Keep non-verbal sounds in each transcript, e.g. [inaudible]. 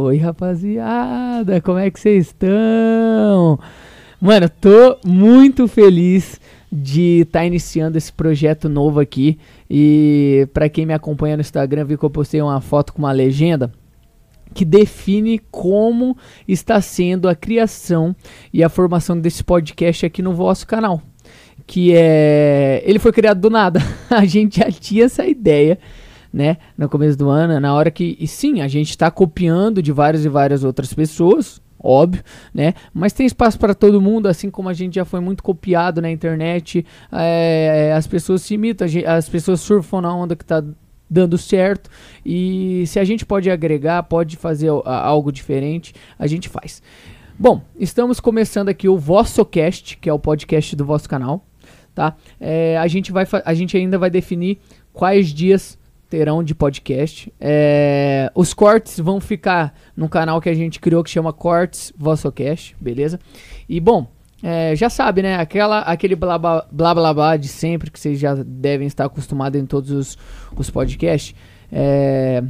Oi, rapaziada, como é que vocês estão? Mano, tô muito feliz de estar iniciando esse projeto novo aqui. E pra quem me acompanha no Instagram, viu que eu postei uma foto com uma legenda que define como está sendo a criação e a formação desse podcast aqui no vosso canal. Que é. Ele foi criado do nada. [laughs] A gente já tinha essa ideia né, no começo do ano, na hora que, e sim, a gente está copiando de várias e várias outras pessoas, óbvio, né, mas tem espaço para todo mundo, assim como a gente já foi muito copiado na internet, é, as pessoas se imitam, a gen- as pessoas surfam na onda que tá dando certo, e se a gente pode agregar, pode fazer algo diferente, a gente faz. Bom, estamos começando aqui o Vosso Cast, que é o podcast do vosso canal, tá? É, a, gente vai a gente ainda vai definir quais dias terão de podcast. É, os cortes vão ficar no canal que a gente criou que chama Cortes Vossocast, beleza? E bom, é, já sabe, né? Aquela, aquele blá blá, blá blá de sempre que vocês já devem estar acostumados em todos os, os podcasts. É,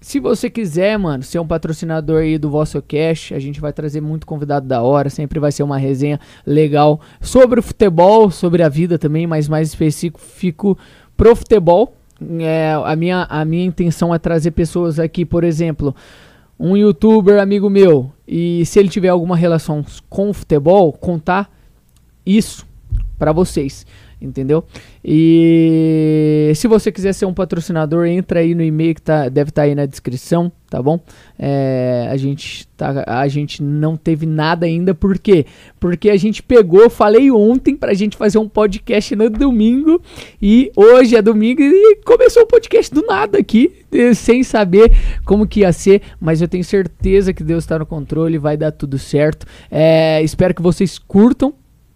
se você quiser, mano, ser um patrocinador aí do vosso cash, a gente vai trazer muito convidado da hora, sempre vai ser uma resenha legal sobre o futebol, sobre a vida também, mas mais específico pro futebol. É, a, minha, a minha intenção é trazer pessoas aqui, por exemplo, um youtuber amigo meu, e se ele tiver alguma relação com o futebol, contar isso pra vocês. Entendeu? E se você quiser ser um patrocinador, entra aí no e-mail que tá, deve estar aí na descrição, tá bom? É, a, gente tá, a gente não teve nada ainda, por quê? Porque a gente pegou, falei ontem pra gente fazer um podcast no domingo, e hoje é domingo e começou o podcast do nada aqui, sem saber como que ia ser, mas eu tenho certeza que Deus está no controle, vai dar tudo certo. É, espero que vocês curtam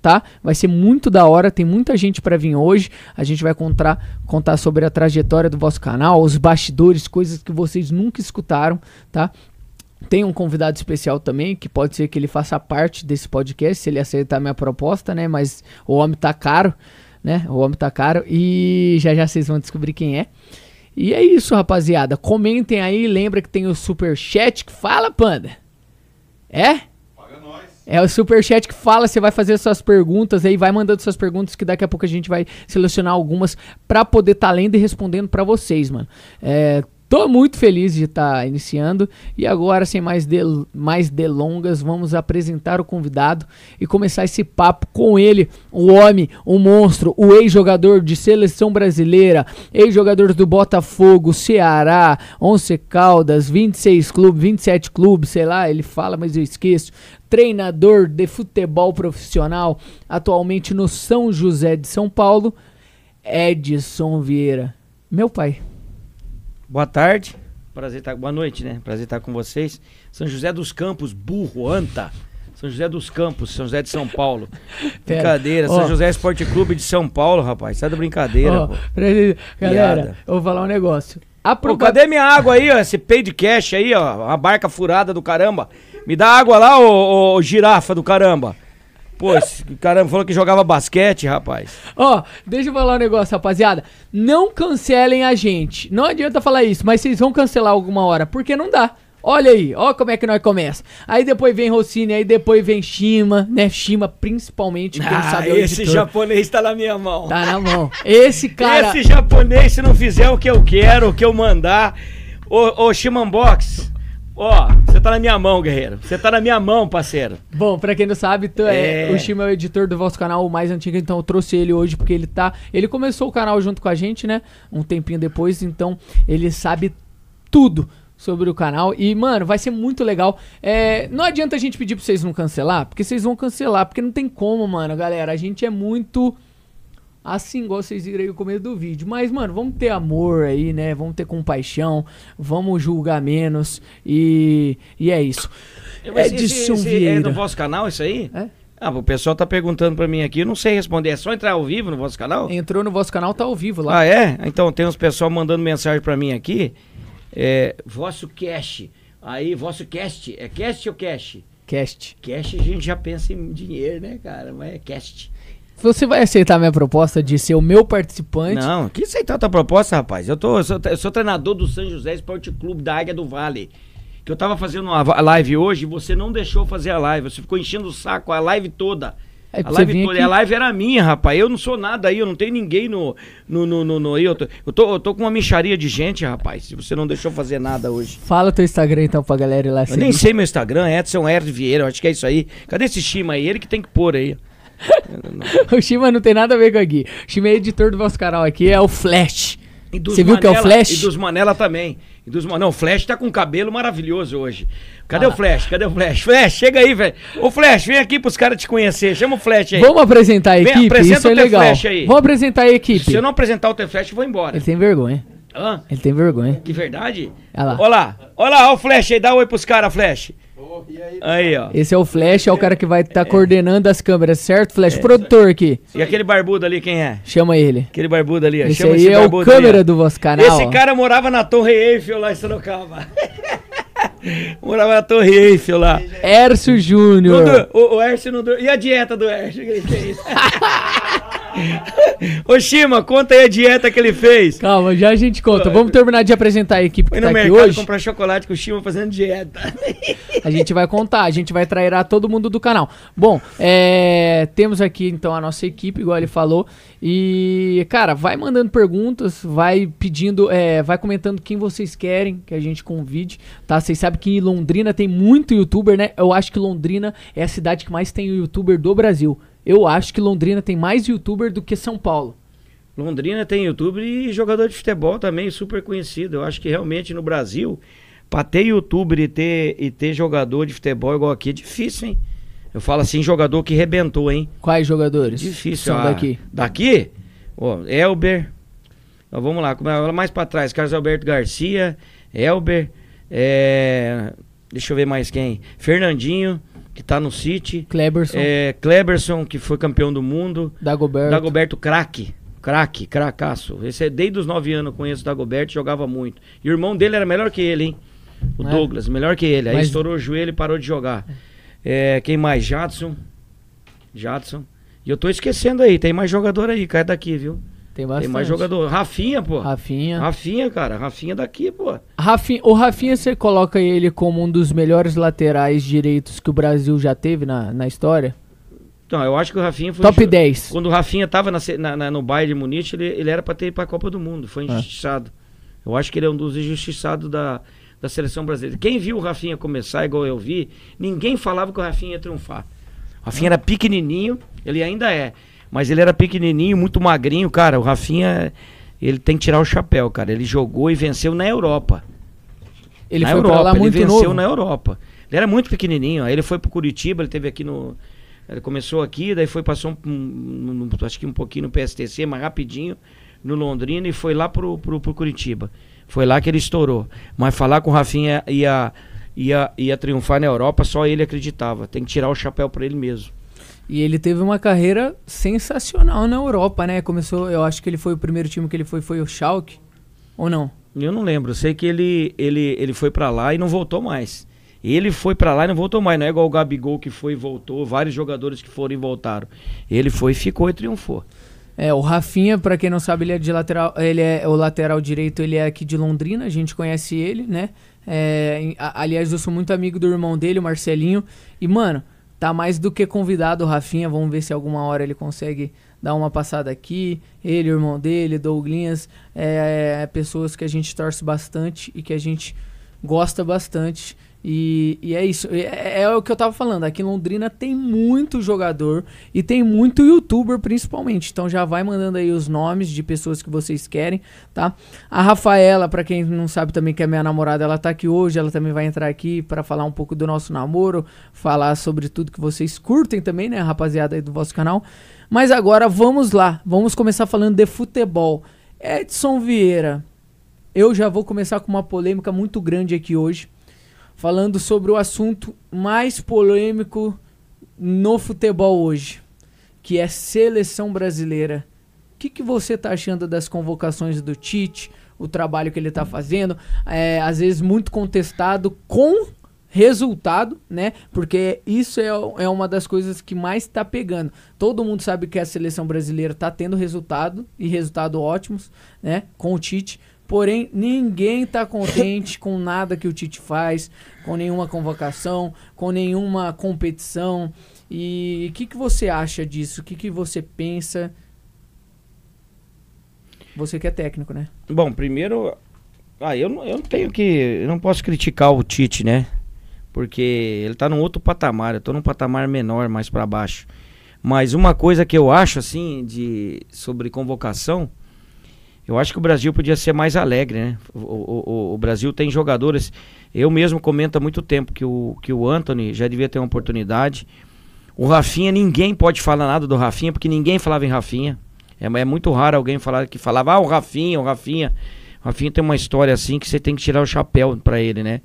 tá? Vai ser muito da hora, tem muita gente para vir hoje. A gente vai contar, contar sobre a trajetória do vosso canal, os bastidores, coisas que vocês nunca escutaram, tá? Tem um convidado especial também, que pode ser que ele faça parte desse podcast, se ele aceitar minha proposta, né? Mas o homem tá caro, né? O homem tá caro e já já vocês vão descobrir quem é. E é isso, rapaziada. Comentem aí, lembra que tem o super chat que fala, panda. É? É o superchat que fala, você vai fazer suas perguntas aí, vai mandando suas perguntas que daqui a pouco a gente vai selecionar algumas para poder estar tá lendo e respondendo para vocês, mano. É, Tô muito feliz de estar tá iniciando e agora, sem mais, mais delongas, vamos apresentar o convidado e começar esse papo com ele, o homem, o monstro, o ex-jogador de seleção brasileira, ex-jogador do Botafogo, Ceará, Once Caldas, 26 clubes, 27 clubes, sei lá, ele fala, mas eu esqueço. Treinador de futebol profissional, atualmente no São José de São Paulo, Edson Vieira. Meu pai. Boa tarde. Prazer estar. Boa noite, né? Prazer estar com vocês. São José dos Campos, burro, anta. São José dos Campos, São José de São Paulo. [laughs] Brincadeira. São José Esporte Clube de São Paulo, rapaz. Sai da brincadeira, oh, Galera, Piada. eu vou falar um negócio. Pô, cadê minha água aí, ó? Esse pay de cash aí, ó. Uma barca furada do caramba. Me dá água lá, ô, ô girafa do caramba. Pô, esse caramba falou que jogava basquete, rapaz. Ó, oh, deixa eu falar um negócio, rapaziada. Não cancelem a gente. Não adianta falar isso, mas vocês vão cancelar alguma hora, porque não dá. Olha aí, ó como é que nós começa. Aí depois vem Rossini, aí depois vem Shima, né? Shima principalmente, quem ah, sabe é esse japonês tá na minha mão. Tá na mão. Esse [laughs] cara... Esse japonês, se não fizer o que eu quero, o que eu mandar... Ô, ô Shimanbox, Ó, você tá na minha mão, guerreiro. Você tá na minha mão, parceiro. Bom, pra quem não sabe, tu é... é... o Shima é o editor do vosso canal, o mais antigo, então eu trouxe ele hoje porque ele tá. Ele começou o canal junto com a gente, né? Um tempinho depois, então ele sabe tudo sobre o canal. E, mano, vai ser muito legal. É, não adianta a gente pedir pra vocês não cancelar, porque vocês vão cancelar, porque não tem como, mano, galera. A gente é muito assim igual vocês viram aí no começo do vídeo. Mas, mano, vamos ter amor aí, né? Vamos ter compaixão, vamos julgar menos e, e é isso. Mas Edson esse, esse. É no vosso canal isso aí? É? Ah, o pessoal tá perguntando pra mim aqui, eu não sei responder. É só entrar ao vivo no vosso canal? Entrou no vosso canal, tá ao vivo lá. Ah, é? Então tem uns pessoal mandando mensagem pra mim aqui. É, vosso cash. Aí, vosso cast. É cast ou cash? Cast. Cash a gente já pensa em dinheiro, né, cara? Mas é cast. Você vai aceitar minha proposta de ser o meu participante? Não, que aceitar a tua proposta, rapaz. Eu, tô, eu sou, eu sou treinador do São José Esporte Clube da Águia do Vale. Que eu tava fazendo uma live hoje e você não deixou fazer a live. Você ficou enchendo o saco a live toda. É, a live toda. A live era minha, rapaz. Eu não sou nada aí, eu não tenho ninguém no. no, no, no, no eu, tô, eu, tô, eu tô com uma micharia de gente, rapaz. Se você não deixou fazer nada hoje. Fala teu Instagram então pra galera ir lá. Eu seguir. nem sei meu Instagram, Edson R. Vieira, acho que é isso aí. Cadê esse Shima aí? Ele que tem que pôr aí. [laughs] o Shima não tem nada a ver com aqui. O Shima é editor do nosso canal aqui, é o Flash. Você viu que é o Flash? E dos Manela também. E dos, não, o Flash tá com cabelo maravilhoso hoje. Cadê ah. o Flash? Cadê o Flash? Flash, chega aí, velho. Ô Flash, vem aqui pros caras te conhecer. Chama o Flash aí. Vamos apresentar a equipe? Vem, Isso é legal. Flash aí. Vamos apresentar a equipe. Se eu não apresentar o teu Flash, eu vou embora. Ele tem vergonha. Hã? Ele tem vergonha. Que verdade? Olha lá. Olha lá, olha lá, o Flash aí. Dá um oi pros caras, Flash aí, aí, ó. Esse é o Flash, é o cara que vai estar tá é. coordenando as câmeras, certo, Flash? É. Produtor aqui. E aquele barbudo ali, quem é? Chama ele. Aquele barbudo ali, ó. Esse Chama aí esse é o câmera ali, do vosso canal. Esse cara morava na Torre Eiffel lá em Sorocaba. [laughs] [laughs] morava na Torre Eiffel lá. Ércio Júnior. O, o Ércio não... E a dieta do Ércio que ele fez? [laughs] Ô Shima, conta aí a dieta que ele fez. Calma, já a gente conta. Vamos terminar de apresentar a equipe que tá no aqui mercado hoje. comprar chocolate com o Shima fazendo dieta. [laughs] a gente vai contar, a gente vai trairar todo mundo do canal. Bom, é, temos aqui então a nossa equipe, igual ele falou. E, cara, vai mandando perguntas, vai pedindo, é, vai comentando quem vocês querem que a gente convide, tá? Vocês sabem que em Londrina tem muito youtuber, né? Eu acho que Londrina é a cidade que mais tem youtuber do Brasil. Eu acho que Londrina tem mais youtuber do que São Paulo. Londrina tem youtuber e jogador de futebol também super conhecido. Eu acho que realmente no Brasil, pra ter youtuber e ter, e ter jogador de futebol igual aqui é difícil, hein? Eu falo assim, jogador que rebentou, hein? Quais jogadores? Difícil. São ah, daqui. Daqui? Ó, Elber. Ó, vamos lá, é- mais pra trás. Carlos Alberto Garcia, Elber. é, deixa eu ver mais quem. Fernandinho, que tá no City. Cleberson, É, Kleberson, que foi campeão do mundo. Dagoberto. Dagoberto craque. Craque, cracaço. Esse é desde os 9 anos eu conheço o Dagoberto, jogava muito. E o irmão dele era melhor que ele, hein? O É? Douglas, melhor que ele. Aí Mas- estourou o joelho e parou de jogar. É, quem mais? Jadson. Jadson. E eu tô esquecendo aí, tem mais jogador aí, cai daqui, viu? Tem bastante. Tem mais jogador. Rafinha, pô. Rafinha. Rafinha, cara. Rafinha daqui, pô. Rafinha. O Rafinha, você coloca ele como um dos melhores laterais direitos que o Brasil já teve na, na história? Então, eu acho que o Rafinha foi. Top inju- 10. Quando o Rafinha tava na, na- na- no Bayern de Munique, ele, ele era pra ter ido pra Copa do Mundo. É. Foi injustiçado. Eu acho que ele é um dos injustiçados da, da seleção brasileira. Quem viu o Rafinha começar, igual eu vi, ninguém falava que o Rafinha ia triunfar. O Rafinha era pequenininho, ele ainda é. Mas ele era pequenininho, muito magrinho, cara. O Rafinha, ele tem que tirar o chapéu, cara. Ele jogou e venceu na Europa. Ele na foi Europa, lá ele muito venceu novo. na Europa. Ele era muito pequenininho, aí ele foi pro Curitiba, ele teve aqui no ele começou aqui, daí foi passou um, um- um- acho que um pouquinho no PSTC, mas rapidinho no Londrina e foi lá pro, pro, pro Curitiba. Foi lá que ele estourou. Mas falar com o Rafinha ia ia ia triunfar na Europa, só ele acreditava. Tem que tirar o chapéu pra ele mesmo. E ele teve uma carreira sensacional na Europa, né? Começou, eu acho que ele foi o primeiro time que ele foi, foi o Schalke. Ou não? Eu não lembro, eu sei que ele ele ele foi pra lá e não voltou mais. Ele foi pra lá e não voltou mais, não é igual o Gabigol que foi e voltou, vários jogadores que foram e voltaram. Ele foi, ficou e triunfou. É, o Rafinha, pra quem não sabe, ele é de lateral, ele é o lateral direito, ele é aqui de Londrina, a gente conhece ele, né? É, aliás, eu sou muito amigo do irmão dele, o Marcelinho. E, mano, tá mais do que convidado o Rafinha. Vamos ver se alguma hora ele consegue dar uma passada aqui. Ele, o irmão dele, Douglinhas, é, pessoas que a gente torce bastante e que a gente gosta bastante. E, e é isso, é, é o que eu tava falando. Aqui em Londrina tem muito jogador e tem muito youtuber principalmente. Então já vai mandando aí os nomes de pessoas que vocês querem, tá? A Rafaela, pra quem não sabe também que é minha namorada, ela tá aqui hoje. Ela também vai entrar aqui pra falar um pouco do nosso namoro, falar sobre tudo que vocês curtem também, né, rapaziada aí do vosso canal. Mas agora vamos lá, vamos começar falando de futebol. Edson Vieira, eu já vou começar com uma polêmica muito grande aqui hoje falando sobre o assunto mais polêmico no futebol hoje, que é seleção brasileira. O que, que você tá achando das convocações do Tite, o trabalho que ele tá fazendo, é, às vezes muito contestado com resultado, né? Porque isso é, é uma das coisas que mais tá pegando. Todo mundo sabe que a seleção brasileira tá tendo resultado e resultado ótimos, né? Com o Tite. Porém, ninguém tá contente com nada que o Tite faz, com nenhuma convocação, com nenhuma competição. E o que, que você acha disso? O que, que você pensa? Você que é técnico, né? Bom, primeiro, ah, eu, não- eu não tenho que, eu não posso criticar o Tite, né? Porque ele tá num outro patamar, eu tô num patamar menor, mais pra baixo. Mas uma coisa que eu acho assim de sobre convocação, eu acho que o Brasil podia ser mais alegre, né? O, o- o- Brasil tem jogadores, eu mesmo comento há muito tempo que o que o Anthony já devia ter uma oportunidade. O Rafinha, ninguém pode falar nada do Rafinha, porque ninguém falava em Rafinha. É, é muito raro alguém falar que falava, ah, o Rafinha, o Rafinha. O Rafinha tem uma história assim que você tem que tirar o chapéu pra ele, né?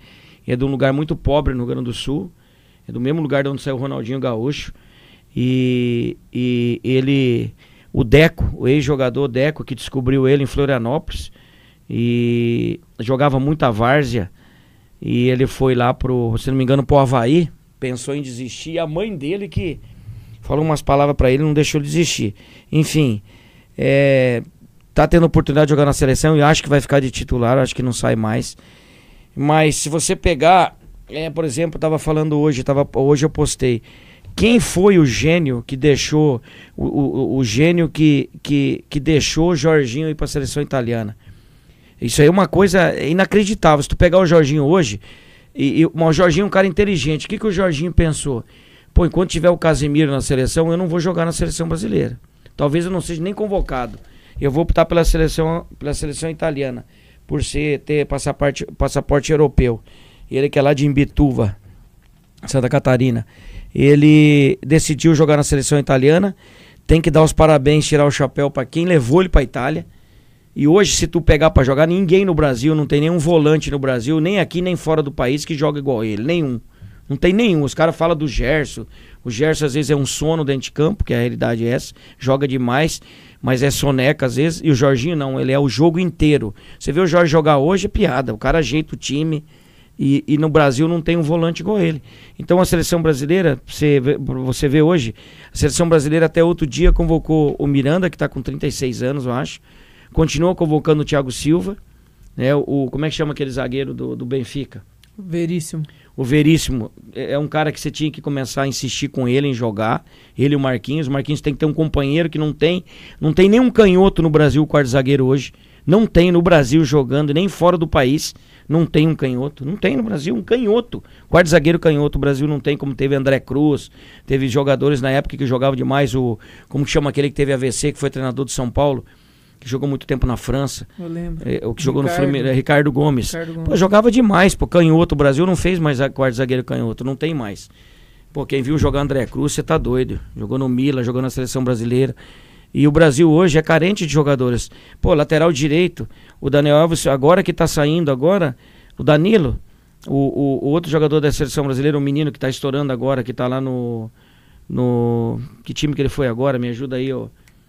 É de um lugar muito pobre no Rio Grande do Sul. É do mesmo lugar de onde saiu o Ronaldinho Gaúcho. E, e ele, o Deco, o ex-jogador Deco, que descobriu ele em Florianópolis. E jogava muita várzea. E ele foi lá pro, se não me engano, pro Havaí. Pensou em desistir. E a mãe dele que falou umas palavras pra ele não deixou ele desistir. Enfim, é, tá tendo oportunidade de jogar na seleção e acho que vai ficar de titular, acho que não sai mais. Mas se você pegar, é, por exemplo, eu tava falando hoje, tava, hoje eu postei. Quem foi o gênio que deixou o, o, o gênio que, que, que deixou Jorginho ir para a seleção italiana? Isso aí é uma coisa inacreditável. Se tu pegar o Jorginho hoje, e, e o Jorginho é um cara inteligente. O que, que o Jorginho pensou? Pô, enquanto tiver o Casemiro na seleção, eu não vou jogar na seleção brasileira. Talvez eu não seja nem convocado. Eu vou optar pela seleção, pela seleção italiana, por ser ter passaporte, passaporte europeu. Ele que é lá de Imbituva, Santa Catarina. Ele decidiu jogar na seleção italiana. Tem que dar os parabéns, tirar o chapéu para quem levou ele para Itália. E hoje, se tu pegar para jogar, ninguém no Brasil, não tem nenhum volante no Brasil, nem aqui nem fora do país, que joga igual ele. Nenhum. Não tem nenhum. Os caras falam do Gerson. O Gerson às vezes é um sono dentro de campo, que a realidade é essa. Joga demais, mas é soneca às vezes. E o Jorginho não, ele é o jogo inteiro. Você vê o Jorge jogar hoje, é piada. O cara ajeita o time. E, e no Brasil não tem um volante igual ele. Então a seleção brasileira, você vê, você vê hoje, a seleção brasileira até outro dia convocou o Miranda, que está com 36 anos, eu acho. Continua convocando o Thiago Silva. Né, o, como é que chama aquele zagueiro do, do Benfica? Veríssimo. O Veríssimo é é um cara que você tinha que começar a insistir com ele em jogar. Ele e o Marquinhos. O Marquinhos tem que ter um companheiro que não tem. Não tem nenhum canhoto no Brasil, quarto zagueiro hoje. Não tem no Brasil jogando, nem fora do país. Não tem um canhoto. Não tem no Brasil um canhoto. Quarto zagueiro canhoto. O Brasil não tem, como teve André Cruz. Teve jogadores na época que jogavam demais. O, como que chama aquele que teve AVC, que foi treinador de São Paulo? Que jogou muito tempo na França. Eu lembro. É, o que jogou no Ricardo. Fluminense, é Ricardo Gomes. Ricardo Gomes. Pô, jogava demais, pô, canhoto. O Brasil não fez mais a quarto zagueiro canhoto, não tem mais. Pô, quem viu jogar André Cruz, você tá doido. Jogou no Milan, jogou na seleção brasileira. E o Brasil hoje é carente de jogadores. Pô, lateral direito, o Daniel Alves, agora que tá saindo agora, o Danilo, o, o, o outro jogador da seleção brasileira, o menino que tá estourando agora, que tá lá no. No. Que time que ele foi agora? Me ajuda aí, ó.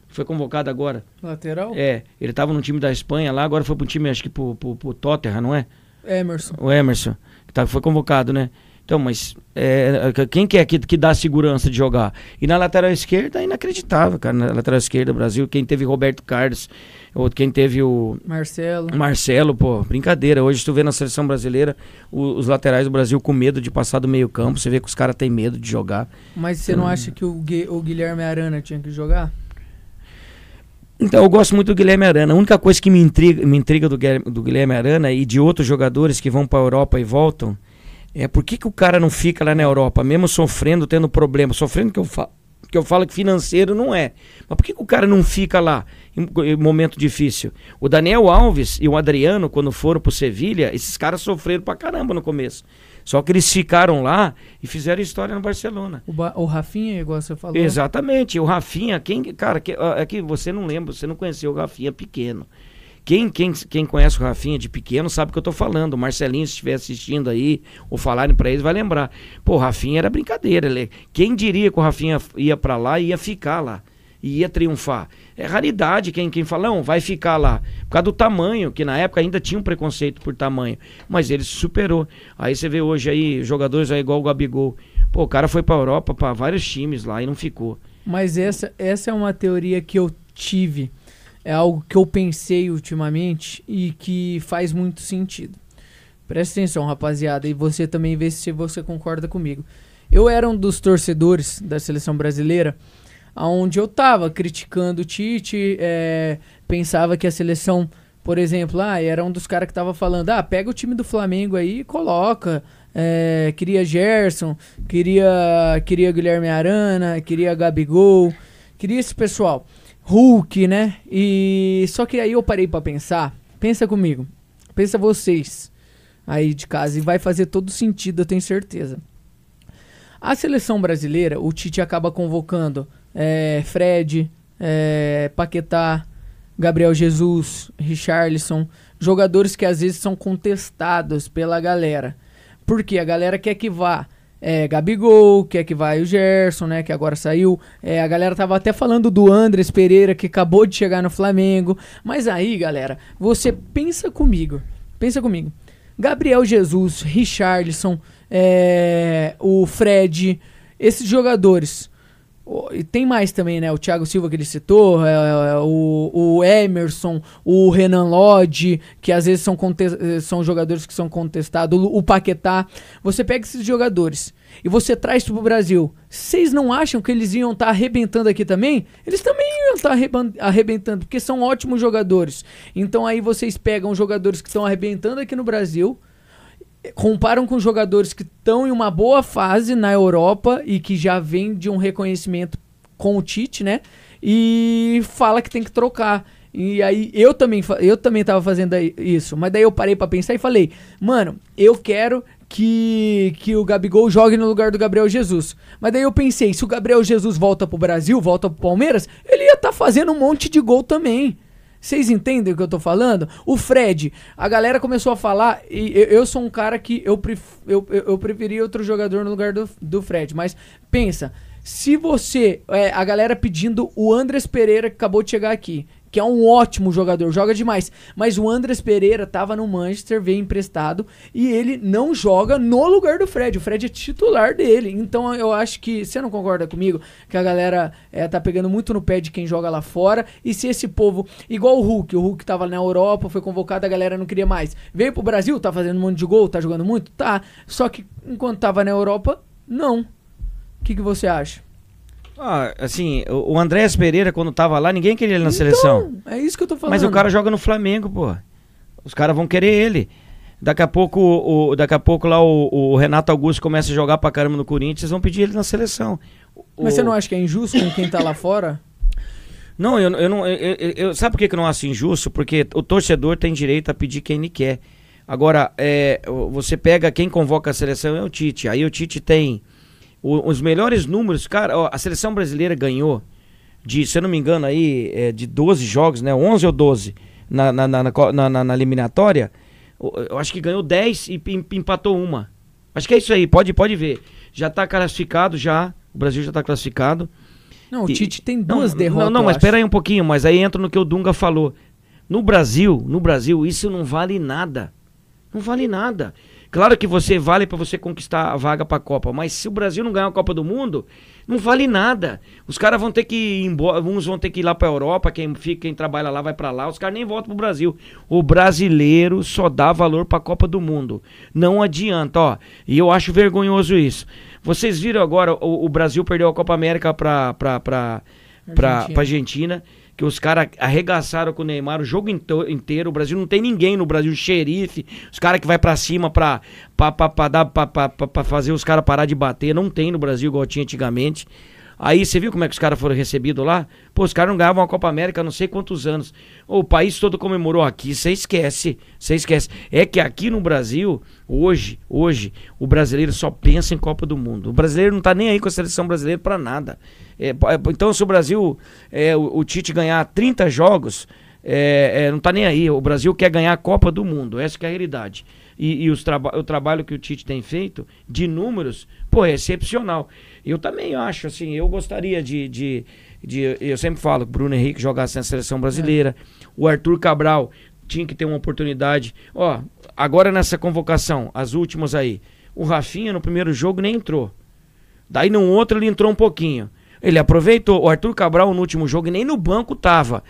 Foi convocado agora. Lateral? É, ele tava no time da Espanha lá, agora foi pro time, acho que pro, pro, pro Tottenham, não é? Emerson. O Emerson, que tá, foi convocado, né? Então, mas é, quem que é que, que dá segurança de jogar? E na lateral esquerda é inacreditável, cara. Na lateral esquerda do Brasil, quem teve Roberto Carlos, ou quem teve o Marcelo. Marcelo, pô, brincadeira. Hoje tu vê na seleção brasileira o- os laterais do Brasil com medo de passar do meio campo. Você vê que os caras têm medo de jogar. Mas você não acha que o, o Guilherme Arana tinha que jogar? Então, eu gosto muito do Guilherme Arana. A única coisa que me intriga, me intriga do, Guilherme- do Guilherme Arana e de outros jogadores que vão para a Europa e voltam é por que, que o cara não fica lá na Europa, mesmo sofrendo, tendo problema. Sofrendo que eu, fa que eu falo que financeiro não é. Mas por que, que o cara não fica lá em, em momento difícil? O Daniel Alves e o Adriano, quando foram pro Sevilha, esses caras sofreram pra caramba no começo. Só que eles ficaram lá e fizeram história no Barcelona. O, Ba- o Rafinha, igual você falou. Exatamente. O Rafinha, quem, cara, que, ó, é que você não lembra, você não conheceu o Rafinha pequeno. Quem, quem, quem conhece o Rafinha de pequeno sabe o que eu tô falando. O Marcelinho, se estiver assistindo aí, ou falarem pra eles, vai lembrar. Pô, o Rafinha era brincadeira. Ele, quem diria que o Rafinha ia pra lá e ia ficar lá? E ia triunfar. É raridade quem, quem fala, não, vai ficar lá. Por causa do tamanho, que na época ainda tinha um preconceito por tamanho. Mas ele se superou. Aí você vê hoje aí, jogadores aí igual o Gabigol. Pô, o cara foi pra Europa, pra vários times lá e não ficou. Mas essa, essa é uma teoria que eu tive. É algo que eu pensei ultimamente e que faz muito sentido. Presta atenção, rapaziada, e você também vê se você concorda comigo. Eu era um dos torcedores da seleção brasileira, onde eu tava criticando o Tite, é, pensava que a seleção, por exemplo, ah, era um dos caras que tava falando, ah, pega o time do Flamengo aí e coloca. É, queria Gerson, queria, queria Guilherme Arana, queria Gabigol, queria esse pessoal. Hulk, né? E só que aí eu parei pra pensar. Pensa comigo. Pensa vocês aí de casa e vai fazer todo sentido, eu tenho certeza. A seleção brasileira, o Tite acaba convocando é, Fred, é, Paquetá, Gabriel Jesus, Richarlison, jogadores que às vezes são contestados pela galera. Porque a galera quer que vá é, Gabigol, quer que vá o Gerson, né? Que agora saiu. É, a galera tava até falando do Andres Pereira, que acabou de chegar no Flamengo. Mas aí, galera, você pensa comigo. Pensa comigo. Gabriel Jesus, Richarlison, é, o Fred, esses jogadores. O- E tem mais também, né? O Thiago Silva que ele citou, é, é, o, o Emerson, o Renan Lodge, que às vezes são, eh, são jogadores que são contestados, o, o Paquetá. Você pega esses jogadores e você traz pro Brasil. Vocês não acham que eles iam estar arrebentando aqui também? Eles também iam estar arrebentando, porque são ótimos jogadores. Então aí vocês pegam jogadores que estão arrebentando aqui no Brasil comparam com jogadores que estão em uma boa fase na Europa e que já vem de um reconhecimento com o Tite, né? E fala que tem que trocar. E aí eu também, eu também tava fazendo isso. Mas daí eu parei pra pensar e falei, mano, eu quero que, que o Gabigol jogue no lugar do Gabriel Jesus. Mas daí eu pensei, se o Gabriel Jesus volta pro Brasil, volta pro Palmeiras, ele ia estar fazendo um monte de gol também. Vocês entendem o que eu tô falando? O Fred, a galera começou a falar, e eu, eu sou um cara que eu, pref, eu, eu, eu preferia outro jogador no lugar do, do Fred, mas pensa, se você, é, a galera pedindo o Andres Pereira que acabou de chegar aqui, que é um ótimo jogador, joga demais, mas o Andres Pereira tava no Manchester, veio emprestado, e ele não joga no lugar do Fred, o Fred é titular dele, então eu acho que, você não concorda comigo, que a galera é, tá pegando muito no pé de quem joga lá fora, e se esse povo, igual o Hulk, o Hulk tava na Europa, foi convocado, a galera não queria mais, veio pro Brasil, tá fazendo um monte de gol, tá jogando muito, tá, só que enquanto tava na Europa, não. O que, que você acha? Ah, assim, o Andrés Pereira, quando tava lá, ninguém queria ele na seleção. Então, é isso que eu tô falando. Mas o cara joga no Flamengo, pô. Os caras vão querer ele. Daqui a pouco, o, daqui a pouco lá o, o Renato Augusto começa a jogar pra caramba no Corinthians, vão pedir ele na seleção. O- Mas você não acha que é injusto com quem tá lá fora? Não, eu, eu não. eu- eu- eu- sabe por que eu não acho injusto? Porque o torcedor tem direito a pedir quem ele quer. Agora, é, você pega quem convoca a seleção é o Tite. Aí o Tite tem o- os melhores números. Cara, ó, a seleção brasileira ganhou de, se eu não me engano, aí, é, de 12 jogos, né? 11 ou 12 na, na, na, na na- na- na eliminatória. Eu acho que ganhou 10 e em- empatou uma. Acho que é isso aí, pode, pode ver. Já tá classificado, já. O Brasil já tá classificado. Não, o E- Tite tem Não, duas derrotas. Não, não, mas espera aí um pouquinho, mas aí entra no que o Dunga falou. No Brasil, no Brasil, isso não vale nada. Não vale nada. Claro que você vale para você conquistar a vaga para a Copa, mas se o Brasil não ganhar a Copa do Mundo, não vale nada. Os caras vão ter que ir embora, uns vão ter que ir lá para Europa, quem fica, quem trabalha lá vai para lá, os caras nem voltam pro Brasil. O brasileiro só dá valor para a Copa do Mundo. Não adianta, ó. E eu acho vergonhoso isso. Vocês viram agora o, o Brasil perdeu a Copa América para para para Argentina. Argentina, que os caras arregaçaram com o Neymar o jogo inteiro. O Brasil não tem ninguém no Brasil, xerife, os caras que vai pra cima pra, pra, pra, pra, dar, pra, pra, pra- fazer os caras parar de bater. Não tem no Brasil igual tinha antigamente. Aí você viu como é que os caras foram recebidos lá? Pô, os caras não ganhavam a Copa América há não sei quantos anos. O país todo comemorou aqui, você esquece, você esquece. É que aqui no Brasil, hoje, hoje, o brasileiro só pensa em Copa do Mundo. O brasileiro não tá nem aí com a seleção brasileira pra nada. É, é, então, se o Brasil, é, o, o Tite ganhar 30 jogos, é, é, não tá nem aí. O Brasil quer ganhar a Copa do Mundo. Essa que é a realidade. E, e traba o trabalho que o Tite tem feito, de números, pô, é excepcional. Eu também acho, assim, eu gostaria de. de, de eu sempre falo que o Bruno Henrique jogasse na seleção brasileira. O Arthur Cabral tinha que ter uma oportunidade. Ó, agora nessa convocação, as últimas aí. O Rafinha no primeiro jogo nem entrou. Daí no outro ele entrou um pouquinho. Ele aproveitou. O Arthur Cabral no último jogo nem no banco tava.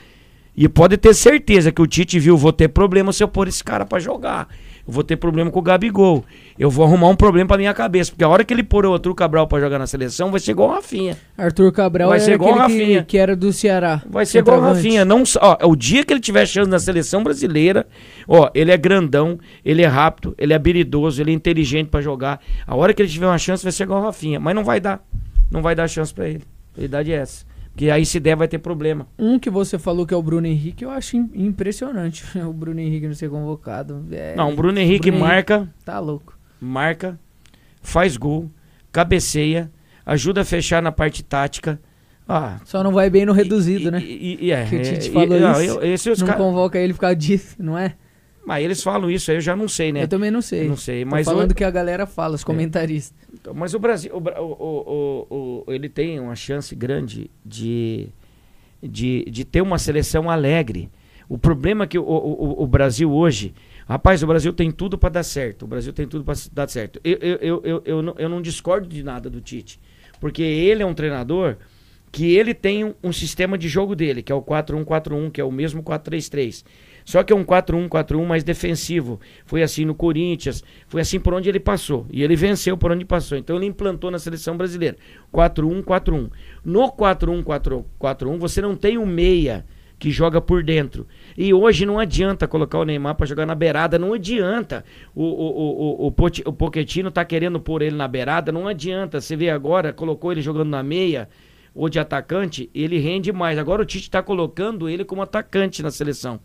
E pode ter certeza que o Tite viu, vou ter problema se eu pôr esse cara pra jogar. Eu vou ter problema com o Gabigol. Eu vou arrumar um problema pra minha cabeça. Porque a hora que ele pôr o Arthur Cabral pra jogar na seleção, vai ser igual o Rafinha. Arthur Cabral Vai ser igual o aquele que, Rafinha. que era do Ceará. Vai ser igual o. Rafinha. Não, ó, o dia que ele tiver chance na seleção brasileira, ó, ele é grandão, ele é rápido, ele é habilidoso, ele é inteligente pra jogar. A hora que ele tiver uma chance, vai ser igual o Rafinha. Mas não vai dar. Não vai dar chance pra ele. Verdade é essa. Porque aí se der, vai ter problema. Um que você falou que é o Bruno Henrique, eu acho im- impressionante [laughs] o Bruno Henrique não ser convocado. É, Não, o Bruno Henrique Bruno marca, Tá louco. marca, faz gol, cabeceia, ajuda a fechar na parte tática. Ah, Só não vai bem no reduzido, e- né? E, e- é, Que o Tite é, falou e- não, isso. eu- esse os não ca- convoca ele por causa disso, não é? Mas eles falam isso, aí eu já não sei, né? Eu também não sei. Não sei, Tô mas falando o- que a galera fala, os comentaristas. Então, Mas o Brasil, o, o- o- ele tem uma chance grande de, de, de ter uma seleção alegre. O problema é que o, o, o Brasil hoje, rapaz, o Brasil tem tudo para dar certo. O Brasil tem tudo para dar certo. Eu, eu, eu, eu, eu, não, eu não discordo de nada do Tite, porque ele é um treinador que ele tem um, um sistema de jogo dele, que é o 4-1-4-1, que é o mesmo 4-3-3. Só que é um 4-1-4-1 mais defensivo. Foi assim no Corinthians, foi assim por onde ele passou. E ele venceu por onde passou. Então ele implantou na seleção brasileira. 4-1-4-1. No 4-1-4-1, você não tem um meia que joga por dentro. E hoje não adianta colocar o Neymar para jogar na beirada, não adianta. O, o, o, o, o Pochettino tá querendo pôr ele na beirada, não adianta. Você vê agora, colocou ele jogando na meia ou de atacante, ele rende mais. Agora o Tite tá colocando ele como atacante na seleção.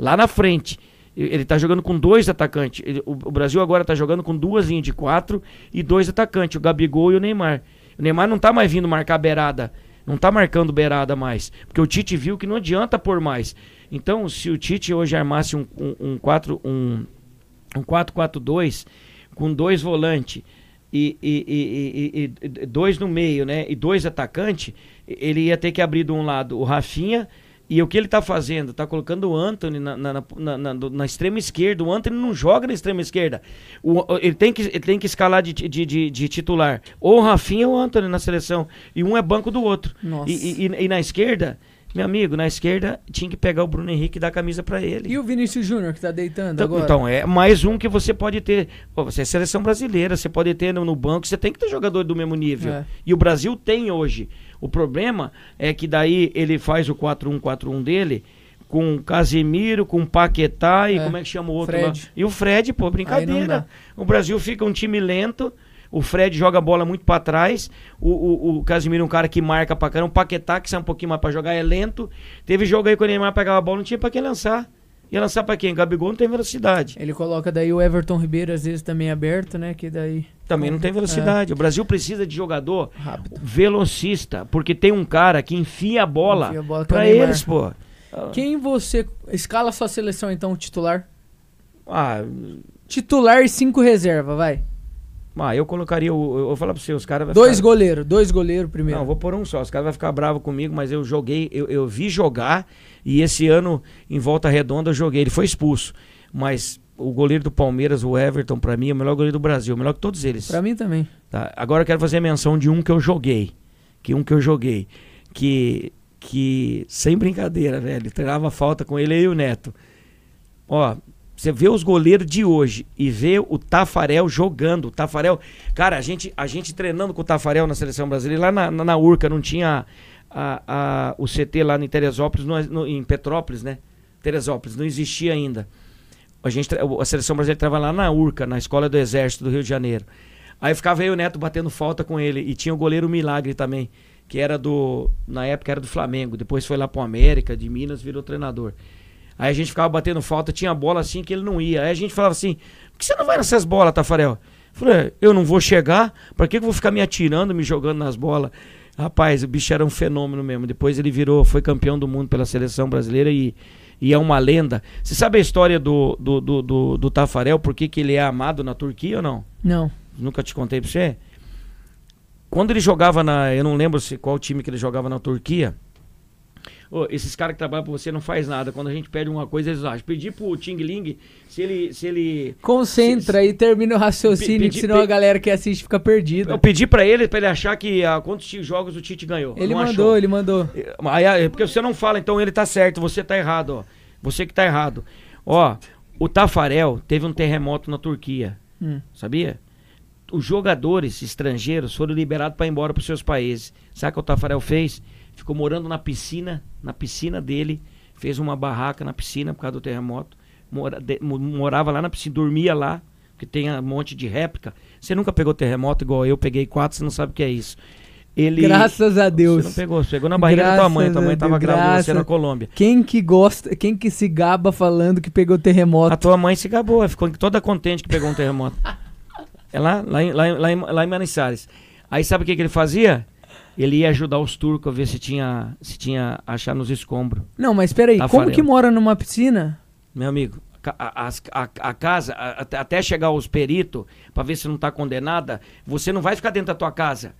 Lá na frente. Ele tá jogando com dois atacantes. Ele- o, o Brasil agora tá jogando com duas linhas de quatro e dois atacantes, o Gabigol e o Neymar. O Neymar não tá mais vindo marcar beirada. Não tá marcando beirada mais. Porque o Tite viu que não adianta pôr mais. Então, se o Tite hoje armasse um, um, um, quatro, um, um 4-4-2 com dois volantes e, e- e- e- e- e dois no meio, né? E dois atacantes, ele ia ter que abrir de um lado o Rafinha. E o que ele tá fazendo? Tá colocando o Anthony na, na, na- na- extrema esquerda. O Anthony não joga na extrema esquerda. O- ele, tem que, ele tem que escalar de, de, de, de titular. Ou o Rafinha ou o Anthony na seleção. E um é banco do outro. E, e- e- na esquerda, meu amigo, na esquerda tinha que pegar o Bruno Henrique e dar a camisa pra ele. E o Vinícius Júnior que tá deitando Então, agora? então, é mais um que você pode ter. Pô, você é seleção brasileira, você pode ter no, no banco, você tem que ter jogador do mesmo nível. É. E o Brasil tem hoje. O problema é que daí ele faz o 4-1-4-1 dele com Casemiro, com Paquetá e É. como é que chama o outro Fred. lá? E o Fred, pô, brincadeira. O Brasil fica um time lento. O Fred joga a bola muito pra trás. O, o, o Casimiro é um cara que marca pra caramba. O Paquetá, que sai um pouquinho mais pra jogar, é lento. Teve jogo aí que o Neymar pegava a bola, não tinha pra quem lançar. Ia lançar pra quem? Gabigol não tem velocidade. Ele coloca daí o Everton Ribeiro às vezes também aberto, né? Que daí Também não tem velocidade. O Brasil precisa de jogador rápido. velocista, porque tem um cara que enfia a bola, Enfia a bola que é o pra eles, pô. Quem você escala sua seleção então titular? Ah, Titular e cinco reserva, vai. ah, eu colocaria o. Eu vou falar pra você, os caras. Dois ficar- goleiros, dois goleiros primeiro. Não, vou pôr um só. Os caras vão ficar bravos comigo, mas eu joguei, eu, eu vi jogar e esse ano, em volta redonda, eu joguei. Ele foi expulso. Mas o goleiro do Palmeiras, o Everton, pra mim, é o melhor goleiro do Brasil, o melhor que todos eles. Pra mim também. Tá? Agora eu quero fazer menção de um que eu joguei. Que um que eu joguei. Que, que sem brincadeira, velho, treinava falta com ele e o Neto. Ó, você vê os goleiros de hoje e vê o Tafarel jogando. O Tafarel, cara, a gente, a gente treinando com o Tafarel na seleção brasileira, lá na, na, na Urca não tinha a, a- o CT lá em Teresópolis, no- no- em Petrópolis, né? Teresópolis, não existia ainda. A, gente, a seleção brasileira trabalhava lá na Urca, na Escola do Exército do Rio de Janeiro. Aí ficava e o Neto batendo falta com ele. E tinha o goleiro Milagre também, que era do. Na época era do Flamengo. Depois foi lá pro América, de Minas, virou treinador. Aí a gente ficava batendo falta, tinha bola assim que ele não ia. Aí a gente falava assim: por que você não vai nessas bolas, Tafarel? Eu falei, eu não vou chegar, que que eu vou ficar me atirando, me jogando nas bolas? Rapaz, o bicho era um fenômeno mesmo. Depois ele virou, foi campeão do mundo pela seleção brasileira e, e é uma lenda. Você sabe a história do, do, do, do, do Tafarel, por que, que ele é amado na Turquia ou não? Não. Nunca te contei pra você? Quando ele jogava na. Eu não lembro se qual time que ele jogava na Turquia. Ô, esses caras que trabalham pra você não faz nada. Quando a gente pede uma coisa, eles acham. Pedir pro Ting Ling se ele. Se ele Concentra e termina o raciocínio, pedi- senão pe- a galera que assiste fica perdida. eu pedi pra ele, pra ele achar que ah, quantos jogos o Tite ganhou. Ele mandou, achou. ele mandou. Aí, aí, porque você não fala, então ele tá certo, você tá errado, ó. Você que tá errado. Ó, o Tafarel teve um terremoto na Turquia, Hum. sabia? Os jogadores estrangeiros foram liberados para ir embora para seus países. Sabe o que o Tafarel fez? Ficou morando na piscina, na piscina dele, fez uma barraca na piscina por causa do terremoto. Mora- de- mo- morava lá na piscina, dormia lá, porque tem um monte de réplica. Você nunca pegou terremoto igual eu, peguei quatro, você não sabe o que é isso. Ele Graças a Deus. você não pegou, você pegou na barriga da tua Graças mãe. Tua mãe tava Deus, de você graças- na Colômbia. Quem que gosta, quem que se gaba falando que pegou terremoto? A tua mãe se gabou, ficou toda contente que pegou um terremoto. [laughs] É lá, lá, em, lá, em, lá, em, lá em Manizales. Aí sabe o que, que ele fazia? Ele ia ajudar os turcos a ver se tinha, se tinha achar nos escombros. Não, mas peraí, Tafarel. como que mora numa piscina? Meu amigo, a, as- a- a casa, a- até- chegar os peritos, pra ver se não tá condenada, você não vai ficar dentro da tua casa.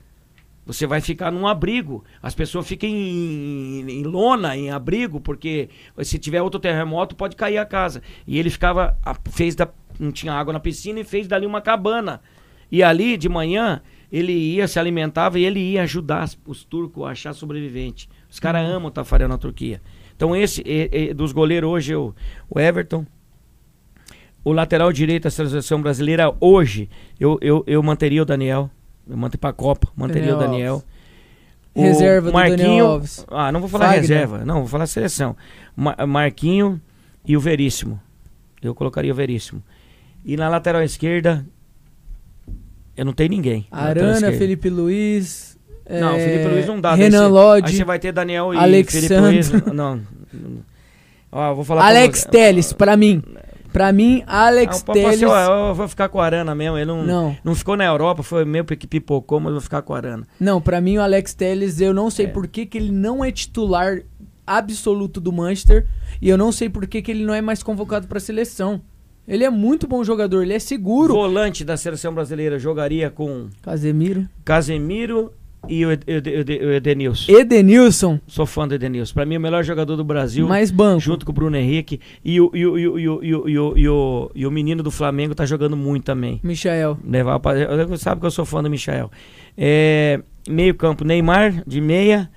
Você vai ficar num abrigo. As pessoas ficam em, em lona, em abrigo, porque se tiver outro terremoto, pode cair a casa. E ele ficava, a- fez da, não tinha água na piscina e fez dali uma cabana. E ali, de manhã, ele ia, se alimentava e ele ia ajudar os turcos a achar sobrevivente. Os caras amam o Tafarel na Turquia. Então, esse dos goleiros hoje, o, o Everton. O lateral direito da seleção brasileira hoje, eu, eu, eu manteria o Daniel. Eu manteria pra Copa, manteria Daniel o Daniel. O Reserva do Daniel Marquinho. Alves. Ah, não vou falar Fagner. reserva. Não, vou falar seleção. Ma- Marquinho e o Veríssimo. Eu colocaria o Veríssimo. E na lateral esquerda. Eu não tenho ninguém. Arana. Felipe Luiz. Não, é, Felipe Luiz não dá. Renan você- Aí Lodge. você vai ter Daniel e Alexandre. Felipe Luiz. [laughs] Não. Ó, vou falar Alex. Teles, pra mim. Pra mim, Alex Ah, pode- pode Teles. ser, ó, eu vou ficar com o Arana mesmo. Ele não, Não. não ficou na Europa, foi meio que pipocou, mas eu vou ficar com o Arana. Não, pra mim o Alex Telles, eu não sei É. por que, que ele não é titular absoluto do Manchester e eu não sei por que, que ele não é mais convocado pra seleção. Ele é muito bom jogador, ele é seguro. Volante da seleção brasileira jogaria com Casemiro. Casemiro e o Ed- Ed- Ed- Edenilson. Edenilson, Sou fã do Edenilson. Pra mim, o melhor jogador do Brasil. mais banco. Junto com o Bruno Henrique. E o, e o, e o, e o, e o, e o, e o, menino do Flamengo tá jogando muito também. Michael. Levar pra, sabe que eu sou fã do Michael. É, meio campo, Neymar de meia.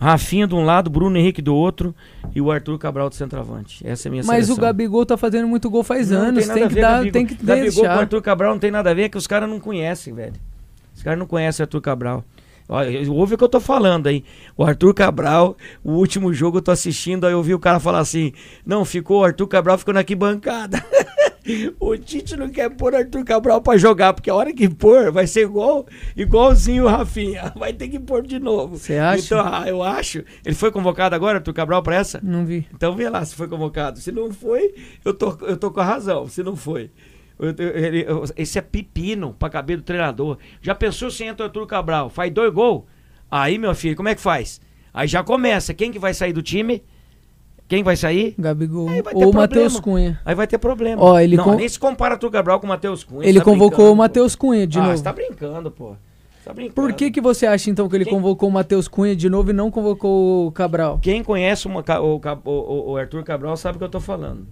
Rafinha de um lado, Bruno Henrique do outro. E o Arthur Cabral de centroavante. Essa é a minha Mas seleção. o Gabigol tá fazendo muito gol faz Não, anos. Tem a que, ver, dar, Gabigol. tem que Gabigol com o. Arthur Cabral não tem nada a ver, é que os caras não conhecem, velho. Os caras não conhecem o Arthur Cabral. Olha, ouve o que eu tô falando aí. O Arthur Cabral, o último jogo eu tô assistindo, aí eu vi o cara falar assim: não, ficou, o Arthur Cabral ficou na arquibancada. [laughs] [laughs] o Tite não quer pôr Arthur Cabral pra jogar, porque a hora que pôr vai ser igual, igualzinho o Rafinha. [laughs] Vai ter que pôr de novo. Você acha? Então, ah, eu acho. Ele foi convocado agora, Arthur Cabral, pra essa? Não vi. Então vê lá se foi convocado. Se não foi, eu tô, eu tô com a razão. Se não foi. Eu- eu- eu- esse é pepino pra caber do treinador. Já pensou se entra o Arthur Cabral? Faz dois gols? Aí, meu filho, como é que faz? Aí já começa. Quem que vai sair do time? Quem vai sair? Gabigol. Ou. Matheus Cunha. Aí vai ter problema. Ó, ele não, con- nem se compara Arthur Cabral com o Matheus Cunha. Ele tá convocou o Matheus Cunha de. Ah, novo. você tá brincando, pô. Tá brincando. Por que, que você acha então que ele Quem- convocou o Matheus Cunha de novo e não convocou o Cabral? Quem conhece uma o, o- o- o Arthur Cabral sabe o que eu tô falando.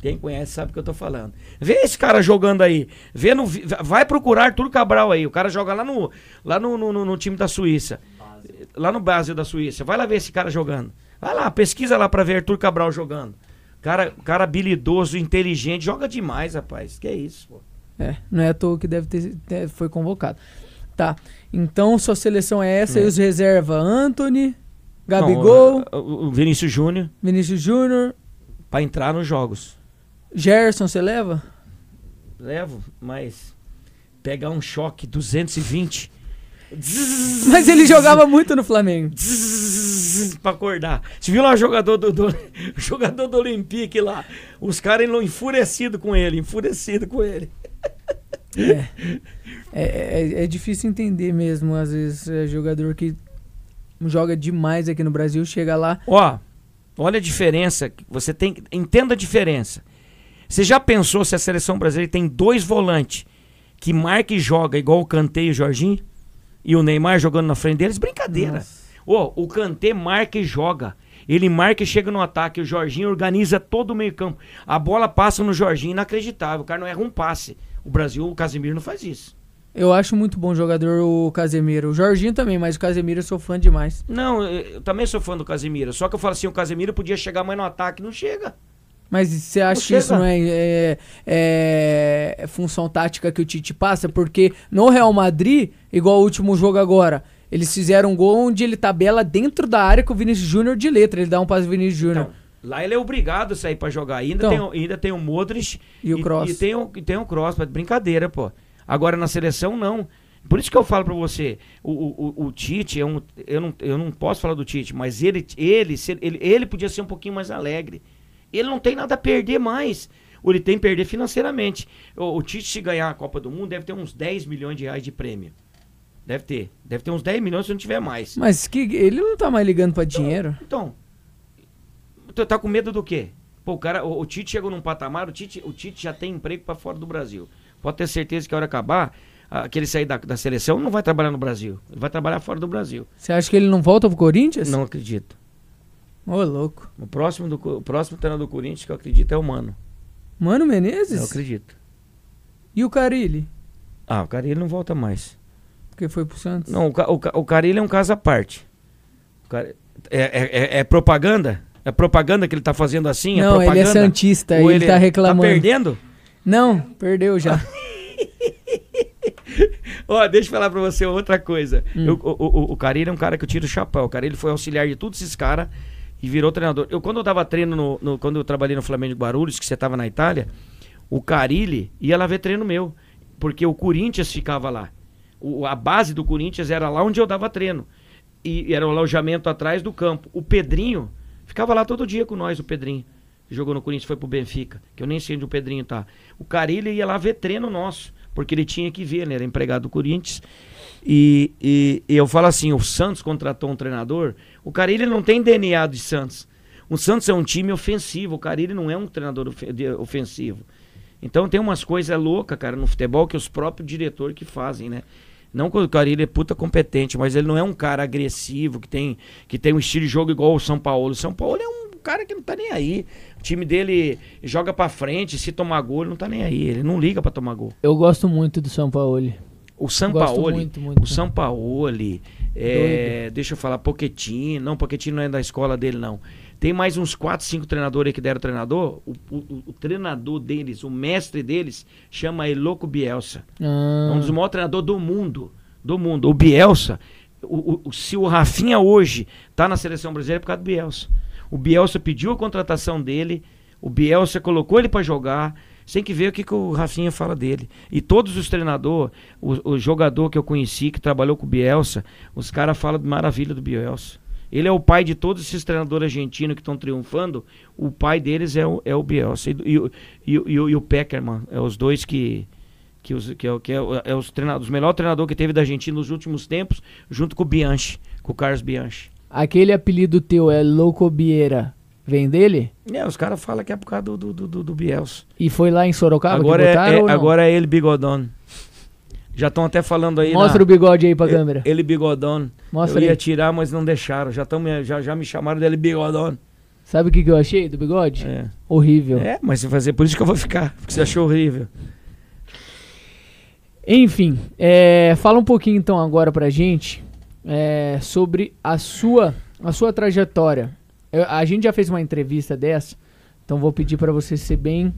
Quem conhece sabe o que eu tô falando. Vê esse cara jogando aí. Vê no, vai procurar Arthur Cabral aí. O cara joga lá no, lá no, no, no- no time da Suíça. Lá no Brasil da Suíça. Vai lá ver esse cara jogando. Vai lá, pesquisa lá pra ver Arthur Cabral jogando. Cara, cara habilidoso, inteligente, joga demais, rapaz. Que é isso, pô. É, não é à toa que deve ter, ter- foi convocado. Tá. Então sua seleção é essa e os reserva Anthony, Gabigol, Não, o, o Vinícius Júnior Vinícius Júnior, pra entrar nos jogos. Gerson, você leva? Levo, mas pegar um choque 220 Mas ele jogava muito no Flamengo. Zzz, pra acordar. Você viu lá o jogador do, do- [laughs] jogador do Olympique lá? Os caras enfurecidos com ele, enfurecido com ele. É, é, é difícil entender mesmo, às vezes, é jogador que joga demais aqui no Brasil, chega lá. Ó, olha a diferença. Você tem. Entenda a diferença. Você já pensou se a seleção brasileira tem dois volantes que marca e joga igual o Kanté e o Jorginho? E o Neymar jogando na frente deles? Brincadeira. Ô, o Kanté marca e joga. Ele marca e chega no ataque. O Jorginho organiza todo o meio-campo. A bola passa no Jorginho, inacreditável. O cara não erra um passe. O Brasil, o Casemiro não faz isso. Eu acho muito bom jogador o Casemiro. O Jorginho também, mas o Casemiro eu sou fã demais. Não, eu também sou fã do Casemiro. Só que eu falo assim: o Casemiro podia chegar mais no ataque. Não chega. Mas você acha que isso não é, é- é- função tática que o Tite passa? Porque no Real Madrid, igual o último jogo agora, eles fizeram um gol onde ele tabela dentro da área com o Vinícius Júnior de letra. Ele dá um passe pro Vinícius Júnior. Então, lá ele é obrigado a sair pra jogar. Ainda, Então. tem, o- ainda tem o Modric E o Kroos. E, tem o, e tem o Cross. Brincadeira, pô. Agora na seleção, não. Por isso que eu falo pra você, o, o, o- Tite é um. Eu não, eu não posso falar do Tite, mas ele, ele, ele, ele podia ser um pouquinho mais alegre. Ele não tem nada a perder mais. Ou ele tem a perder financeiramente. O, o Tite, se ganhar a Copa do Mundo, deve ter uns 10 milhões de reais de prêmio. Deve ter. Deve ter uns 10 milhões se não tiver mais. Mas que ele não tá mais ligando pra dinheiro. Então, tu tá com medo do quê? Pô, o cara, o, o Tite chegou num patamar, o Tite, o Tite já tem emprego pra fora do Brasil. Pode ter certeza que a hora acabar, ah, que ele sair da, da seleção, não vai trabalhar no Brasil. Ele vai trabalhar fora do Brasil. Você acha que ele não volta pro Corinthians? Não acredito. Ô, louco. O próximo, do, o próximo treinador do Corinthians que eu acredito é o Mano. Mano Eu Menezes? acredito. E o Carilli? Ah, o cara ele não volta mais. Porque foi pro Santos? Não, o, o, o cara ele é um caso à parte. O cara- é, é- é- é propaganda? É propaganda que ele tá fazendo assim? não, é ele é? Santista, Ou ele, tá reclamando. Tá perdendo? Não, perdeu já. [laughs] Ó, deixa eu falar pra você outra coisa. Hum. Eu- o, o, o Carilho é um cara que eu tiro o chapéu. O Carilho foi auxiliar de todos esses caras e virou treinador. Eu, quando eu dava treino, no, no- quando eu trabalhei no Flamengo de Guarulhos, que você tava na Itália, o Carilli ia lá ver treino meu. Porque o Corinthians ficava lá. O- a base do Corinthians era lá onde eu dava treino. E era o alojamento atrás do campo. O Pedrinho ficava lá todo dia com nós, o Pedrinho. Jogou no Corinthians, foi pro Benfica. Que eu nem sei onde o Pedrinho tá. O Carilli ia lá ver treino nosso. Porque ele tinha que ver, ele era empregado do Corinthians. E, e- e eu falo assim: o Santos contratou um treinador. O Carilli não tem DNA de Santos. O Santos é um time ofensivo. O Carilli não é um treinador ofensivo. Então tem umas coisas loucas, cara, no futebol que os próprios diretores que fazem, né? Não que o Carilli é puta competente, mas ele não é um cara agressivo, que tem, que tem um estilo de jogo igual o São Paulo. O São Paulo é um cara que não tá nem aí. O time dele joga pra frente, se tomar gol, ele não tá nem aí. Ele não liga pra tomar gol. Eu gosto muito do São Paulo. O São Paulo, o São Paulo, é, deixa eu falar, Pochettino, não, Pochettino não é da escola dele não. Tem mais uns 4, 5 treinadores aí que deram treinador. O, o- o treinador deles, o mestre deles, chama Eloco Bielsa. É Ah, um dos maiores treinadores do mundo. Do mundo. O Bielsa, o- o- se o Rafinha hoje tá na seleção brasileira é por causa do Bielsa. O Bielsa pediu a contratação dele, o Bielsa colocou ele para jogar. Você tem que ver o que, que o Rafinha fala dele. E todos os treinadores, o, o jogador que eu conheci, que trabalhou com o Bielsa, os caras falam de maravilha do Bielsa. Ele é o pai de todos esses treinadores argentinos que estão triunfando. O pai deles é o, é o Bielsa. E, e, e, e, o- Peckerman. É os dois que, que, os, que, é, que é, é os treinadores, o melhor treinador que teve da Argentina nos últimos tempos, junto com o Bianchi, com o Carlos Bianchi. aquele apelido teu é Louco Bieira. Vem dele? É, os caras falam que é por causa do, do, do, do, Bielsa. E foi lá em Sorocaba Agora é, botaram é- não? agora é ele bigodão. Já estão até falando aí. Mostra na- o bigode aí pra e- câmera. Ele bigodão. Mostra eu ia aí. tirar, mas não deixaram. Já, tão me, já, já me chamaram dele bigodão. Sabe o que, que eu achei do bigode? É. Horrível. é, mas se fazer, por isso que eu vou ficar. Porque você achou horrível. Enfim, é, fala um pouquinho então agora pra gente é, sobre a sua, a sua trajetória. Eu- a gente já fez uma entrevista dessa, então vou pedir pra você ser bem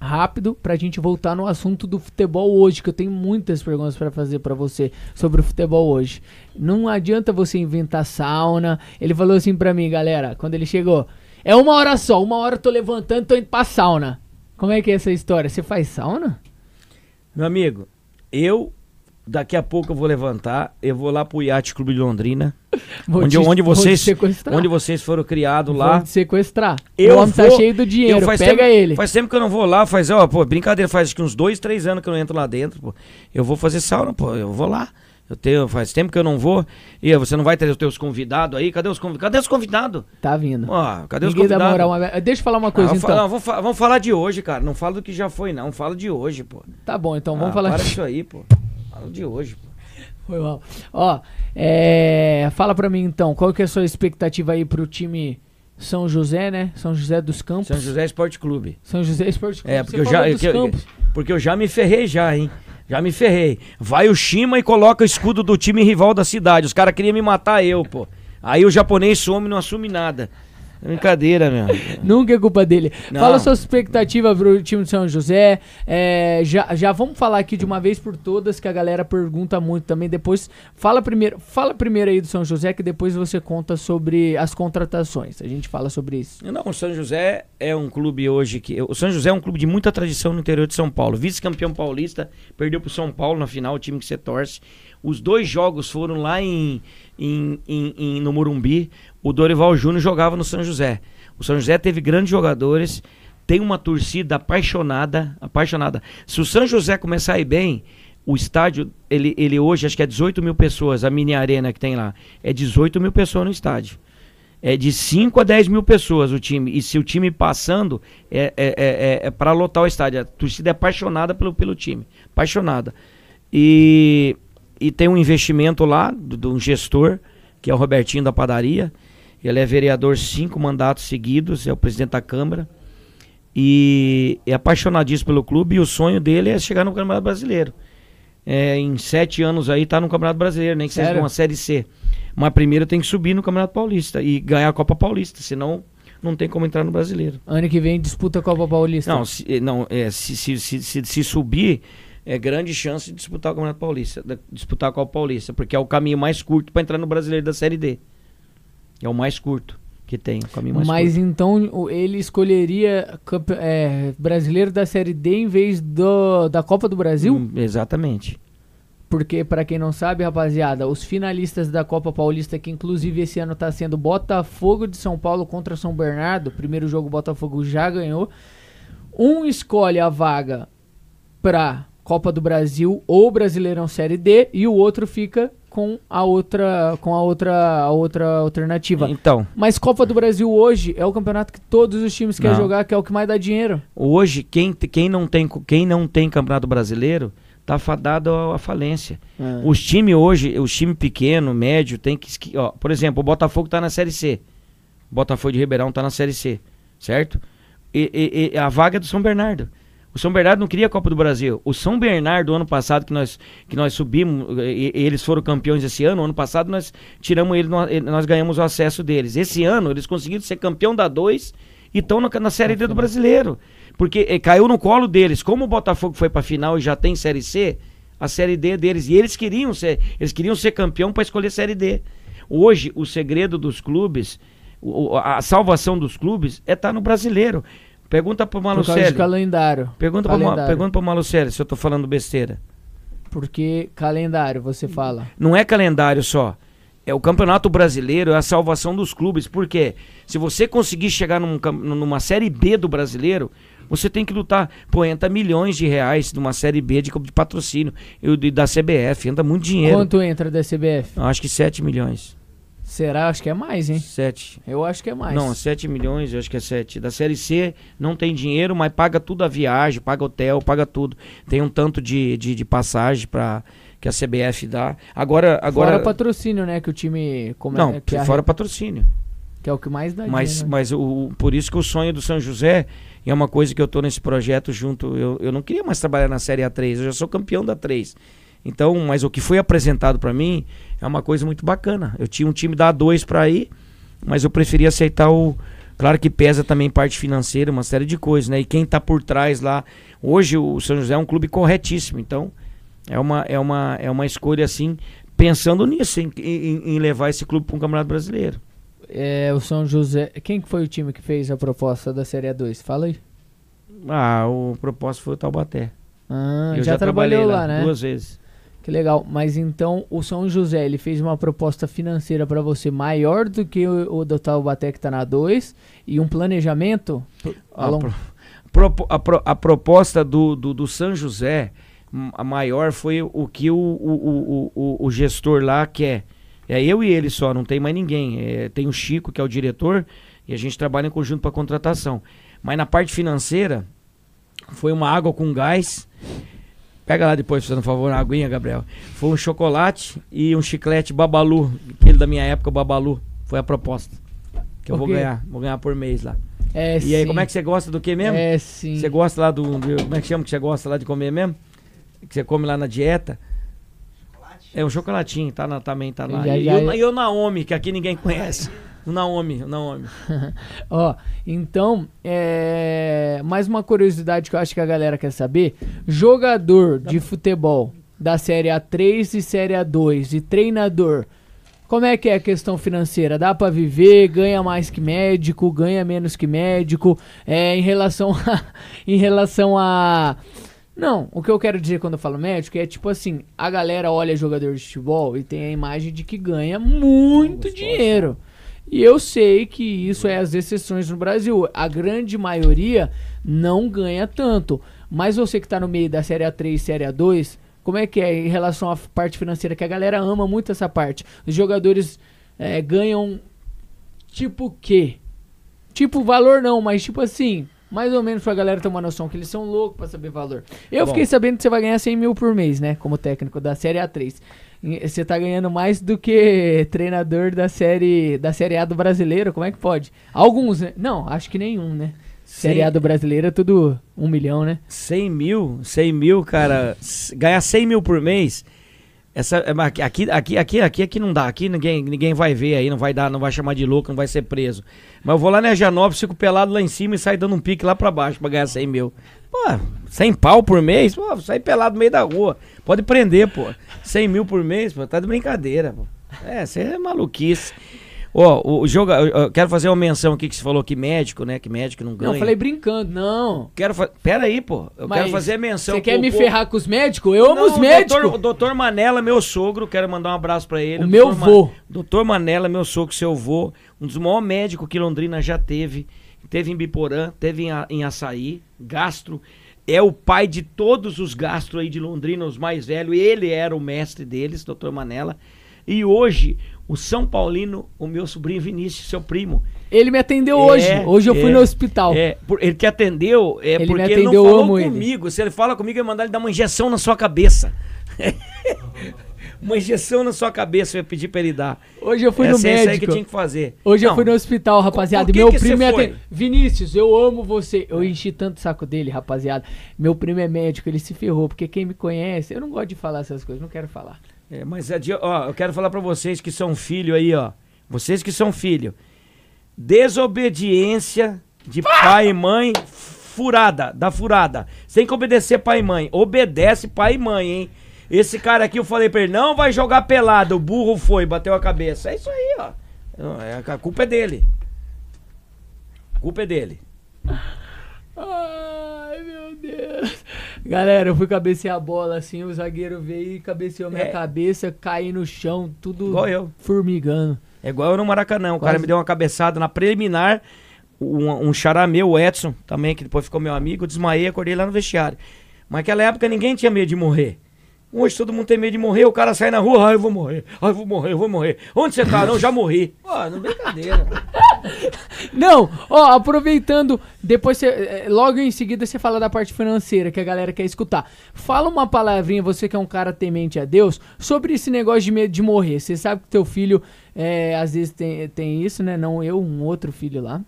rápido pra gente voltar no assunto do futebol hoje, que eu tenho muitas perguntas pra fazer pra você sobre o futebol hoje. Não adianta você inventar sauna. Ele falou assim pra mim, galera, quando ele chegou, é uma hora só, uma hora eu tô levantando, tô indo pra sauna. Como é que é essa história? Você faz sauna? Meu amigo, eu daqui a pouco eu vou levantar, eu vou lá pro Yacht Clube de Londrina, [laughs] Vou onde, te- onde vou vocês onde vocês foram criados Vou lá. te sequestrar. Eu o homem tá vou- cheio do dinheiro, pega tempo, ele. Faz tempo que eu não vou lá, faz, ó, pô, brincadeira, faz acho que uns dois, três anos que eu não entro lá dentro, pô. Eu vou fazer sauna, pô, eu vou lá. Eu tenho, faz tempo que eu não vou. E você não vai ter os teus convidados aí? Cadê os convidados? Cadê os convidados? Tá vindo. Ó, cadê os Ninguém dá convidados? moral. Deixa eu falar uma Ah, coisa vamos, então. falar, vamos, fa- vamos falar de hoje, cara. Não fala do que já foi, não. Fala de hoje, pô. Tá bom, então vamos Ah, falar Para de... isso aí, pô. Fala de hoje, pô. Foi mal. Ó, é, fala pra mim então, qual que é a sua expectativa aí pro time São José, né? São José dos Campos. São José Esporte Clube. São José Esporte Clube. É, porque Você eu já. eu- porque eu já me ferrei já, hein? Já me ferrei. Vai o Shima e coloca o escudo do time rival da cidade. Os caras queriam me matar eu, pô. Aí o japonês some e não assume nada. Brincadeira, meu. Nunca é culpa dele. Não. Fala sua expectativa pro time de São José. É, já, já vamos falar aqui de uma vez por todas, que a galera pergunta muito também. Depois, fala primeiro, fala primeiro aí do São José, que depois você conta sobre as contratações. A gente fala sobre isso. Não, o São José é um clube hoje que. O São José é um clube de muita tradição no interior de São Paulo. Vice-campeão paulista, perdeu pro São Paulo na final, o time que você torce. Os dois jogos foram lá em, em, em- em- no Morumbi. O Dorival Júnior jogava no São José. O São José teve grandes jogadores, tem uma torcida apaixonada, apaixonada. Se o São José começar a ir bem, o estádio, ele, ele hoje acho que é 18 mil pessoas, a mini arena que tem lá. É 18 mil pessoas no estádio. É de 5 a 10 mil pessoas o time. E se o time passando, é, é, é, é, para lotar o estádio. A torcida é apaixonada pelo, pelo time. Apaixonada. E, e tem um investimento lá do- de um gestor, que é o Robertinho da Padaria. Ele é vereador cinco mandatos seguidos, é o presidente da Câmara. E é apaixonadíssimo pelo clube. E o sonho dele é chegar no Campeonato Brasileiro. É, em sete anos aí tá no Campeonato Brasileiro, nem que seja Sério? uma Série C. Mas primeiro tem que subir no Campeonato Paulista e ganhar a Copa Paulista, senão não tem como entrar no Brasileiro. Ano que vem disputa a Copa Paulista. Não, se, eh, não é, se, se, se, se, se subir, é grande chance de disputar o Campeonato Paulista, da- disputar a Copa Paulista, porque é o caminho mais curto para entrar no Brasileiro da Série D. É o mais curto que tem, o caminho mais Mas curto. então ele escolheria é, brasileiro da Série D em vez do, da Copa do Brasil? Hum, exatamente. Porque, pra quem não sabe, rapaziada, os finalistas da Copa Paulista, que inclusive esse ano tá sendo Botafogo de São Paulo contra São Bernardo, primeiro jogo o Botafogo já ganhou. Um escolhe a vaga pra Copa do Brasil ou Brasileirão Série D e o outro fica com a outra com a outra a outra alternativa. Então, Mas Copa do Brasil hoje é o campeonato que todos os times querem Não. jogar, que é o que mais dá dinheiro. hoje quem, quem não tem quem não tem Campeonato Brasileiro tá fadado à falência. Os times hoje, os times pequeno, médio, tem que. Ó, por exemplo, o Botafogo tá na Série C. O Botafogo de Ribeirão tá na Série C. Certo? E, e- e a vaga é do São Bernardo. O São Bernardo não queria a Copa do Brasil. O São Bernardo, ano passado, que nós, que nós subimos, e- e eles foram campeões esse ano. Ano passado nós tiramos ele, e- nós ganhamos o acesso deles. Esse ano eles conseguiram ser campeão da 2 e estão na, na Série D do Brasileiro. Porque eh, caiu no colo deles. Como o Botafogo foi pra final e já tem Série C, a Série D é deles. E eles queriam ser, eles queriam ser campeão para escolher Série D. Hoje, o segredo dos clubes, o- a salvação dos clubes é estar no brasileiro. Pergunta pro Por causa de Malucelli. calendário. Pergunta pro, Calendário. pergunta pro Malucelli se eu tô falando besteira. Porque calendário, você fala. Não é calendário só. É o Campeonato Brasileiro, é a salvação dos clubes. Por quê? Se você conseguir chegar num numa Série B do Brasileiro, você tem que lutar. Pô, entra milhões de reais numa Série B de, de patrocínio e da CBF. Entra muito dinheiro. Quanto entra da CBF? Acho que 7 milhões. Será? Acho que é mais, hein? 7. Eu acho que é mais. Não, 7 milhões, eu acho que é 7. Da Série C não tem dinheiro, mas paga tudo a viagem, paga hotel, paga tudo. Tem um tanto de, de, de passagem pra, que a CBF dá. Agora. agora Fora patrocínio, né? Que o time. Como não, é, que, fora patrocínio. que é o que mais dá Mas, dinheiro, né? mas o- por isso que o sonho do São José e é uma coisa que eu tô nesse projeto junto. Eu, eu não queria mais trabalhar na Série A3, eu já sou campeão da 3. Então, mas o que foi apresentado pra mim é uma coisa muito bacana. Eu tinha um time da A2 pra ir, mas eu preferi aceitar o. Claro que pesa também parte financeira, uma série de coisas, né? E quem tá por trás lá. Hoje o São José é um clube corretíssimo, então é uma, é uma, é uma escolha assim, pensando nisso, em, em- em levar esse clube para um campeonato brasileiro. É, o São José. Quem que foi o time que fez a proposta da Série A2? Fala aí. Ah, o propósito foi o Taubaté. Ah, Eu já, trabalhou trabalhei lá, né? Duas vezes. Que legal. Mas então o São José ele fez uma proposta financeira pra você maior do que o, o do Taubaté que tá na 2 e um planejamento a pro- a pro- a proposta do, do, do São José, a maior, foi o que o, o, o, o, o gestor lá quer. É eu e ele só, não tem mais ninguém. É, tem o Chico, que é o diretor, e a gente trabalha em conjunto para contratação. Mas na parte financeira, foi uma água com gás. Pega lá depois, fazendo favor, uma aguinha, Gabriel. Foi um chocolate e um chiclete Babalu, aquele da minha época, o Babalu. Foi a proposta. Que eu vou ganhar, vou ganhar por mês lá. É, E aí, sim. como é que você gosta do que mesmo? É sim. Você gosta lá do, do- Como é que chama que você gosta lá de comer mesmo? Que você come lá na dieta? É um chocolatinho, tá na, também tá lá. Já- e, já- o, e o Naomi, que aqui ninguém conhece. [laughs] O Naomi, o Naomi. [laughs] Ó, então, é... mais uma curiosidade que eu acho que a galera quer saber. Jogador de futebol da Série A3 e Série A2 e treinador, como é que é a questão financeira? Dá pra viver? Ganha mais que médico? Ganha menos que médico? É, em relação [laughs] a... em relação a... Não, o que eu quero dizer quando eu falo médico é tipo assim, a galera olha jogador de futebol e tem a imagem de que ganha muito dinheiro. E eu sei que isso é as exceções no Brasil. A grande maioria não ganha tanto. Mas você que tá no meio da Série A3 e Série A2, como é que é em relação à parte financeira? Que a galera ama muito essa parte. Os jogadores é, ganham tipo o quê? Tipo valor não, mas tipo assim, mais ou menos pra galera ter uma noção que eles são loucos pra saber valor. Eu Bom. fiquei sabendo que você vai ganhar 100 mil por mês, né? Como técnico da Série A3. Você tá ganhando mais do que treinador da série da série A do brasileiro, como é que pode? Alguns, né? Não, acho que nenhum, né? Série A do brasileiro é tudo um milhão, né? 100 mil, 100 mil, cara. Ganhar 100 mil por mês. Essa, é, aqui, aqui, aqui, aqui, aqui, aqui não dá. Aqui ninguém, ninguém vai ver aí, não vai dar, não vai chamar de louco, não vai ser preso. Mas eu vou lá na Janópolis, fico pelado lá em cima e saio dando um pique lá pra baixo pra ganhar 100 mil. Pô, 100 pau por mês? Pô, sai pelado no meio da rua. Pode prender, pô. 100 mil por mês, pô, tá de brincadeira, pô. É, você é maluquice. Ó, o, o jogo, eu, quero fazer uma menção aqui que você falou que médico, né? Que médico não ganha. Não, falei brincando, não. Quero fa... Pera aí, pô. Eu Mas quero fazer a menção. Você quer me povo- ferrar com os médicos? Eu amo Não, os o médicos. Doutor, o doutor Manela, meu sogro, quero mandar um abraço pra ele. O meu doutor vô. doutor Manela, meu sogro, seu vô, um dos maiores médicos que Londrina já teve. Teve em Biporã, teve em, A- em Açaí, gastro. É o pai de todos os gastro aí de Londrina, os mais velhos. Ele era o mestre deles, doutor Manela. E hoje, o São Paulino, o meu sobrinho Vinícius, seu primo. Ele me atendeu É, hoje. Hoje eu fui é, no hospital. É, por- ele que atendeu, é Ele me porque ele atendeu, não eu falou amo ele. comigo. Se ele fala comigo, eu ia mandar ele dar uma injeção na sua cabeça. [laughs] uma injeção na sua cabeça, eu ia pedir pra ele dar. Hoje eu fui Essa no é essa aí médico. que tinha que fazer. Hoje eu Não, fui no hospital, rapaziada. que meu que primo foi? atendeu. Vinícius, eu amo você. Eu enchi tanto o saco dele, rapaziada. Meu primo é médico, ele se ferrou. Porque quem me conhece, eu não gosto de falar essas coisas, não quero falar. É, mas adi- ó, eu quero falar pra vocês que são filho aí, ó. Vocês que são filho. Desobediência de pai e mãe furada, da furada. Tem que obedecer pai e mãe. Obedece pai e mãe, hein? Esse cara aqui eu falei pra ele, não vai jogar pelado. O burro foi, bateu a cabeça. É isso aí, ó. É- A culpa é dele. A culpa é dele. Ai, meu Deus. Galera, eu fui cabecear a bola assim, o zagueiro veio e cabeceou minha É. cabeça, caí no chão, tudo Igual eu. formigando. É igual eu no Maracanã. O cara Quase. me deu uma cabeçada na preliminar. Um, um xará meu, o Edson, também, que depois ficou meu amigo. Desmaiei, acordei lá no vestiário. Mas naquela época ninguém tinha medo de morrer. Hoje todo mundo tem medo de morrer. O cara sai na rua, ai, eu vou morrer. Ai, eu vou morrer, eu vou morrer. Onde você tá? Não, já morri. [laughs] Pô, não é brincadeira. [laughs] Não, ó, aproveitando, depois você, eh, logo em seguida você fala da parte financeira que a galera quer escutar. Fala uma palavrinha, você que é um cara temente a Deus, sobre esse negócio de medo de morrer. Você sabe que teu filho, eh, às vezes tem, tem isso, né? Não eu, um outro filho lá.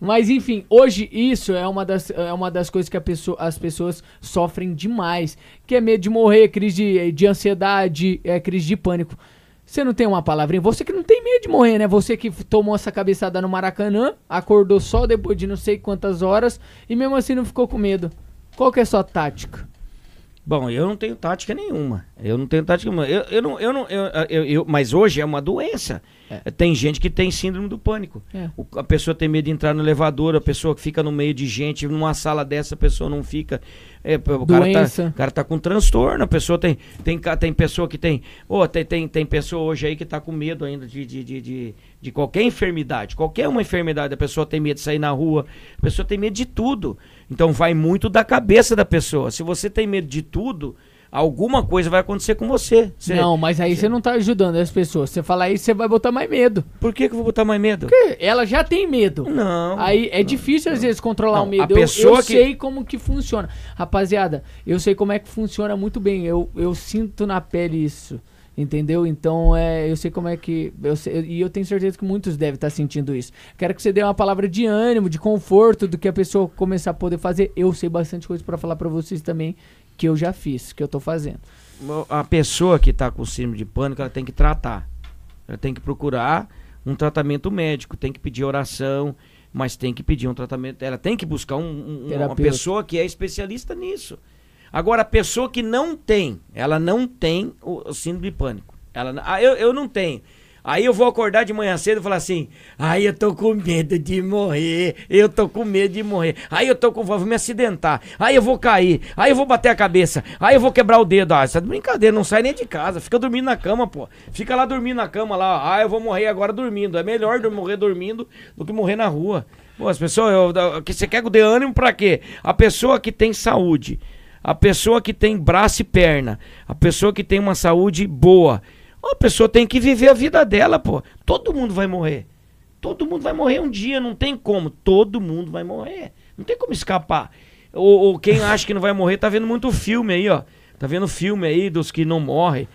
Mas enfim, hoje isso é uma das, é uma das coisas que pessoa, as pessoas sofrem demais. Que é medo de morrer, crise de, de ansiedade, é, crise de pânico. Você não tem uma palavrinha? Você que não tem medo de morrer, né? Você que tomou essa cabeçada no Maracanã, acordou só depois de não sei quantas horas e mesmo assim não ficou com medo. Qual que é a sua tática? Bom, eu não tenho tática nenhuma. Eu não tenho tática nenhuma. Eu, eu não, eu não, eu, eu- eu- mas hoje é uma doença. Tem gente que tem síndrome do pânico. É. O- a pessoa tem medo de entrar no elevador, a pessoa que fica no meio de gente, numa sala dessa, a pessoa não fica. é, o, cara tá, o cara tá com transtorno, a pessoa tem. Tem, tem pessoa que tem. Ô, tem, tem, tem pessoa hoje aí que tá com medo ainda de, de, de, de, de qualquer enfermidade. Qualquer uma enfermidade, a pessoa tem medo de sair na rua, a pessoa tem medo de tudo. Então vai muito da cabeça da pessoa. Se você tem medo de tudo, alguma coisa vai acontecer com você. Você- Não, mas aí você não tá ajudando as pessoas. Você falar isso, você vai botar mais medo. Por que, que eu vou botar mais medo? Porque ela já tem medo. Não. Aí é difícil às vezes controlar Não, o medo. a Eu- pessoa eu, que- sei como que funciona. Rapaziada, eu sei como é que funciona muito bem. Eu, eu sinto na pele isso. Entendeu? Então, é, eu sei como é que. Eu sei- e eu tenho certeza que muitos devem estar sentindo isso. Quero que você dê uma palavra de ânimo, de conforto, do que a pessoa começar a poder fazer. Eu sei bastante coisa pra falar pra vocês também, que eu já fiz, que eu tô fazendo. a pessoa que está com síndrome de pânico, ela tem que tratar. Ela tem que procurar um tratamento médico, tem que pedir oração, mas tem que pedir um tratamento. Ela tem que buscar um- um- uma pessoa que é especialista nisso. Agora, a pessoa que não tem, ela não tem o, o síndrome de pânico. Ela, ah, eu, eu não tenho. Aí eu vou acordar de manhã cedo e falar assim: ai, eu tô com medo de morrer, eu tô com medo de morrer, aí eu tô com vou me acidentar, aí eu vou cair, aí eu vou bater a cabeça, aí eu vou quebrar o dedo. Ah, isso é de brincadeira, não sai nem de casa, fica dormindo na cama, pô. Fica lá dormindo na cama lá, ah, eu vou morrer agora dormindo. É melhor morrer dormindo do que morrer na rua. Pô, as pessoas, eu, eu- você quer que dê ânimo pra quê? A pessoa que tem saúde, a pessoa que tem braço e perna, a pessoa que tem uma saúde boa. A pessoa tem que viver a vida dela, pô. Todo mundo vai morrer. Todo mundo vai morrer um dia, não tem como. Todo mundo vai morrer. Não tem como escapar. Ou, ou quem acha que não vai morrer tá vendo muito filme aí, ó. Tá vendo filme aí dos que não morrem.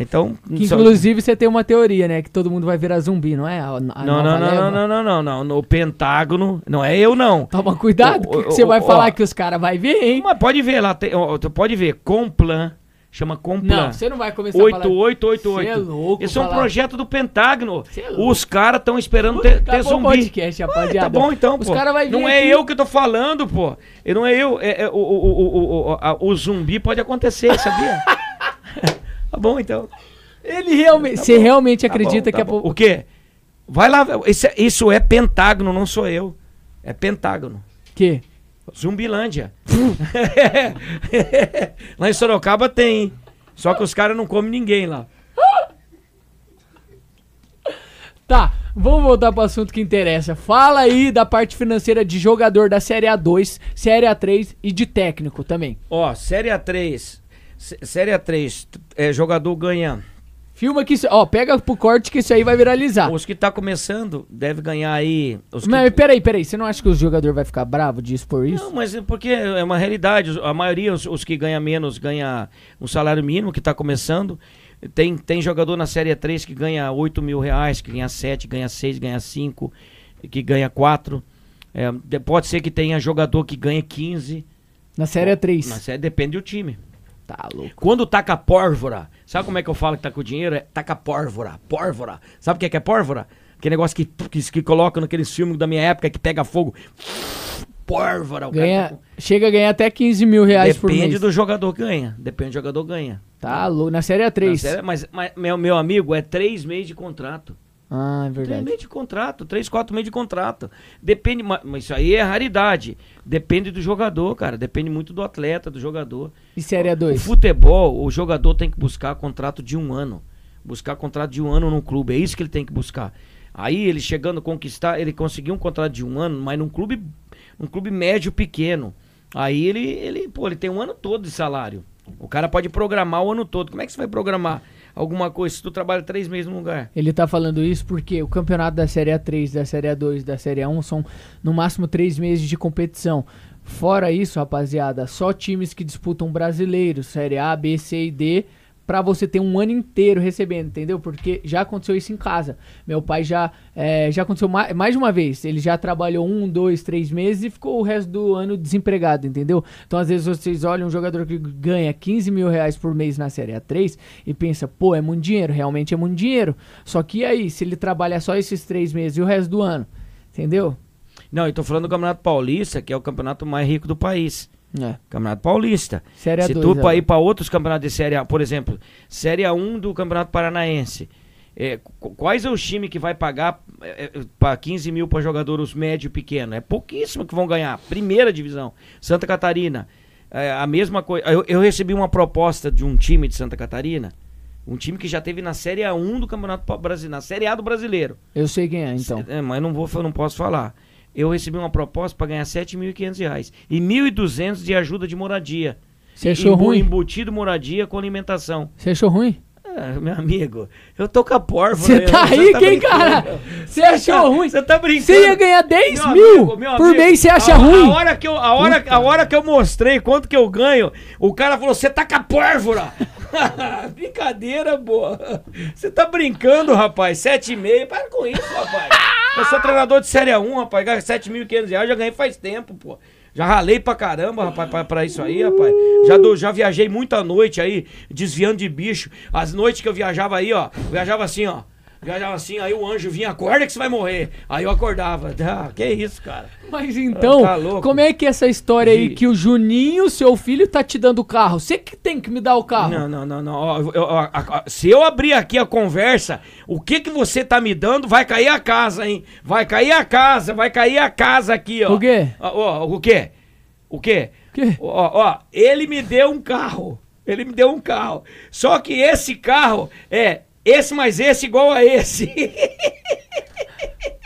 Então. Que, inclusive você tem uma teoria, né? Que todo mundo vai virar zumbi, não é? A, a Não, não, não, não, não, não, não. No Pentágono. Não é eu, não. Toma cuidado, Ô, que, você vai ó. falar que os caras vão ver, hein? Mas pode ver lá, tem, ó, pode ver, Complan, Chama Complan. Não, você não vai começar a falar... 8888. Cê é louco Esse é um projeto do Pentágono. É. Os caras estão esperando ter, ter o zumbi. podcast, Ah, rapaziada. tá bom então, Os pô. cara vai não é aqui- eu que tô falando, pô. Não é eu. É, é o, o, o, o, o, a- o zumbi pode acontecer, sabia? [laughs] tá bom então. Ele realmente... Tá Você bom, realmente tá acredita bom, que tá é... bom. po- O quê? Vai lá. Isso é, isso é Pentágono, não sou eu. É Pentágono. Que? Zumbilândia. [laughs] lá em Sorocaba tem. Só que os caras não comem ninguém lá. Tá, vamos voltar pro assunto que interessa. Fala aí da parte financeira de jogador da Série A2, Série A3 e de técnico também. Ó, Série A3. Sé- Série A3, t- é, jogador ganha. Filma que isso... Ó, pega pro corte que isso aí vai viralizar. Os que tá começando deve ganhar aí. Os que- Mas peraí, peraí. Você não acha que o jogador vai ficar bravo de expor isso? Não, mas é porque é uma realidade. A maioria, os, os que ganha menos, ganha um salário mínimo que tá começando. Tem, tem jogador na Série 3 que ganha 8 mil reais, que ganha 7, ganha 6, ganha 5, que ganha 4. É, de- pode ser que tenha jogador que ganha 15. Na Série A3. Na série depende do time. Tá louco. Quando taca pórvora, sabe como é que eu falo que tá com dinheiro? É taca pórvora, pórvora. Sabe o que é, que é pórvora? Aquele negócio que, que, que coloca naqueles filmes da minha época que pega fogo. Pórvora. cara tá Ganha, com- chega a ganhar até 15 mil reais por Depende mês. do jogador ganha. Depende do jogador ganha. Tá louco. Na Série A3. Na série- mas, mas, meu, meu amigo, é três meses de contrato. Ah, é Três verdade. meses de contrato, três, quatro meses de contrato. Depende, ma- mas isso aí é raridade. Depende do jogador, cara. Depende muito do atleta, do jogador. E Série O A2? futebol, o jogador tem que buscar contrato de um ano. Buscar contrato de um ano num clube. É isso que ele tem que buscar. Aí ele chegando a conquistar, ele conseguiu um contrato de um ano, mas num clube, um clube médio pequeno. Aí ele, ele, pô, ele tem um ano todo de salário. O cara pode programar o ano todo. Como é que você vai programar alguma coisa se tu trabalha três meses num lugar? Ele tá falando isso porque o campeonato da Série A3, da Série A2, da Série A1 são no máximo três meses de competição. Fora isso, rapaziada, só times que disputam brasileiros, Série A, B, C e D, pra você ter um ano inteiro recebendo, entendeu? Porque já aconteceu isso em casa. Meu pai já, é, já aconteceu ma- mais de uma vez. Ele já trabalhou um, dois, três meses e ficou o resto do ano desempregado, entendeu? Então, às vezes, vocês olham um jogador que ganha 15 mil reais por mês na Série A3 e pensa, pô, é muito dinheiro, realmente é muito dinheiro. Só que aí, se ele trabalha só esses três meses e o resto do ano, entendeu? Não, eu tô falando do Campeonato Paulista, que é o campeonato mais rico do país. É. Campeonato Paulista. Série Se A2, tu é. ir para outros campeonatos de Série A, por exemplo, Série A1 do Campeonato Paranaense, é, qu- quais é os times que vai pagar é, para 15 mil para jogador os médio e pequeno? É pouquíssimo que vão ganhar. Primeira divisão. Santa Catarina, é, a mesma coisa. Eu, eu recebi uma proposta de um time de Santa Catarina, um time que já teve na Série A1 do Campeonato Brasileiro, na Série A do Brasileiro. Eu sei quem é, então. É, mas não vou, eu não posso falar. Eu recebi uma proposta para ganhar 7.500 reais e 1.200 de ajuda de moradia. Você achou Embu- ruim? Embutido moradia com alimentação. Você achou ruim? Ah, meu amigo, eu tô com a porva. Você tá aí, quem, brincando. cara? Você achou ruim? Você tá brincando? Você ia ganhar 10 Meu mil amigo, meu por amigo, mês, você acha a, ruim? A hora, que eu, a, hora, a hora que eu mostrei quanto que eu ganho, o cara falou: Você tá com a pórvora! [laughs] Brincadeira, boa. Você tá brincando, rapaz. 7,5. Para com isso, rapaz. Eu sou treinador de Série 1, rapaz. Ganho 7.500 reais, já ganhei faz tempo, pô. Já ralei pra caramba, rapaz, pra, pra isso aí, rapaz. Já, do- já viajei muita noite aí, desviando de bicho. As noites que eu viajava aí, ó, viajava assim, ó. Viajava assim, aí o anjo vinha, acorda que você vai morrer. Aí eu acordava. Ah, que isso, cara. Mas então, Tá como é que é essa história aí De- que o Juninho, seu filho, tá te dando o carro? Você que tem que me dar o carro. Não, não, não, não. Ó, eu- ó, a- a- se eu abrir aqui a conversa, o que que você tá me dando, vai cair a casa, hein? Vai cair a casa, vai cair a casa aqui, ó. O quê? Ó, ó, o quê? O quê? O quê? Ó, ó, ele me deu um carro. Ele me deu um carro. Só que esse carro é esse mais esse igual a esse. [laughs]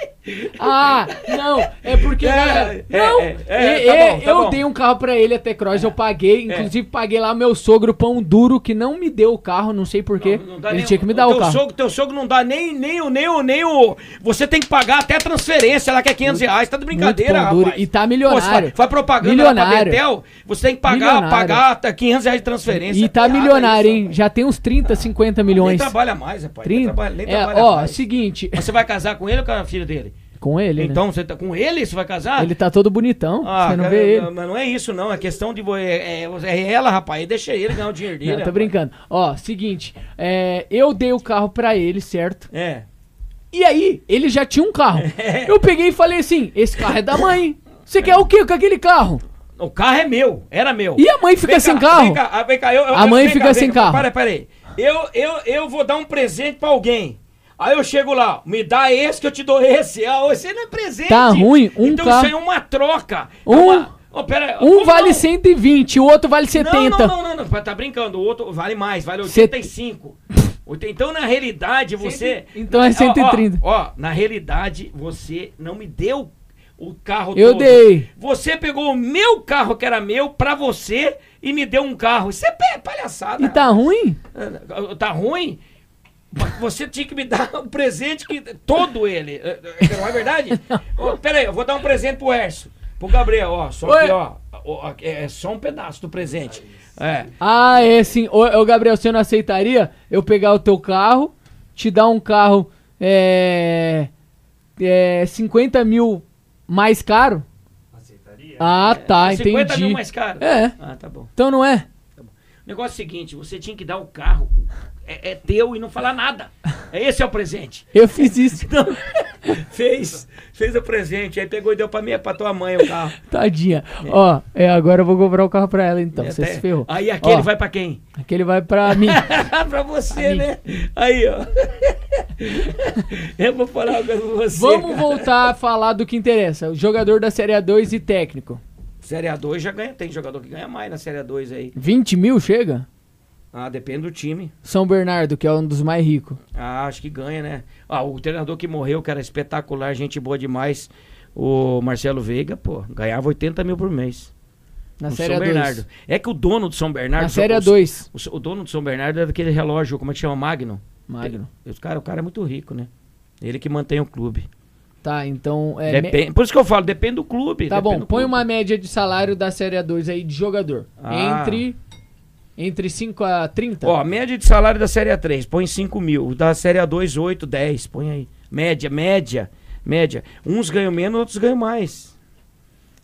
Ah, não, é porque. É, é, não, é, é, e- tá e- bom, tá eu bom. dei um carro pra ele até Cross, eu paguei, inclusive paguei lá meu sogro pão duro que não me deu o carro, não sei porquê. Ele nem- tinha que me dar o teu carro. Sogro, teu sogro não dá nem, nem, o- nem, o- nem o. Você tem que pagar até a transferência lá, que é 500 reais. Tá de brincadeira, rapaz. E tá Pô, milionário. faz, faz propaganda lá pra Milionário. Betel, você tem que pagar, Milionário. pagar até 500 reais de transferência. E tá Piada milionário, isso, hein? Já tem uns 30, 50 Nem milhões. trabalha mais, rapaz. Nem 30. trabalha, nem é, trabalha ó, mais. seguinte. Você vai casar com ele ou com a filha dele? Com ele, né? Então você tá com ele? Você vai casar? Ele tá todo bonitão. Ah, você não cara, vê ele. Mas não é isso, não. É questão de. É, é, é ela, rapaz. Deixa ele ganhar o dinheiro dele. Não, tô rapaz. brincando. Ó, seguinte. é, eu dei o carro pra ele, certo? É. E aí, ele já tinha um carro. [laughs] Eu peguei e falei assim: esse carro é da mãe. Você quer o quê com aquele carro? O carro é meu. Era meu. E a mãe fica Vem sem cá, carro? Vem cá, ah, vem cá, eu- eu- A mãe fica sem carro. Para, para aí. Eu, eu, eu vou dar um presente pra alguém. Aí eu chego lá, me dá esse que eu te dou esse. Ah, esse não é presente. Tá ruim, um Então carro- isso é uma troca. É Um- uma- Ó, pera Um vale não? 120, o outro vale 70. Não, não, não, não, não, tá brincando. O outro vale mais, vale 85. Oito- Então, na realidade, você. Então é Ó, 130. Ó, ó, na realidade, você não me deu o carro Eu todo. dei. Você pegou o meu carro, que era meu, pra você e me deu um carro. Isso é pa- palhaçada. E tá ruim? Tá ruim? Você tinha que me dar um presente que. Todo ele. Eh, eh, Não é verdade? [laughs] Ó, Pera aí, eu vou dar um presente pro Erso. Pro Gabriel, ó. Só Oi. que, ó. ó, É só um pedaço do presente. É. Ah, é sim. Ô, ô, Gabriel, você não aceitaria eu pegar o teu carro, te dar um carro é, é 50 mil mais caro? Aceitaria? Ah, tá, 50 entendi. mil mais caro? É. Ah, tá bom. Então não é? O negócio é o seguinte: você tinha que dar o carro. É, é teu e não falar nada. É Esse é o presente. Eu fiz isso. [laughs] Então, fez, fez o presente, aí pegou e deu pra minha, pra tua mãe o carro. Tadinha. Ó, é, agora eu vou comprar o carro pra ela então. Você até- se ferrou. Aí aquele Ó, vai pra quem? Aquele vai pra mim. [laughs] pra você, Amigo. né? Aí, ó. [laughs] Eu vou falar uma coisa pra você. Vamos cara. voltar a falar do que interessa. O jogador da Série A2 e técnico. Série A2 já ganha, tem jogador que ganha mais na Série A2 aí. 20 mil chega? Ah, depende do time. São Bernardo, que é um dos mais ricos. Ah, acho que ganha, né? Ah, o treinador que morreu, que era espetacular, gente boa demais, o Marcelo Veiga, pô, ganhava 80 mil por mês. Na no Série São A2. Bernardo. É que o dono do São Bernardo. Na Série o- A2. O, o dono do São Bernardo é daquele relógio, como é que chama? Magno. Magno. Os cara, o cara é muito rico, né? Ele que mantém o clube. Tá, então. É, me- Depende- Por isso que eu falo, depende do clube. Tá bom, põe clube. uma média de salário da Série A2 aí de jogador. Ah. Entre. Entre 5 a 30? Ó, média de salário da Série A3, põe 5 mil. Da Série A2, 8, 10, põe aí. Média, média, média. Uns ganham menos, outros ganham mais.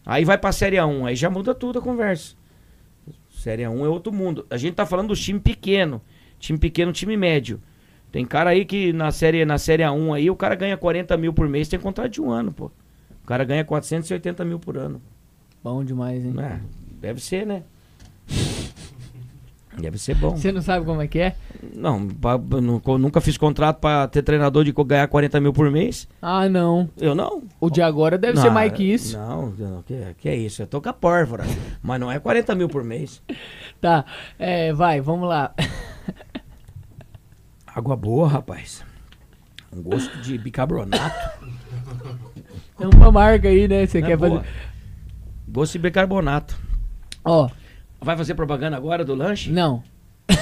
Aí vai pra Série A1, aí já muda tudo a conversa. Série A1 é outro mundo. A gente tá falando dos time pequeno. Time pequeno, time médio. Tem cara aí que na série, na série A1 aí, o cara ganha 40 mil por mês, tem contrato de um ano, pô. O cara ganha 480 mil por ano. Bom demais, hein? É, deve ser, né? Deve ser bom. Você não sabe como é que é? Não, nu- nunca fiz contrato pra ter treinador de ganhar 40 mil por mês. Ah, não. Eu não. O de agora deve Não, ser mais que isso. Não, não, que, que é isso? Eu tô com a pórvora. mas não é 40 mil por mês. [laughs] Tá, é, vai, vamos lá. [laughs] Água boa, rapaz. Um gosto de bicarbonato. É uma marca aí, né? Você Não é quer fazer. Gosto de bicarbonato. Ó, Vai fazer propaganda agora do lanche? não. [laughs]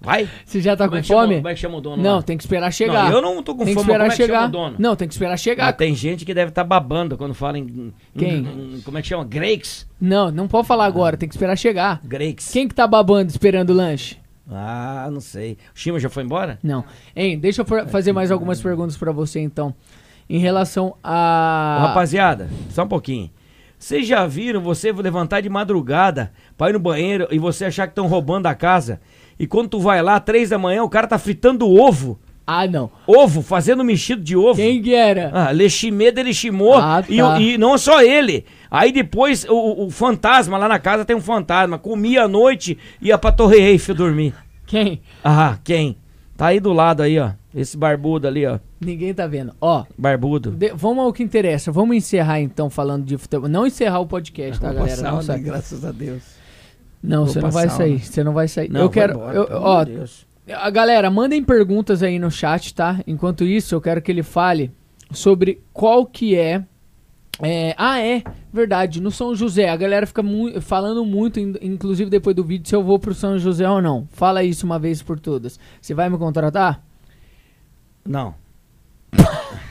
Vai? Você já tá Como é com que chama- fome? como é que chama o dono Não, lá? tem que esperar chegar. Não, eu não tô com tem que fome, mas esperar como é que chama chegar. o dono? Não, tem que esperar chegar. Ah, tem gente que deve estar babando quando fala em, em- Quem? em- como é que chama? Grakes? Não, não pode falar agora, tem que esperar chegar. Grakes. Quem que tá babando esperando o lanche? Ah, não sei. O Shima já foi embora? Não. Hein, deixa eu for- fazer mais algumas perguntas pra você então. Em relação a. Ô, rapaziada, só um pouquinho. Vocês já viram você levantar de madrugada pra ir no banheiro e você achar que estão roubando a casa? E quando tu vai lá, três da manhã, o cara tá fritando ovo. Ah, não. Ovo, fazendo mexido de ovo. Quem que era? Ah, dele chimou. Ah, e, tá. o- e não só ele. Aí depois o, o fantasma, lá na casa tem um fantasma. Comia à noite ia pra Torre Eiffel dormir. Quem? Ah, quem? Tá aí do lado aí, ó. Esse barbudo ali, ó. Ninguém tá vendo. Ó, Barbudo. de- vamos ao que interessa. Vamos encerrar então falando de futebol. Não encerrar o podcast, tá, galera? Não, sai. graças a Deus. não você não vai sauna. sair. Você não vai sair. Não, eu quero. embora, eu- ó, a galera, mandem perguntas aí no chat, tá? Enquanto isso, eu quero que ele fale sobre qual que é. É, ah, é verdade. No São José, a galera fica mu- falando muito, in- inclusive depois do vídeo, se eu vou pro São José ou não. Fala isso uma vez por todas. Você vai me contratar? Não. [laughs]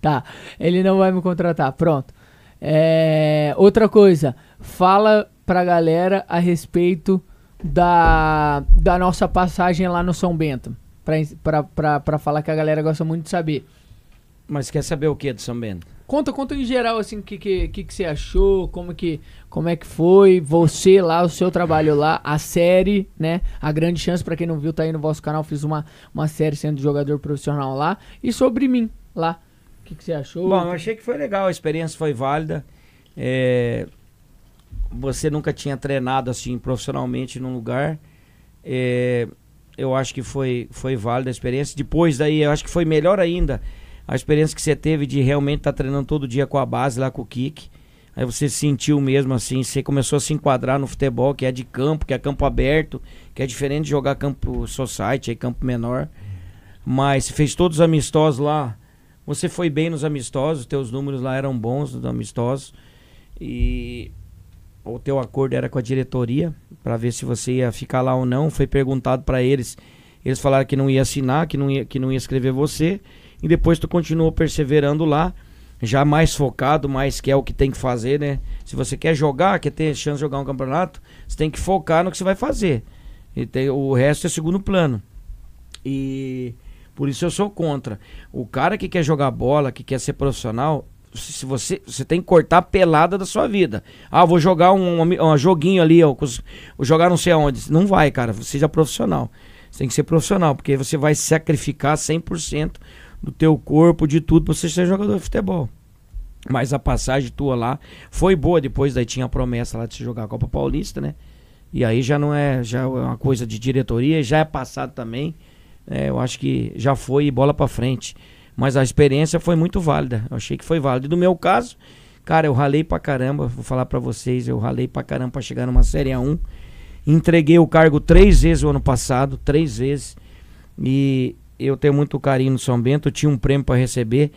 Tá, ele não vai me contratar. Pronto. É, outra coisa, fala pra galera a respeito da, da nossa passagem lá no São Bento. pra, pra, pra, pra falar que a galera gosta muito de saber. Mas quer saber o que do São Bento? Conta, conta em geral, assim, o que, que, que, que você achou, como que, como é que foi, você lá, o seu trabalho lá, a série, né? A grande chance, pra quem não viu, tá aí no vosso canal, fiz uma, uma série sendo jogador profissional lá. E sobre mim, lá. O que, que você achou? Bom, eu achei que foi legal, a experiência foi válida. É, Você nunca tinha treinado assim profissionalmente num lugar. É, Eu acho que foi, foi válida a experiência. Depois daí, eu acho que foi melhor ainda a experiência que você teve de realmente estar treinando todo dia com a base lá com o kick. Aí você sentiu mesmo assim, você começou a se enquadrar no futebol, que é de campo, que é campo aberto, que é diferente de jogar campo society, aí campo menor. Mas você fez todos os amistosos lá. Você foi bem nos amistosos, teus números lá eram bons nos amistosos. E o teu acordo era com a diretoria para ver se você ia ficar lá ou não. Foi perguntado para eles. Eles falaram que não ia assinar, que não ia, que não ia escrever você. E depois tu continuou perseverando lá, já mais focado, mais que é o que tem que fazer, né? Se você quer jogar, quer ter chance de jogar um campeonato, você tem que focar no que você vai fazer. E tem, o resto é segundo plano. E por isso eu sou contra. O cara que quer jogar bola, que quer ser profissional, se você, você tem que cortar a pelada da sua vida. Ah, vou jogar um, um, um joguinho ali, ó, jogar não sei aonde. Não vai, cara. Seja profissional. Você tem que ser profissional, porque você vai sacrificar 100% do teu corpo, de tudo, pra você ser jogador de futebol. Mas a passagem tua lá foi boa. Depois daí tinha a promessa lá de se jogar a Copa Paulista, né? E aí já não é, já é uma coisa de diretoria, já é passado também. É, eu acho que já foi bola pra frente. Mas a experiência foi muito válida. Eu achei que foi válida. E no meu caso, cara, eu ralei pra caramba. Vou falar pra vocês, eu ralei pra caramba pra chegar numa Série A1. Entreguei o cargo três vezes o ano passado, três vezes. E eu tenho muito carinho no São Bento. Eu tinha um prêmio pra receber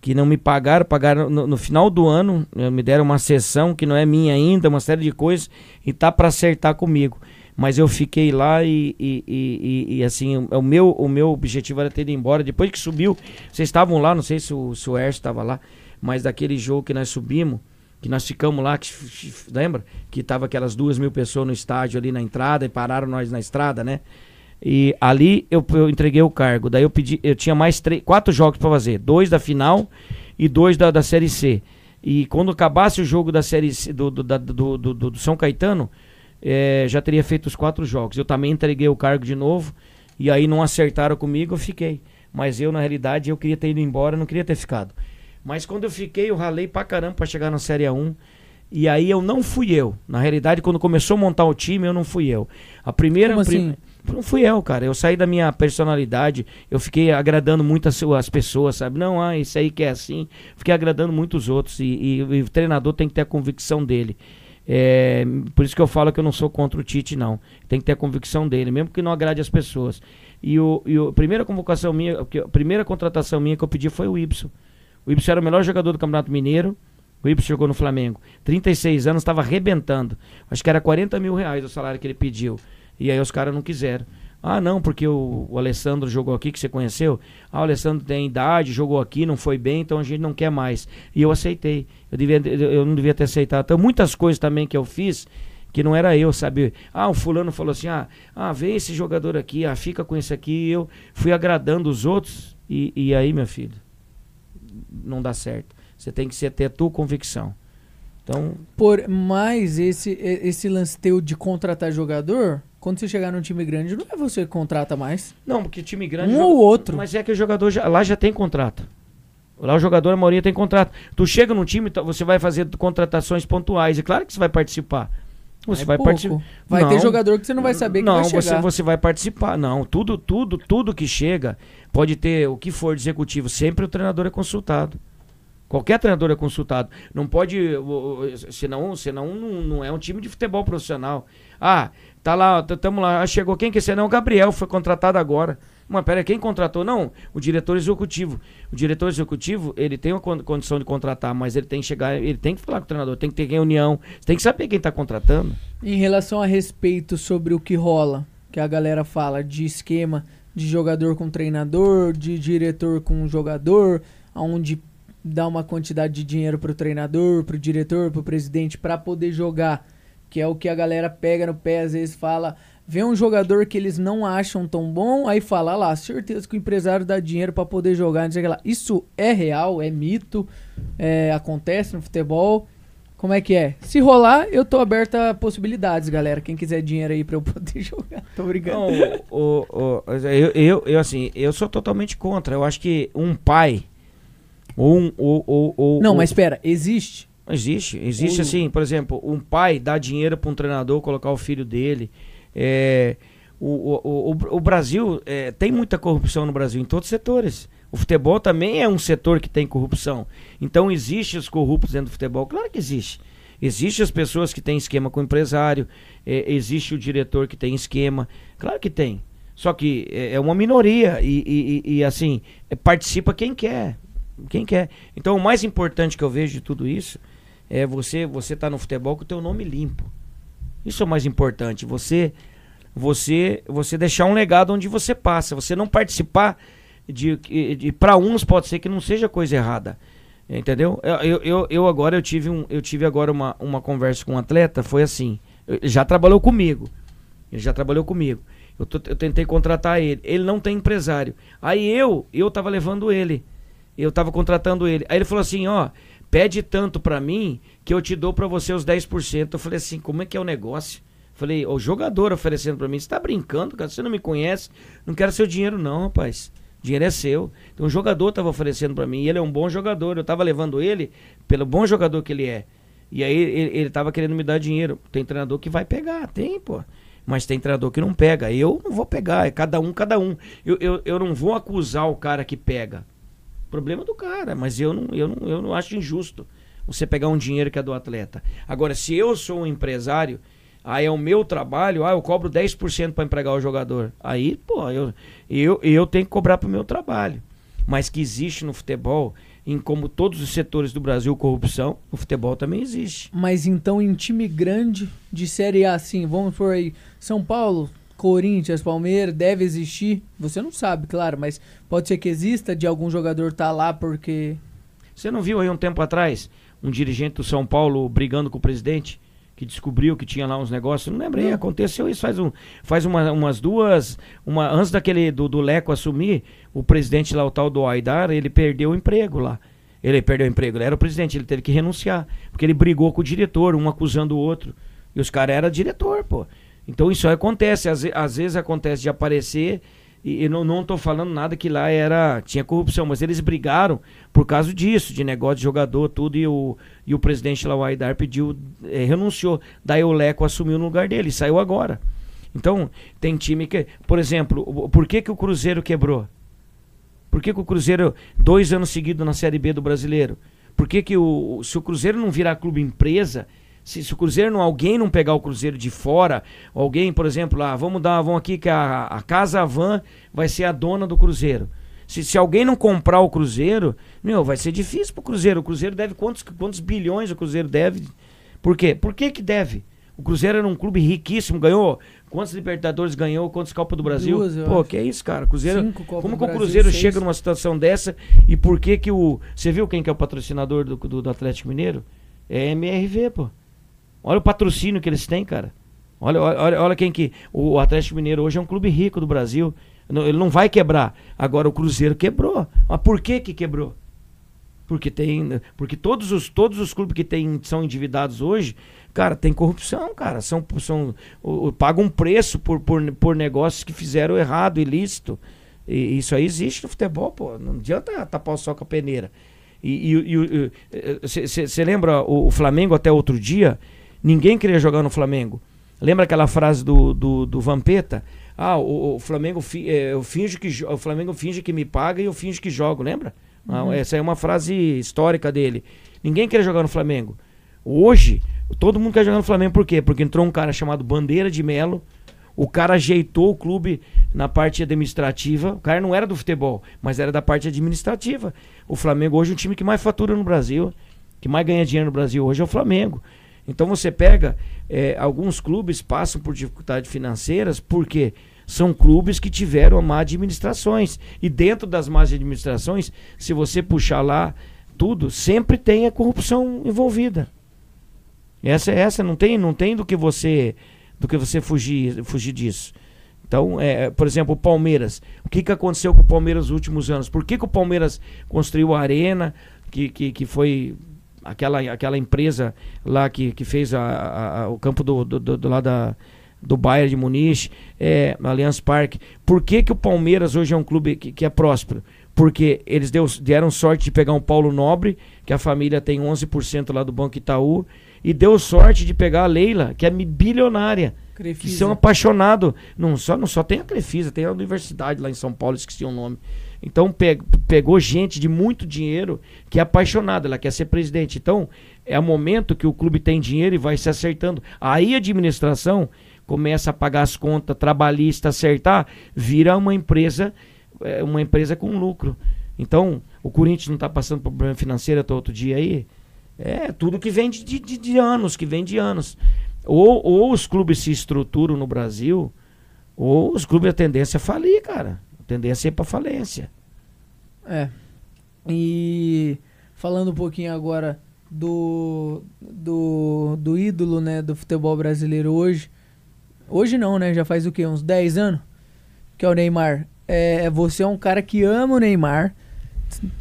que não me pagaram, pagaram no, no final do ano, eh, me deram uma sessão que não é minha ainda, uma série de coisas, e tá para acertar comigo. Mas eu fiquei lá e, e, e- e- assim, o, meu, o meu objetivo era ter ido embora. Depois que subiu, vocês estavam lá, não sei se o, se o Erso estava lá, mas daquele jogo que nós subimos, que nós ficamos lá, que, lembra? Que tava aquelas duas mil pessoas no estádio ali na entrada e pararam nós na estrada, né? E ali eu, eu entreguei o cargo. Daí eu pedi, eu tinha mais três, quatro jogos para fazer, dois da final e dois da, da série C. E quando acabasse o jogo da série C, do, do, da- do, do, do- São Caetano, eh, já teria feito os quatro jogos. Eu também entreguei o cargo de novo e aí não acertaram comigo, eu fiquei. Mas eu na realidade eu queria ter ido embora, não queria ter ficado. Mas quando eu fiquei, eu ralei pra caramba pra chegar na Série A1. E aí eu não fui eu. Na realidade, quando começou a montar o time, eu não fui eu. A primeira. Como prim- assim? Não fui eu, cara. Eu saí da minha personalidade. Eu fiquei agradando muito as, as pessoas, sabe? Não, ah, isso aí que é assim. Fiquei agradando muito os outros. E, e- e o treinador tem que ter a convicção dele. É, por isso que eu falo que eu não sou contra o Tite, não. Tem que ter a convicção dele, mesmo que não agrade as pessoas. E, o, e o- a primeira convocação minha, a primeira contratação minha que eu pedi foi o Ibson. O Ibson era o melhor jogador do Campeonato Mineiro. O Ibson jogou no Flamengo. 36 anos, estava arrebentando. Acho que era 40 mil reais o salário que ele pediu. E aí os caras não quiseram. Ah, não, porque o, o Alessandro jogou aqui, que você conheceu. Ah, o Alessandro tem idade, jogou aqui, não foi bem, então a gente não quer mais. E eu aceitei. Eu, devia, eu não devia ter aceitado. Então, muitas coisas também que eu fiz que não era eu, sabe? Ah, o fulano falou assim: ah, ah vem esse jogador aqui, ah, fica com esse aqui. E eu fui agradando os outros. E, e aí, meu filho, não dá certo. Você tem que ser, ter a tua convicção. Então, Por mais esse, esse lance teu de contratar jogador, quando você chegar num time grande, não é você que contrata mais. não, porque time grande. Um joga- ou outro. Mas é que o jogador já- lá já tem contrato. Lá o jogador, a maioria tem contrato. Tu chega num time, tá- você vai fazer contratações pontuais. E claro que você vai participar. Você É vai participar. Vai ter Não. jogador que você não vai saber que não, vai chegar. você, você vai participar. Não, tudo, tudo, tudo que chega pode ter o que for de executivo. Sempre o treinador é consultado. Qualquer treinador é consultado. Não pode. Senão, senão não, não é um time de futebol profissional. Ah, tá lá, estamos lá. Ah, chegou quem que esse não? O Gabriel foi contratado agora. Mas pera, quem contratou? Não, o diretor executivo. O diretor executivo, ele tem a con- condição de contratar, mas ele tem que chegar, ele tem que falar com o treinador, tem que ter reunião, tem que saber quem está contratando. Em relação a respeito sobre o que rola, que a galera fala de esquema de jogador com treinador, de diretor com jogador, onde dá uma quantidade de dinheiro pro treinador, pro diretor, pro presidente pra poder jogar, que é o que a galera pega no pé, às vezes fala, vê um jogador que eles não acham tão bom, aí fala "Ah lá, certeza que o empresário dá dinheiro pra poder jogar, não sei o que lá. Isso é real, é mito, é, acontece no futebol. Como é que é? Se rolar, eu tô aberto a possibilidades, galera. Quem quiser dinheiro aí pra eu [laughs] poder jogar. Tô brincando. Não, o, o- o- eu, eu, eu, assim, eu sou totalmente contra. Eu acho que um pai ou um. Ou, ou, ou- Não, ou- mas espera, existe? Existe. Existe assim, por exemplo, um pai dá dinheiro para um treinador colocar o filho dele. É, o, o, o, o Brasil é, tem muita corrupção no Brasil em todos os setores. O futebol também é um setor que tem corrupção. Então existe os corruptos dentro do futebol? Claro que existe. Existe as pessoas que têm esquema com o empresário, é, existe o diretor que tem esquema. Claro que tem. Só que é, é uma minoria e, e- e- assim, participa quem quer. Quem quer. Então o mais importante que eu vejo de tudo isso é você você tá no futebol com o teu nome limpo. Isso é o mais importante. Você você você deixar um legado onde você passa. Você não participar de, de para uns pode ser que não seja coisa errada. Entendeu? Eu, eu, eu, agora eu tive um eu tive agora uma, uma conversa com um atleta, foi assim. Ele já trabalhou comigo. Ele já trabalhou comigo. Eu, eu tentei contratar ele. Ele não tem empresário. Aí eu, eu tava levando ele. Eu tava contratando ele. Aí ele falou assim, ó, pede tanto pra mim que eu te dou pra você os 10%. Eu falei assim, como é que é o negócio? Falei, o jogador oferecendo pra mim, você tá brincando, cara? Você não me conhece? Não quero seu dinheiro não, rapaz. Dinheiro é seu. Então o jogador tava oferecendo pra mim, e ele é um bom jogador. Eu tava levando ele pelo bom jogador que ele é. E aí ele, ele tava querendo me dar dinheiro. Tem treinador que vai pegar, tem, pô. Mas tem treinador que não pega. Eu não vou pegar, é cada um, cada um. Eu, eu, eu não vou acusar o cara que pega. Problema do cara, mas eu não, eu, não, eu não acho injusto você pegar um dinheiro que é do atleta. Agora, se eu sou um empresário, aí é o meu trabalho, ah, eu cobro 10% para empregar o jogador. Aí, pô, eu, eu, eu tenho que cobrar pro meu trabalho. Mas que existe no futebol, em como todos os setores do Brasil, corrupção, no futebol também existe. Mas então em time grande de Série A, assim, vamos por aí, São Paulo, Corinthians, Palmeiras, deve existir. Você não sabe, claro, mas pode ser que exista de algum jogador tá lá porque. Você não viu aí um tempo atrás um dirigente do São Paulo brigando com o presidente? Que descobriu que tinha lá uns negócios? Não lembrei, aconteceu isso faz, um, faz uma- umas duas. Uma, antes daquele do, do Leco assumir, o presidente lá, o tal do Aidar, ele perdeu o emprego lá. Ele perdeu o emprego, ele era o presidente, ele teve que renunciar. Porque ele brigou com o diretor, um acusando o outro. E os caras eram diretor, pô. Então isso acontece, às, às vezes acontece de aparecer, e não, não falando nada que lá era tinha corrupção, mas eles brigaram por causa disso, de negócio de jogador, tudo, e o, e o presidente lá, o Aidar, pediu, eh, renunciou. Daí o Leco assumiu no lugar dele, saiu agora. Então, tem time que, por exemplo, por que, que o Cruzeiro quebrou? Por que, que o Cruzeiro, dois anos seguidos na Série B do brasileiro? Por que, que o, se o Cruzeiro não virar clube empresa, se, se o Cruzeiro não, alguém não pegar o Cruzeiro de fora, alguém, por exemplo, lá, vamos dar, vamos aqui que a, a Casa Van vai ser a dona do Cruzeiro. Se, se alguém não comprar o Cruzeiro, meu, vai ser difícil pro Cruzeiro. O Cruzeiro deve quantos, quantos bilhões o Cruzeiro deve? Por quê? Por que que deve? O Cruzeiro era um clube riquíssimo, ganhou quantos Libertadores ganhou, quantos Copa do Brasil? Duas, Pô, acho. que é isso, cara? Cruzeiro, como que o Cruzeiro seis. chega numa situação dessa e por que que o, você viu quem que é o patrocinador do, do, do Atlético Mineiro? É MRV, pô. Olha o patrocínio que eles têm, cara. Olha, olha, olha- quem que. O Atlético Mineiro hoje é um clube rico do Brasil. Ele não vai quebrar. Agora o Cruzeiro quebrou. Mas por que que quebrou? Porque tem. Porque todos os, todos os clubes que tem, são endividados hoje, cara, tem corrupção, cara. São, são, pagam um preço por, por, por negócios que fizeram errado, ilícito. E isso aí existe no futebol, pô. Não adianta tapar o sol com a peneira. E você lembra o, o Flamengo até outro dia? Ninguém queria jogar no Flamengo. Lembra aquela frase do, do, do Vampeta? Ah, o, o Flamengo fi, é, eu finge que o Flamengo finge que me paga e eu finge que jogo, lembra? Ah, essa é uma frase histórica dele. Ninguém quer jogar no Flamengo. Hoje, todo mundo quer jogar no Flamengo por quê? Porque entrou um cara chamado Bandeira de Melo. O cara ajeitou o clube na parte administrativa. O cara não era do futebol, mas era da parte administrativa. O Flamengo hoje é o time que mais fatura no Brasil, que mais ganha dinheiro no Brasil hoje é o Flamengo. Então você pega, eh, alguns clubes passam por dificuldades financeiras porque são clubes que tiveram má administrações. E dentro das más administrações, se você puxar lá tudo, sempre tem a corrupção envolvida. Essa é essa, não tem, não tem do que você do que você fugir, fugir disso. Então, é, por exemplo, o Palmeiras. O que, que aconteceu com o Palmeiras nos últimos anos? Por que, que o Palmeiras construiu a Arena, que, que, que foi aquela, aquela empresa lá que, que fez a, a- a- o campo do, do, do, do lá da, do Bayern de Munique, é, Allianz Parque. Por que, que o Palmeiras hoje é um clube que, que é próspero? Porque eles deu, deram sorte de pegar um Paulo Nobre, que a família tem 11% lá do Banco Itaú, e deu sorte de pegar a Leila, que é bilionária que Crefisa. são apaixonados. Não só, não só tem a Crefisa, tem a universidade lá em São Paulo, esqueci o nome. Então pe- pegou gente de muito dinheiro que é apaixonada, ela quer ser presidente. Então é o momento que o clube tem dinheiro e vai se acertando. Aí a administração começa a pagar as contas trabalhistas, acertar, vira uma empresa, é, uma empresa com lucro. Então o Corinthians não está passando por problema financeiro até outro dia aí. É tudo que vem de, de- de- de anos, que vem de anos. Ou, ou os clubes se estruturam no Brasil, ou os clubes a tendência é falir, cara. Tendência é ir pra falência. É. E falando um pouquinho agora do, do, do ídolo, né, do futebol brasileiro hoje. Hoje não, né? Já faz o quê? Uns 10 anos? Que é o Neymar. É, você é um cara que ama o Neymar.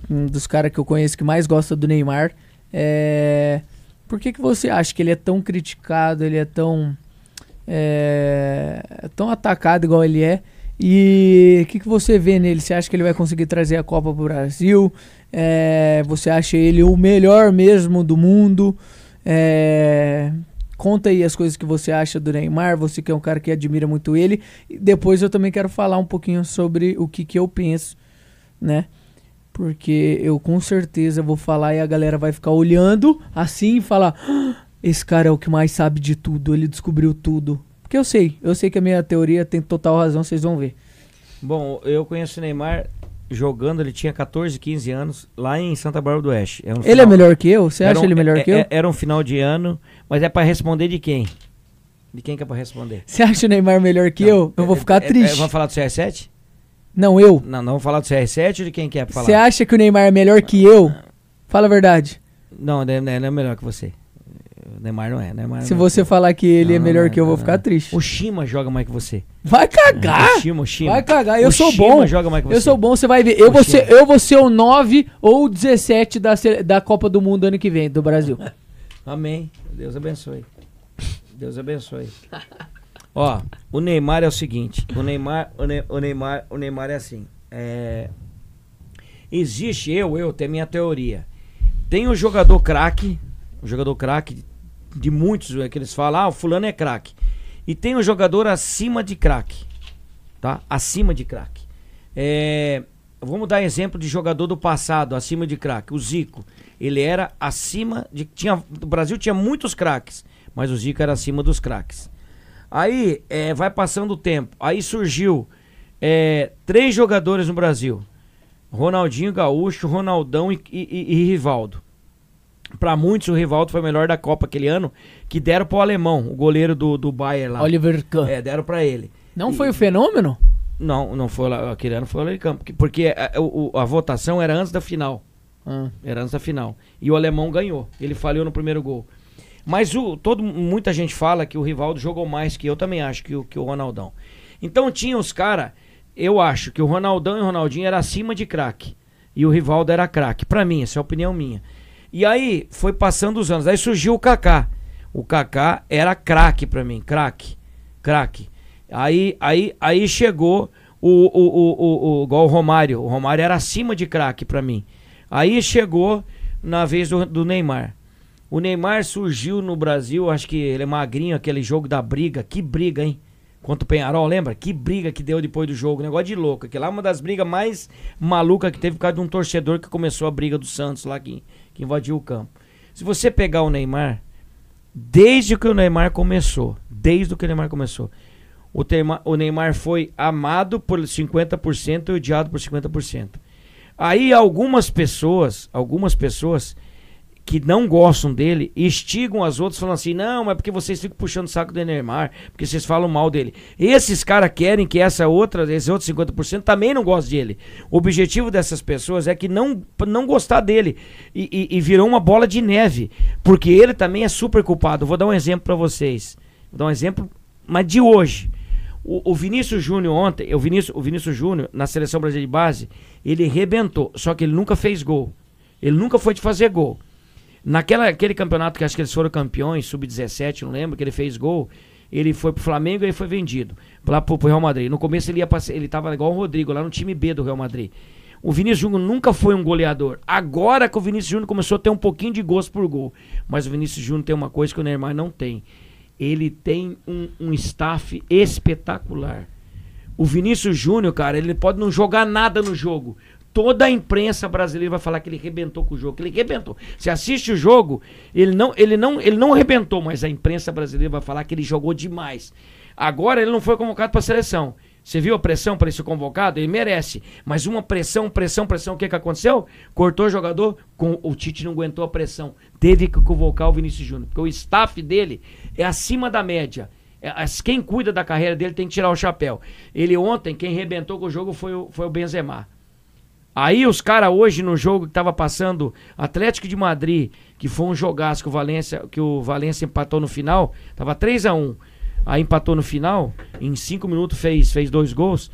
Um dos caras que eu conheço que mais gosta do Neymar. É, por que, que você acha que ele é tão criticado, ele é tão, é, tão atacado igual ele é? E o que, que você vê nele? Você acha que ele vai conseguir trazer a Copa pro Brasil? É, você acha ele o melhor mesmo do mundo? É, conta aí as coisas que você acha do Neymar, você que é um cara que admira muito ele. E depois eu também quero falar um pouquinho sobre o que, que eu penso, né? Porque eu com certeza vou falar e a galera vai ficar olhando assim e falar: "Ah, esse cara é o que mais sabe de tudo, ele descobriu tudo. Porque eu sei, eu sei que a minha teoria tem total razão, vocês vão ver. Bom, eu conheço o Neymar jogando, ele tinha 14, 15 anos, lá em Santa Bárbara do Oeste. É um Ele é final- melhor que eu? Você acha um- ele melhor é- que eu? é- Era um final de ano, mas é pra responder de quem? De quem que é pra responder? Você acha o Neymar melhor que Não, eu? Eu vou é- ficar é- é- triste. vamos falar do CR7? Não, eu. Não, não vamos falar do CR7 ou de quem que é pra falar? Você acha que o Neymar é melhor que eu? Fala a verdade. Não, ele não é melhor que você. O Neymar não é. Neymar Se não é. você falar que ele é Não, melhor não, que eu, vou não, ficar triste. O Shima joga mais que você. Vai cagar! O Shima, o Shima. Vai cagar, eu O sou Shima bom. joga mais que você. Eu sou bom, você vai ver. Eu O vou, ser, eu vou ser o 9 ou o 17 da, da Copa do Mundo ano que vem, do Brasil. [laughs] Amém. Deus abençoe. Deus abençoe. [laughs] Ó, o Neymar é o seguinte. O Neymar, o, Ne- o Neymar, o Neymar é assim. É, existe eu, eu tenho minha teoria. Tem o jogador craque, o jogador craque de muitos é que eles falam, ah, o fulano é craque. E tem o jogador acima de craque, tá? Acima de craque. É, vamos dar exemplo de jogador do passado, acima de craque. O Zico, ele era acima de tinha o Brasil tinha muitos craques, mas o Zico era acima dos craques. Aí é, vai passando o tempo, aí surgiu é, três jogadores no Brasil: Ronaldinho Gaúcho, Ronaldão e- e- e Rivaldo. Pra muitos, o Rivaldo foi o melhor da Copa aquele ano, que deram pro alemão, o goleiro do, do Bayern lá. Oliver Kahn. É, deram pra ele. Não E- foi o fenômeno? Não, não foi lá, aquele ano foi o Alecampo, porque- porque a, o- a votação era antes da final. Ah. Era antes da final. E o alemão ganhou. Ele falhou no primeiro gol. Mas o, todo, muita gente fala que o Rivaldo jogou mais que eu também acho que o, que o Ronaldão. Então tinha os caras, eu acho que o Ronaldão e o Ronaldinho era acima de craque. E o Rivaldo era craque. Pra mim, essa é a opinião minha. E aí foi passando os anos. Aí surgiu o Kaká. O Kaká era craque pra mim, craque, craque. Aí, aí, aí chegou o, o, o, o, igual o Romário. O Romário era acima de craque pra mim. Aí chegou na vez do, do Neymar. O Neymar surgiu no Brasil, acho que ele é magrinho, aquele jogo da briga. Que briga, hein? Contra o Penharol, lembra? Que briga que deu depois do jogo. Negócio de louco. Que lá é uma das brigas mais malucas que teve por causa de um torcedor que começou a briga do Santos lá que, que invadiu o campo. Se você pegar o Neymar, desde que o Neymar começou, desde que o Neymar começou, o, Teima- o Neymar foi amado por 50% e odiado por 50%. Aí algumas pessoas, algumas pessoas que não gostam dele instigam as outras falando assim: "Não, é porque vocês ficam puxando o saco do Neymar, porque vocês falam mal dele". Esses caras querem que essa outra, esses outros 50% também não gostem dele. O objetivo dessas pessoas é que não não gostar dele e, e- e virou uma bola de neve, porque ele também é super culpado. Vou dar um exemplo pra vocês. Vou dar um exemplo mas de hoje. O, o Vinícius Júnior ontem, o Vinícius, o Vinícius Júnior, na seleção brasileira de base, ele rebentou. Só que ele nunca fez gol. Ele nunca foi de fazer gol. Naquela, aquele campeonato que acho que eles foram campeões, sub-17, não lembro, que ele fez gol, ele foi pro Flamengo e foi vendido lá pro, pro Real Madrid. No começo ele ia ele tava igual o Rodrigo, lá no time B do Real Madrid. O Vinícius Júnior nunca foi um goleador. Agora que o Vinícius Júnior começou a ter um pouquinho de gosto por gol. Mas o Vinícius Júnior tem uma coisa que o Neymar não tem. Ele tem um, um staff espetacular. O Vinícius Júnior, cara, ele pode não jogar nada no jogo. Toda a imprensa brasileira vai falar que ele rebentou com o jogo, que ele rebentou. Você assiste o jogo, ele não, ele não, ele não rebentou, mas a imprensa brasileira vai falar que ele jogou demais. Agora ele não foi convocado para a seleção. Você viu a pressão para ele ser convocado? Ele merece. Mas uma pressão, pressão, pressão. O que, que aconteceu? Cortou o jogador, com, o Tite não aguentou a pressão. Teve que convocar o Vinícius Júnior. Porque o staff dele é acima da média. É, quem cuida da carreira dele tem que tirar o chapéu. Ele ontem, quem rebentou com o jogo foi o, foi o Benzema. Aí os caras hoje no jogo que tava passando Atlético de Madrid, que foi um jogaço que o Valência, que o Valência empatou no final, tava 3 a 1 Aí empatou no final, em cinco minutos fez, fez dois gols.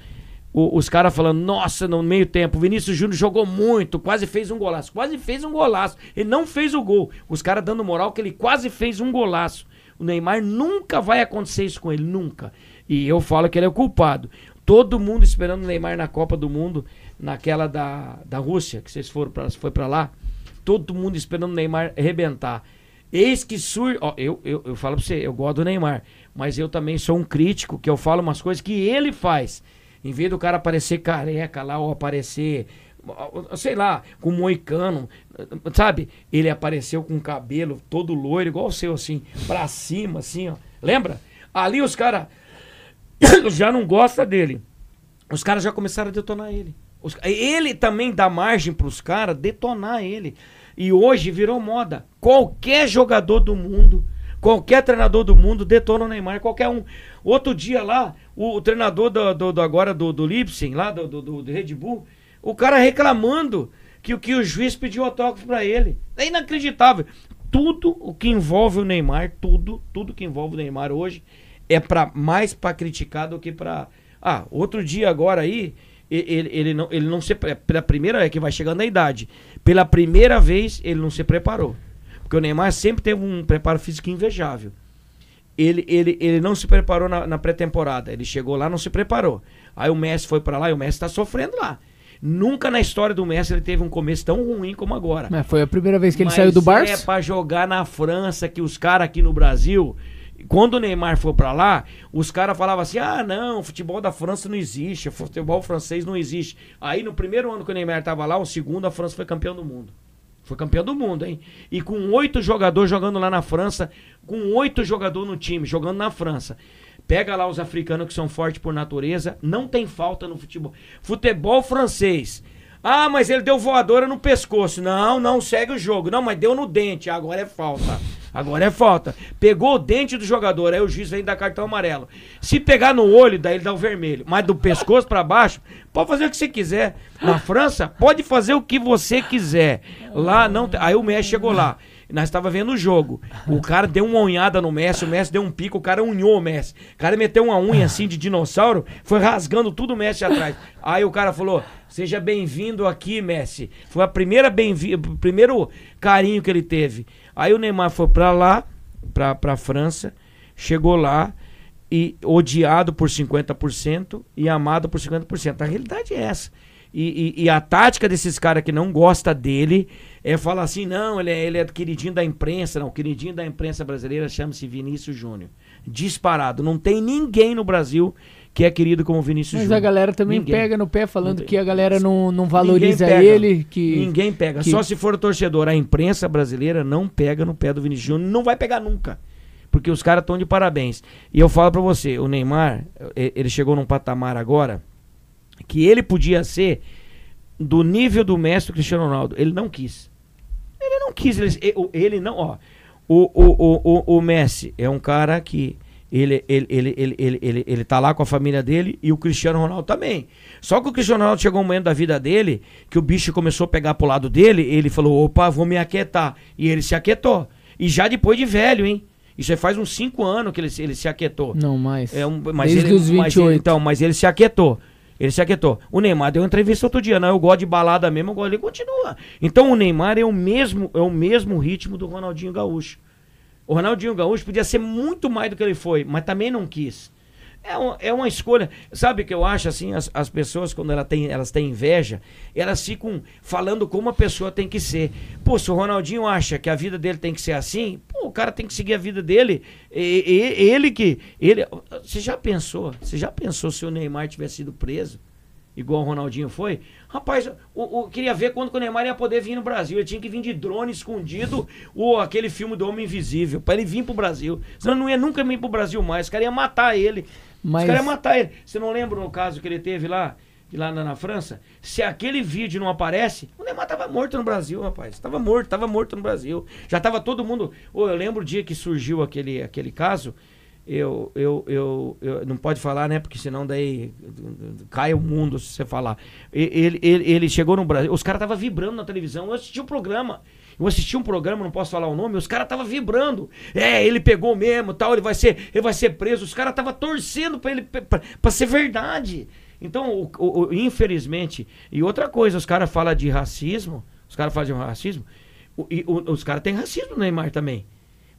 O, os caras falando, nossa, no meio tempo, o Vinícius Júnior jogou muito, quase fez um golaço. Quase fez um golaço. Ele não fez o gol. Os caras dando moral que ele quase fez um golaço. O Neymar nunca vai acontecer isso com ele, nunca. E eu falo que ele é o culpado. Todo mundo esperando o Neymar na Copa do Mundo, naquela da, da Rússia, que vocês foram pra, foi para lá. Todo mundo esperando o Neymar arrebentar. Eis que surge. Ó, eu, eu, eu falo pra você, eu gosto do Neymar mas eu também sou um crítico, que eu falo umas coisas que ele faz. Em vez do cara aparecer careca lá, ou aparecer, sei lá, com moicano, sabe? Ele apareceu com o cabelo todo loiro, igual o seu, assim, pra cima, assim, ó. Lembra? Ali os caras [coughs] já não gostam dele. Os caras já começaram a detonar ele. Os, ele também dá margem pros caras detonar ele. E hoje virou moda. Qualquer jogador do mundo Qualquer treinador do mundo detona o Neymar, qualquer um. Outro dia lá, o, o treinador do, do, do, agora do, do Lipsen, lá do, do, do Red Bull, o cara reclamando que, que o juiz pediu autógrafo para ele. É inacreditável. Tudo o que envolve o Neymar, tudo, tudo que envolve o Neymar hoje é para mais para criticar do que para Ah, outro dia agora aí, ele, ele não ele não se pela primeira é que vai chegando na idade. Pela primeira vez ele não se preparou. Porque o Neymar sempre teve um preparo físico invejável. Ele, ele, ele não se preparou na, na pré-temporada. Ele chegou lá, não se preparou. Aí o Messi foi para lá e o Messi está sofrendo lá. Nunca na história do Messi ele teve um começo tão ruim como agora. Mas foi a primeira vez que ele Mas saiu do Barça? É para jogar na França que os caras aqui no Brasil, quando o Neymar foi para lá, os caras falavam assim: "Ah, não, futebol da França não existe, futebol francês não existe". Aí no primeiro ano que o Neymar tava lá, o segundo a França foi campeão do mundo. Foi campeão do mundo, hein? E com oito jogadores jogando lá na França, com oito jogadores no time, jogando na França. Pega lá os africanos que são fortes por natureza, não tem falta no futebol. Futebol francês. Ah, mas ele deu voadora no pescoço. Não, não, segue o jogo. Não, mas deu no dente. Agora é falta. Agora é falta. Pegou o dente do jogador, aí o juiz vem dar cartão amarelo. Se pegar no olho, daí ele dá o vermelho. Mas do pescoço para baixo, pode fazer o que você quiser. Na França, pode fazer o que você quiser. Lá não. Aí o Messi chegou lá. Nós estava vendo o jogo. O cara deu uma unhada no Messi, o Messi deu um pico, o cara unhou o Messi. O cara meteu uma unha assim de dinossauro, foi rasgando tudo o Messi atrás. Aí o cara falou: Seja bem-vindo aqui, Messi. Foi a primeira bem-vindo, primeiro carinho que ele teve. Aí o Neymar foi para lá, pra, pra França, chegou lá e odiado por 50% e amado por 50%. A realidade é essa. E, e, e, a tática desses caras que não gosta dele é falar assim, não, ele é, ele é queridinho da imprensa, não, o queridinho da imprensa brasileira chama-se Vinícius Júnior. Disparado. Não tem ninguém no Brasil que é querido como Vinícius Mas Júnior. a galera também Ninguém. pega no pé falando Não que a galera não, não Ninguém valoriza pega. ele, que Ninguém pega. que- Só se for torcedor. A imprensa brasileira não pega no pé do Vinícius Júnior. Não vai pegar nunca. Porque os caras estão de parabéns. E eu falo pra você, o Neymar, ele chegou num patamar agora que ele podia ser do nível do mestre Cristiano Ronaldo. Ele não quis. Ele não quis. Ele, ele não, ó. O, o, o, o, o Messi é um cara que ele, ele, ele, ele, ele, ele, ele tá lá com a família dele e o Cristiano Ronaldo também. Só que o Cristiano Ronaldo chegou um momento da vida dele que o bicho começou a pegar pro lado dele, ele falou, opa, vou me aquietar. E ele se aquietou. E já depois de velho, hein? Isso aí faz uns 5 anos que ele, se- ele se aquietou. Não mais. É um, mas Desde ele, os mas ele- 28. então, mas ele se aquietou. Ele se aquietou. O Neymar deu uma entrevista outro dia. Não, eu gosto de balada mesmo, eu gosto. Ele continua. Então o Neymar é o mesmo, é o mesmo ritmo do Ronaldinho Gaúcho. O Ronaldinho Gaúcho podia ser muito mais do que ele foi, mas também não quis. É, um- é uma escolha. Sabe o que eu acho assim? As, as pessoas, quando ela tem, elas têm inveja, elas ficam falando como a pessoa tem que ser. Pô, se o Ronaldinho acha que a vida dele tem que ser assim, pô, o cara tem que seguir a vida dele. E- e- ele que. Ele, você já pensou? Você já pensou se o Neymar tivesse sido preso? Igual o Ronaldinho foi? Rapaz, o, o- queria ver quando o Neymar ia poder vir no Brasil. Ele tinha que vir de drone escondido, ou aquele filme do Homem Invisível, pra ele vir pro Brasil. Senão não ia nunca vir pro Brasil mais. Os caras iam matar ele. Mas- Os caras iam matar ele. Você não lembra no caso que ele teve lá, lá na, na França? Se aquele vídeo não aparece, o Neymar tava morto no Brasil, rapaz. Tava morto, tava morto no Brasil. Já tava todo mundo. Ô, eu lembro o dia que surgiu aquele, aquele caso. Eu, eu, eu, eu- não pode falar, né? Porque senão daí cai o mundo se você falar. Ele, ele, ele chegou no Brasil, os caras estavam vibrando na televisão. Eu assisti o programa. Eu assisti um programa, não posso falar o nome, os caras estavam vibrando. É, ele pegou mesmo, tal, ele vai ser, ele vai ser preso. Os caras estavam torcendo para ele para ser verdade. Então, o- o- infelizmente, e outra coisa, os caras falam de racismo, os caras de racismo, e o- os caras têm racismo no Neymar também.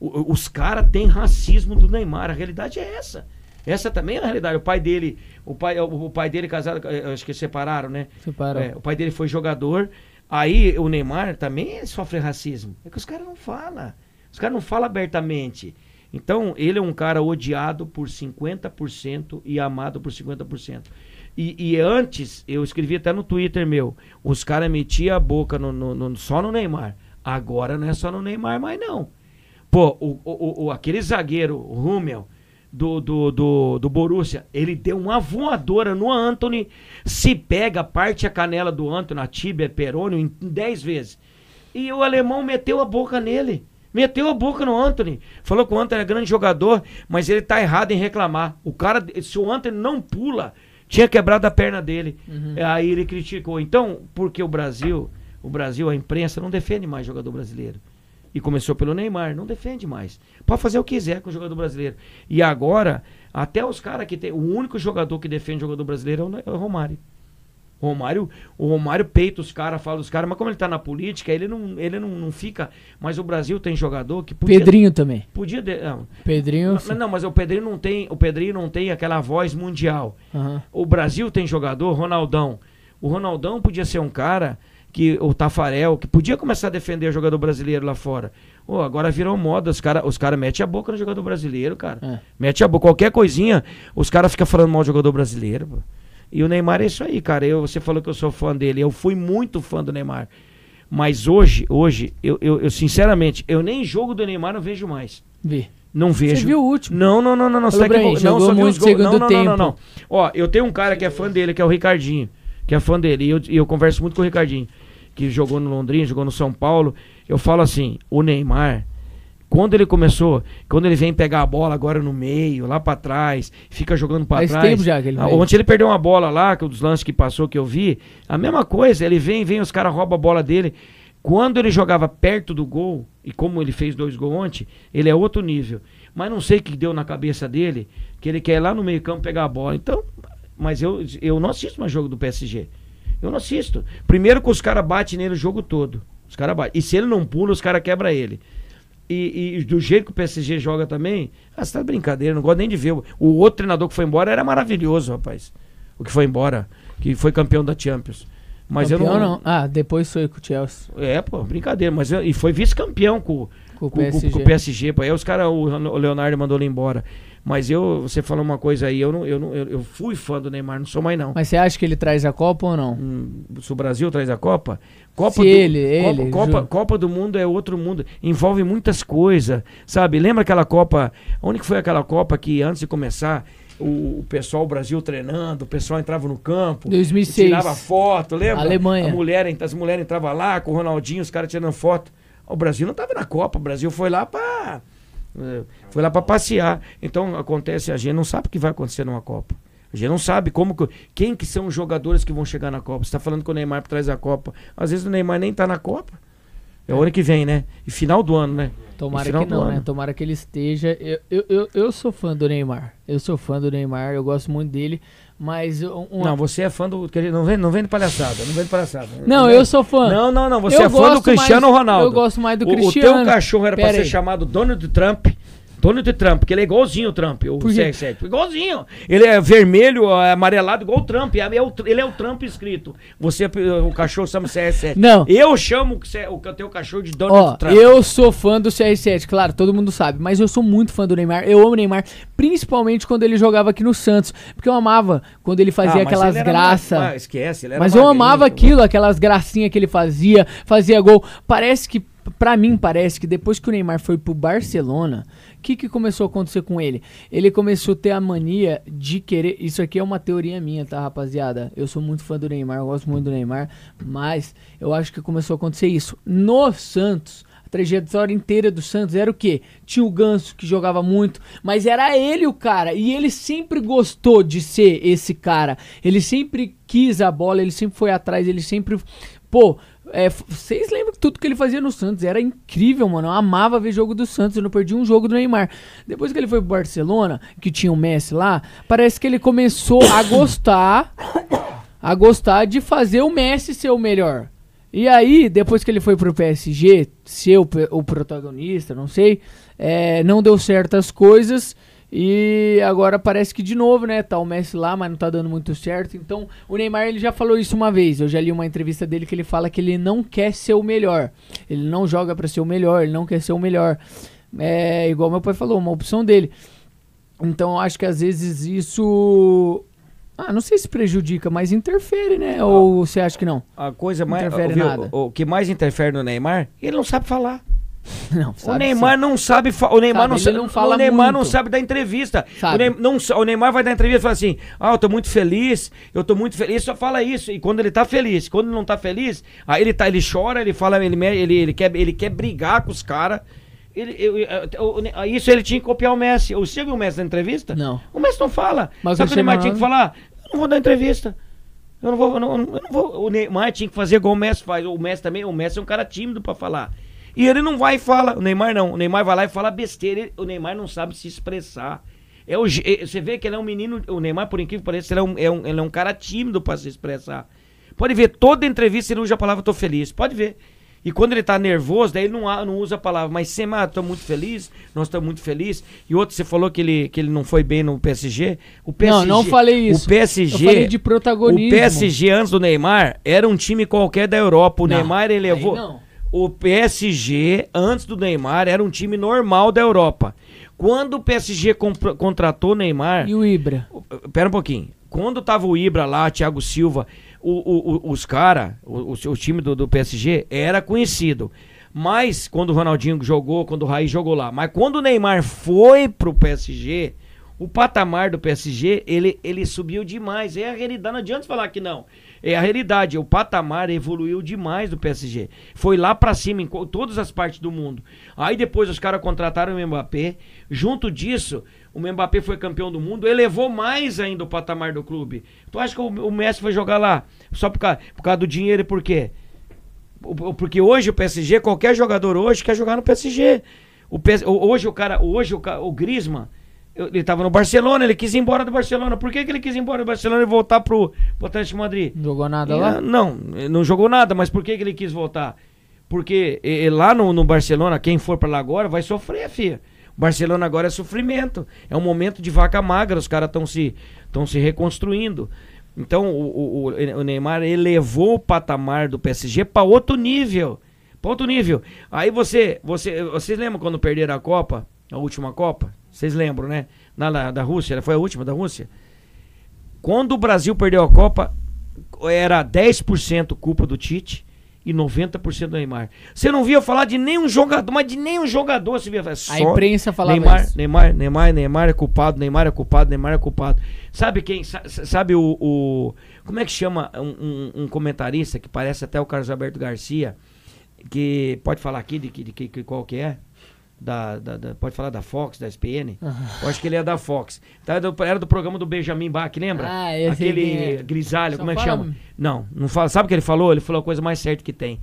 O- os caras têm racismo do Neymar. A realidade é essa. Essa também é a realidade. O pai dele, o pai, o, o pai dele casado, eh, acho que separaram, né? Separou. É, o pai dele foi jogador. Aí o Neymar também sofre racismo. É que os caras não falam. Os caras não falam abertamente. Então, ele é um cara odiado por 50% e amado por 50%. E, e antes, eu escrevi até no Twitter meu, os caras metiam a boca no- no- no- só no Neymar. Agora não é só no Neymar mais não. Pô, o, o, o- aquele zagueiro, o Rummel, do, do, do, do Borussia, ele deu uma voadora no Anthony, se pega, parte a canela do Anthony, a tíbia, perônio, em 10 vezes. E o alemão meteu a boca nele. Meteu a boca no Anthony. Falou que o Anthony é grande jogador, mas ele tá errado em reclamar. O cara, se o Anthony não pula, tinha quebrado a perna dele. Aí ele criticou. Então, porque o Brasil, o Brasil, a imprensa não defende mais jogador brasileiro. E começou pelo Neymar, não defende mais. Pode fazer o que quiser com o jogador brasileiro. E agora, até os caras que tem. O único jogador que defende o jogador brasileiro é o é Romário. O Romário, o Romário peita os caras, fala os caras, mas como ele tá na política, ele não, ele não, não fica. Mas o Brasil tem jogador que podia. Pedrinho também. Podia. de- não, Pedrinho. não, não, mas o Pedrinho não tem. O Pedrinho não tem aquela voz mundial. Aham. O Brasil tem jogador, Ronaldão. O Ronaldão podia ser um cara que o Tafarel, que podia começar a defender o jogador brasileiro lá fora. Ô, agora virou moda, os caras os cara metem a boca no jogador brasileiro, cara. É. Mete a boca, qualquer coisinha, os caras ficam falando mal do jogador brasileiro. pô. E o Neymar é isso aí, cara. Eu, você falou que eu sou fã dele, eu fui muito fã do Neymar. Mas hoje, hoje, eu, eu, eu, sinceramente, eu nem jogo do Neymar não vejo mais. Vê. Não vejo. viu o último? Não, não, não, não, não. Você mim, equivo- não, só vi muito os gols. segundo não, não, tempo. Não, não, não. Ó, eu tenho um cara que é fã dele, que é o Ricardinho. Que é fã dele. E eu, e eu converso muito com o Ricardinho. Que jogou no Londrina, jogou no São Paulo. Eu falo assim, o Neymar, quando ele começou, quando ele vem pegar a bola agora no meio, lá pra trás, fica jogando pra Faz trás. tempo já que ele Ah. Ontem ele perdeu uma bola lá, que é um dos lances que passou que eu vi. A mesma coisa, ele vem, vem, os caras roubam a bola dele. Quando ele jogava perto do gol, e como ele fez dois gols ontem, ele é outro nível. Mas não sei o que deu na cabeça dele, que ele quer ir lá no meio campo pegar a bola. Então, mas eu, eu não assisto mais jogo do PSG. Eu não assisto. Primeiro que os caras batem nele o jogo todo. Os caras batem. E se ele não pula, os caras quebram ele. E, e do jeito que o PSG joga também, ah, você tá de brincadeira, não gosto nem de ver. O outro treinador que foi embora era maravilhoso, rapaz. O que foi embora, que foi campeão da Champions. Mas Campeão eu não, não. Ah, depois foi com o Chelsea. É, pô, brincadeira. Mas eu- e foi vice-campeão com, Com o com- com- PSG. com o PSG. Pô. Aí os caras, o, o Leonardo mandou ele embora. Mas eu, você falou uma coisa aí, eu, não, eu, não, eu, eu fui fã do Neymar, não sou mais não. Mas você acha que ele traz a Copa ou não? Hum, se o Brasil traz a Copa, Copa Se do, ele- ele, Copa, Copa, Ju. Copa do Mundo é outro mundo, envolve muitas coisas, sabe? Lembra aquela Copa, onde que foi aquela Copa que antes de começar, o, o pessoal, o Brasil treinando, o pessoal entrava no campo, 2006. tirava foto, lembra? Alemanha. A mulher, as mulheres entravam lá com o Ronaldinho, os caras tirando foto. O Brasil não estava na Copa, o Brasil foi lá para foi lá para passear. Então acontece, a gente não sabe o que vai acontecer numa Copa. A gente não sabe como que, quem que são os jogadores que vão chegar na Copa. Você está falando que o Neymar por trás da Copa. Às vezes o Neymar nem tá na Copa. É o ano que vem, né? E final do ano, né? Tomara que não, né? Tomara que ele esteja. Eu, eu, eu, eu sou fã do Neymar. Eu sou fã do Neymar, eu gosto muito dele. Mas um, Não, você é fã do. Não vem, não vem de palhaçada, não vem de palhaçada. Não, eu sou fã. Não, não, não. Você Eu é fã do Cristiano mais- Ronaldo. eu gosto mais do O- O, Cristiano. teu cachorro era pra Pera ser chamado Donald Trump. Donald Trump, porque ele é igualzinho o Trump, o Por quê? CR7. Igualzinho. Ele é vermelho, é amarelado, igual o Trump. É- é o ele é o Trump escrito. Você, o cachorro chama CR7. Não. Eu chamo o o teu cachorro de Ó, Donald Trump. eu sou fã do CR7, claro, todo mundo sabe, mas eu sou muito fã do Neymar. Eu amo o Neymar, principalmente quando ele jogava aqui no Santos, porque eu amava quando ele Ah, fazia mas aquelas graças. ma- esquece, ele era Mas eu amava aquilo, aquelas gracinhas que ele fazia, fazia gol. Parece que, pra mim, parece que depois que o Neymar foi pro Barcelona, que, que começou a acontecer com ele? Ele começou a ter a mania de querer. Isso aqui é uma teoria minha, tá, rapaziada? Eu sou muito fã do Neymar, eu gosto muito do Neymar, mas eu acho que começou a acontecer isso. No Santos. A trajetória inteira do Santos era o quê? Tinha o Ganso que jogava muito, mas era ele o cara. E ele sempre gostou de ser esse cara. Ele sempre quis a bola, ele sempre foi atrás, ele sempre. Pô, é, vocês lembram tudo que ele fazia no Santos? Era incrível, mano. Eu amava ver jogo do Santos, eu não perdi um jogo do Neymar. Depois que ele foi pro Barcelona, que tinha o Messi lá, parece que ele começou a [coughs] gostar a gostar de fazer o Messi ser o melhor. E aí, depois que ele foi pro PSG, ser o, o protagonista, não sei, é, não deu certas coisas. E agora parece que de novo, né? Tá o Messi lá, mas não tá dando muito certo. Então, o Neymar ele já falou isso uma vez. Eu já li uma entrevista dele que ele fala que ele não quer ser o melhor. Ele não joga pra ser o melhor, ele não quer ser o melhor. É igual meu pai falou, uma opção dele. Então, eu acho que às vezes isso. Ah, não sei se prejudica, mas interfere, né? Ou você acha que não? A coisa mais. Interfere viu, nada. O, o que mais interfere no Neymar, ele não sabe falar. [laughs] Não, o Neymar não sabe, o Neymar Sabe, não não fala o Neymar não muito. sabe dar entrevista. O, Sabe. Ney- não sa- o Neymar vai dar entrevista e fala assim: "Ah, eu tô muito feliz, eu tô muito feliz". Só fala isso. E quando ele tá feliz, quando ele não tá feliz, aí ele tá, ele chora, ele fala, ele ele, ele quer ele quer brigar com os caras. Ele, eu- eu- eu- eu- isso ele tinha que copiar o Messi. Você viu o Messi na entrevista? Não. O Messi não fala. Mas Sabe o que o Neymar tinha que falar? Eu não vou dar entrevista. Eu não vou, eu não, eu não vou. O Neymar tinha que fazer igual o Messi faz. O Messi também, o Messi é um cara tímido pra falar. E ele não vai e fala. O Neymar não. O Neymar vai lá e fala besteira. Ele- o Neymar não sabe se expressar. É o, eh, você vê que ele é um menino. O Neymar, por incrível que pareça, ele é um, é um, ele é um cara tímido pra se expressar. Pode ver, toda entrevista ele usa a palavra tô feliz. Pode ver. E quando ele tá nervoso, daí ele não, não usa a palavra. Mas sempre, ah, tô muito feliz, nós estamos muito felizes. E outro, você falou que ele, que ele não foi bem no PSG. O PSG Não, não falei isso. O PSG. Eu falei de protagonismo. O PSG antes do Neymar era um time qualquer da Europa. O Não, Neymar ele levou. não. O PSG antes do Neymar era um time normal da Europa. Quando o PSG contratou o Neymar, E o Ibra? Pera um pouquinho. Quando tava o Ibra lá, Thiago Silva, o- o- o- os caras, o, o- o time do, do PSG, era conhecido. Mas quando o Ronaldinho jogou, quando o Raiz jogou lá. Mas quando o Neymar foi pro PSG, o patamar do PSG, ele, ele subiu demais. É a realidade, não adianta falar que não. É a realidade, o patamar evoluiu demais do PSG. Foi lá pra cima em todas as partes do mundo. Aí depois os caras contrataram o Mbappé. Junto disso, o Mbappé foi campeão do mundo, elevou mais ainda o patamar do clube. Tu acha que o, o Messi foi jogar lá só por causa, por causa do dinheiro e por quê? Porque hoje o PSG, qualquer jogador hoje quer jogar no PSG. O hoje o cara, hoje o, o Griezmann, ele tava no Barcelona, ele quis ir embora do Barcelona. Por que, que ele quis ir embora do Barcelona e voltar pro, pro Atlético Madrid? Jogou nada E, lá? ah, Não, não jogou nada, mas por que, que ele quis voltar? Porque eh, lá no, no Barcelona, quem for pra lá agora vai sofrer, filha. Barcelona agora é sofrimento. É um momento de vaca magra, os caras estão se, tão se reconstruindo. Então o, o, o- o Neymar elevou o patamar do PSG para outro nível. Pra outro nível. Aí você, você. Vocês lembram quando perderam a Copa? A última Copa? Vocês lembram, né? Na, na- da Rússia, foi a última da Rússia? Quando o Brasil perdeu a Copa, era 10% culpa do Tite e 90% do Neymar. Você não via falar de nenhum jogador, mas de nenhum jogador você via falar. Só A imprensa falava Neymar, isso. Neymar, Neymar, Neymar é culpado, Neymar é culpado, Neymar é culpado. Sabe quem? sa- sa- Sabe o, o- como é que chama um, um- um comentarista que parece até o Carlos Alberto Garcia, que pode falar aqui de, de, que- que qual que é? Da, da- da- pode falar da Fox, da SPN? [laughs] Eu acho que ele é da Fox. Tá, do- era do programa do Benjamin Bach, lembra? Ah, esse Aquele é. grisalho, Só como é que fala- chama? Não, não fala. Sabe o que ele falou? Ele falou a coisa mais certa que tem.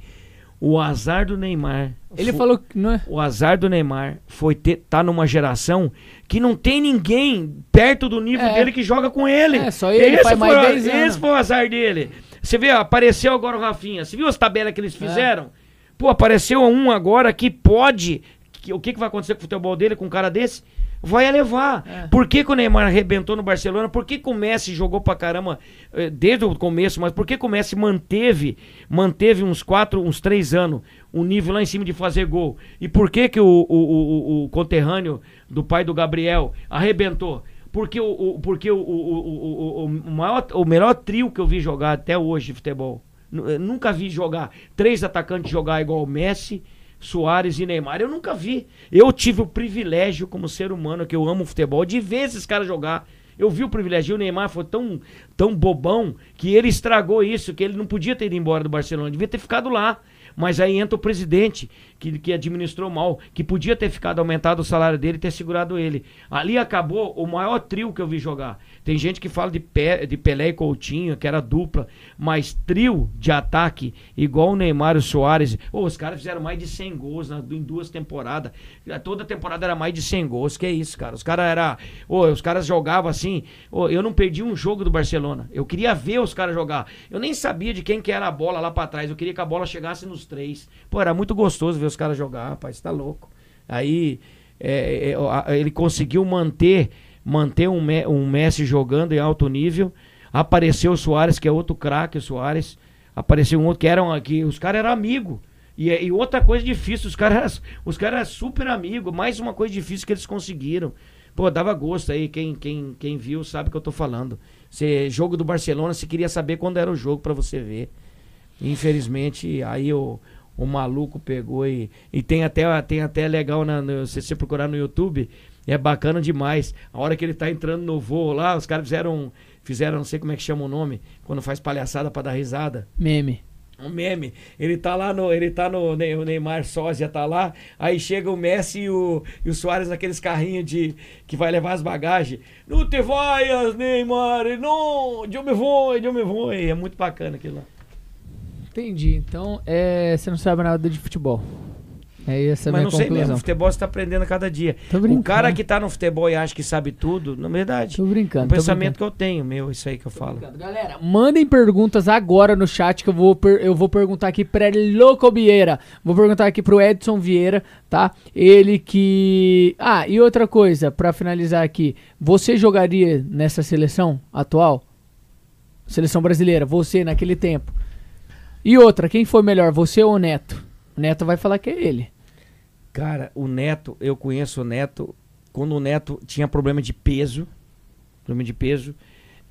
O azar do Neymar. Ele falou que não é. O azar do Neymar foi ter, tá numa geração que não tem ninguém perto do nível É. dele que joga com ele. É, só ele mais foi, o- 10 anos. Esse foi o azar dele. Você vê, apareceu agora o Rafinha. Você viu as tabelas que eles É. fizeram? Pô, apareceu um agora que pode. Que- o que, que vai acontecer com o futebol dele com um cara desse? Vai elevar. É. Por que, que o Neymar arrebentou no Barcelona? Por que, que o Messi jogou pra caramba eh, desde o começo? Mas por que, que o Messi manteve, manteve uns quatro, uns três anos, um nível lá em cima de fazer gol? E por que, que o, o, o, o conterrâneo do pai do Gabriel arrebentou? Porque, o, o- porque o, o, o, maior, o melhor trio que eu vi jogar até hoje de futebol. Eu Nunca vi jogar três atacantes jogar igual o Messi, Soares e Neymar. Eu nunca vi. Eu tive o privilégio, como ser humano, que eu amo futebol, de ver esses caras jogar. Eu vi o privilégio. E o Neymar foi tão, tão bobão que ele estragou isso, que ele não podia ter ido embora do Barcelona, devia ter ficado lá. Mas aí entra o presidente, que, que administrou mal, que podia ter ficado aumentado o salário dele e ter segurado ele. Ali acabou o maior trio que eu vi jogar. Tem gente que fala de, Pe- de Pelé e Coutinho, que era dupla, mas trio de ataque, igual o Neymar e o Soares. Ô, os caras fizeram mais de 100 gols na- em duas temporadas. Toda temporada era mais de 100 gols. Que é isso, cara? Os caras era, ô, os caras jogavam assim. Ô, eu não perdi um jogo do Barcelona. Eu queria ver os caras jogar. Eu nem sabia de quem que era a bola lá pra trás. Eu queria que a bola chegasse nos três. Pô, era muito gostoso ver os caras jogar, rapaz. Tá louco. Aí é, é, ele conseguiu manter manter um, um Messi jogando em alto nível. Apareceu o Soares, que é outro craque, o Soares. Apareceu um outro que eram aqui. Os caras eram amigos. E, é- e outra coisa difícil, os caras os caras eram super amigos. Mais uma coisa difícil que eles conseguiram. Pô, dava gosto aí. Quem, quem, quem viu sabe o que eu tô falando. Cê, jogo do Barcelona, você queria saber quando era o jogo pra você ver. Infelizmente, aí o, o maluco pegou e. E tem até, tem até legal na, no- se você procurar no YouTube, é bacana demais. A hora que ele tá entrando no voo lá, os caras fizeram. Fizeram, não sei como é que chama o nome, quando faz palhaçada pra dar risada. Meme. Um meme. Ele tá lá no. Ele tá no. O Neymar sósia tá lá. Aí chega o Messi e o, e o Soares naqueles carrinhos de. que vai levar as bagagens. Não te vaias, Neymar! Não! Eu me vou, eu me vou. É muito bacana aquilo lá. Entendi. Então, é, você não sabe nada de futebol. É essa Mas não sei conclusão. mesmo, futebol você tá aprendendo a cada dia. O cara que tá no futebol e acha que sabe tudo, na verdade. Tô brincando. o tô pensamento brincando. que eu tenho, meu, isso aí que eu falo. Galera, mandem perguntas agora no chat que eu vou, eu vou perguntar aqui pra Loco Vieira. Vou perguntar aqui pro Edson Vieira, tá? Ele que. Ah, e outra coisa, pra finalizar aqui. Você jogaria nessa seleção atual? Seleção brasileira, você naquele tempo. E outra, quem foi melhor, você ou o Neto? O Neto vai falar que é ele. Cara, o Neto, eu conheço o Neto quando o Neto tinha problema de peso. Problema de peso.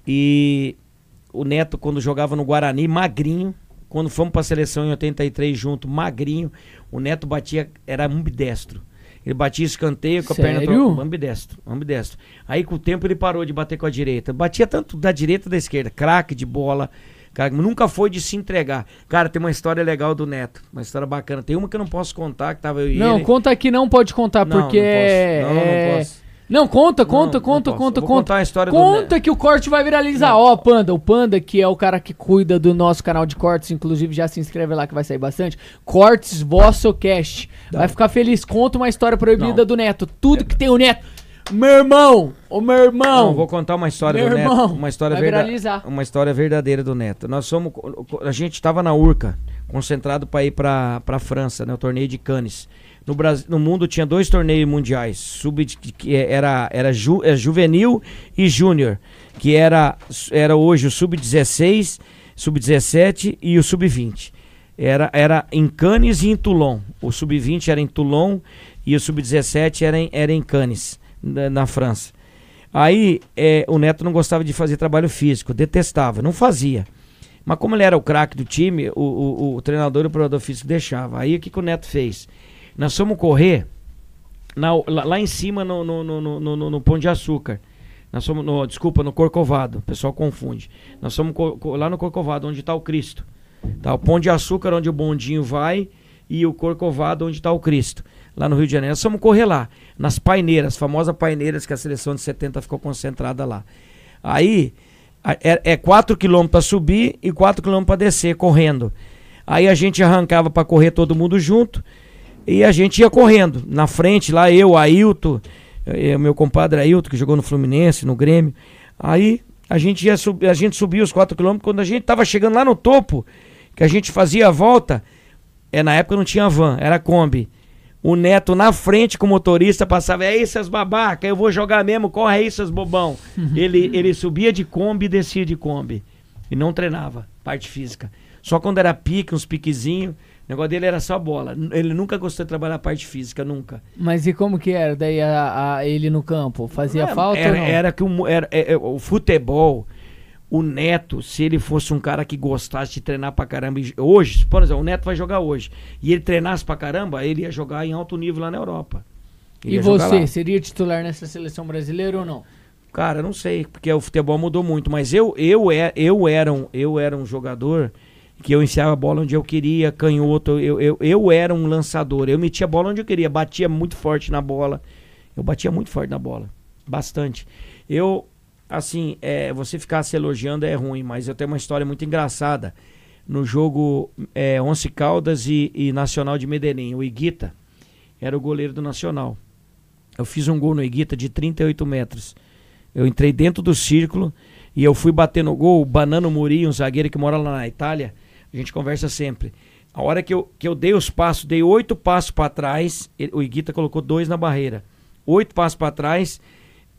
E o Neto, quando jogava no Guarani, magrinho. Quando fomos pra seleção em 83 junto, magrinho. O Neto batia, era ambidestro. Ele batia escanteio com a perna Sério? tro- ambidestro, ambidestro. Aí com o tempo ele parou de bater com a direita. Batia tanto da direita da esquerda, craque de bola. Cara, nunca foi de se entregar. Cara, tem uma história legal do Neto, uma história bacana. Tem uma que eu não posso contar, que tava eu e Não, ele. conta aqui, não pode contar, Não, porque não posso. é. Não, não é- posso. Não, conta, conta, não conta, posso. conta, Eu vou conta. contar a história do Conta que o corte vai viralizar. Ó, Panda, o Panda, que é o cara que cuida do nosso canal de cortes, inclusive já se inscreve lá que vai sair bastante. Cortes Vosso Cast. Vai ficar feliz. Conta uma história proibida Não. do Neto. Tudo que tem o Neto. Meu irmão! Ô meu irmão! Não, vou contar uma história Meu do Neto. irmão, Uma história, vai verda- viralizar. uma história verdadeira do Neto. Nós somos. A gente estava na Urca, concentrado para ir para a França, né? O torneio de Cannes. No, Brasil, no mundo tinha dois torneios mundiais. Sub, que era, era, ju, era juvenil e júnior. Que era, era hoje o sub-16, sub-17 e o sub-20. Era, era em Cannes e em Toulon. O sub-20 era em Toulon e o sub-17 era em, era em Cannes, na, na França. Aí é, o Neto não gostava de fazer trabalho físico, detestava, não fazia. Mas como ele era o craque do time, o, o, o treinador e o preparador físico deixava. Aí o que, que o Neto fez? Nós fomos correr na- lá, lá em cima no, no, no, no, no- Pão de Açúcar. Nós no, desculpa, no Corcovado. O pessoal confunde. Nós fomos co- co- lá no Corcovado, onde está o Cristo. Tá, o Pão de Açúcar, onde o bondinho vai, e o Corcovado, onde está o Cristo. Lá no Rio de Janeiro. Nós fomos correr lá, nas paineiras, famosas paineiras que a seleção de 70 ficou concentrada lá. Aí, é, é 4 km para subir e 4 km para descer, correndo. Aí a gente arrancava pra correr todo mundo junto e a gente ia correndo. Na frente lá, eu, Ailton, eh, meu compadre Ailton, que jogou no Fluminense, no Grêmio. Aí a gente ia sub, a gente subia os 4 km quando a gente tava chegando lá no topo, que a gente fazia a volta, é na época não tinha van, era Kombi. O Neto na frente com o motorista passava, é isso, essas babaca, eu vou jogar mesmo, corre aí, seus bobão. [laughs] ele, ele subia de Kombi e descia de Kombi. E não treinava, parte física. Só quando era pique, uns piquezinhos, o negócio dele era só bola. Ele nunca gostou de trabalhar a parte física, nunca. Mas e como que era daí a, a- ele no campo? Fazia falta era, ou não? era que o, era, é, é, o futebol, o Neto, se ele fosse um cara que gostasse de treinar pra caramba, hoje, por exemplo, o Neto vai jogar hoje, e ele treinasse pra caramba, ele ia jogar em alto nível lá na Europa. Ele E você, seria titular nessa seleção brasileira ou não? Cara, não sei, porque o futebol mudou muito, mas eu eu é, eu era um, eu era um jogador que eu enfiava a bola onde eu queria, canhoto, eu, eu, eu era um lançador, eu metia a bola onde eu queria, batia muito forte na bola. Eu batia muito forte na bola, bastante. Eu assim, é, você ficar se elogiando é ruim, mas eu tenho uma história muito engraçada. No jogo é, Once Caldas e, e Nacional de Medellín, o Iguita era o goleiro do Nacional. Eu fiz um gol no Iguita de 38 metros. Eu entrei dentro do círculo e eu fui bater no gol. O Banano Muri, um zagueiro que mora lá na Itália, a gente conversa sempre. A hora que eu, que eu dei os passos, dei oito passos para trás, ele- o Iguita colocou dois na barreira. Oito passos para trás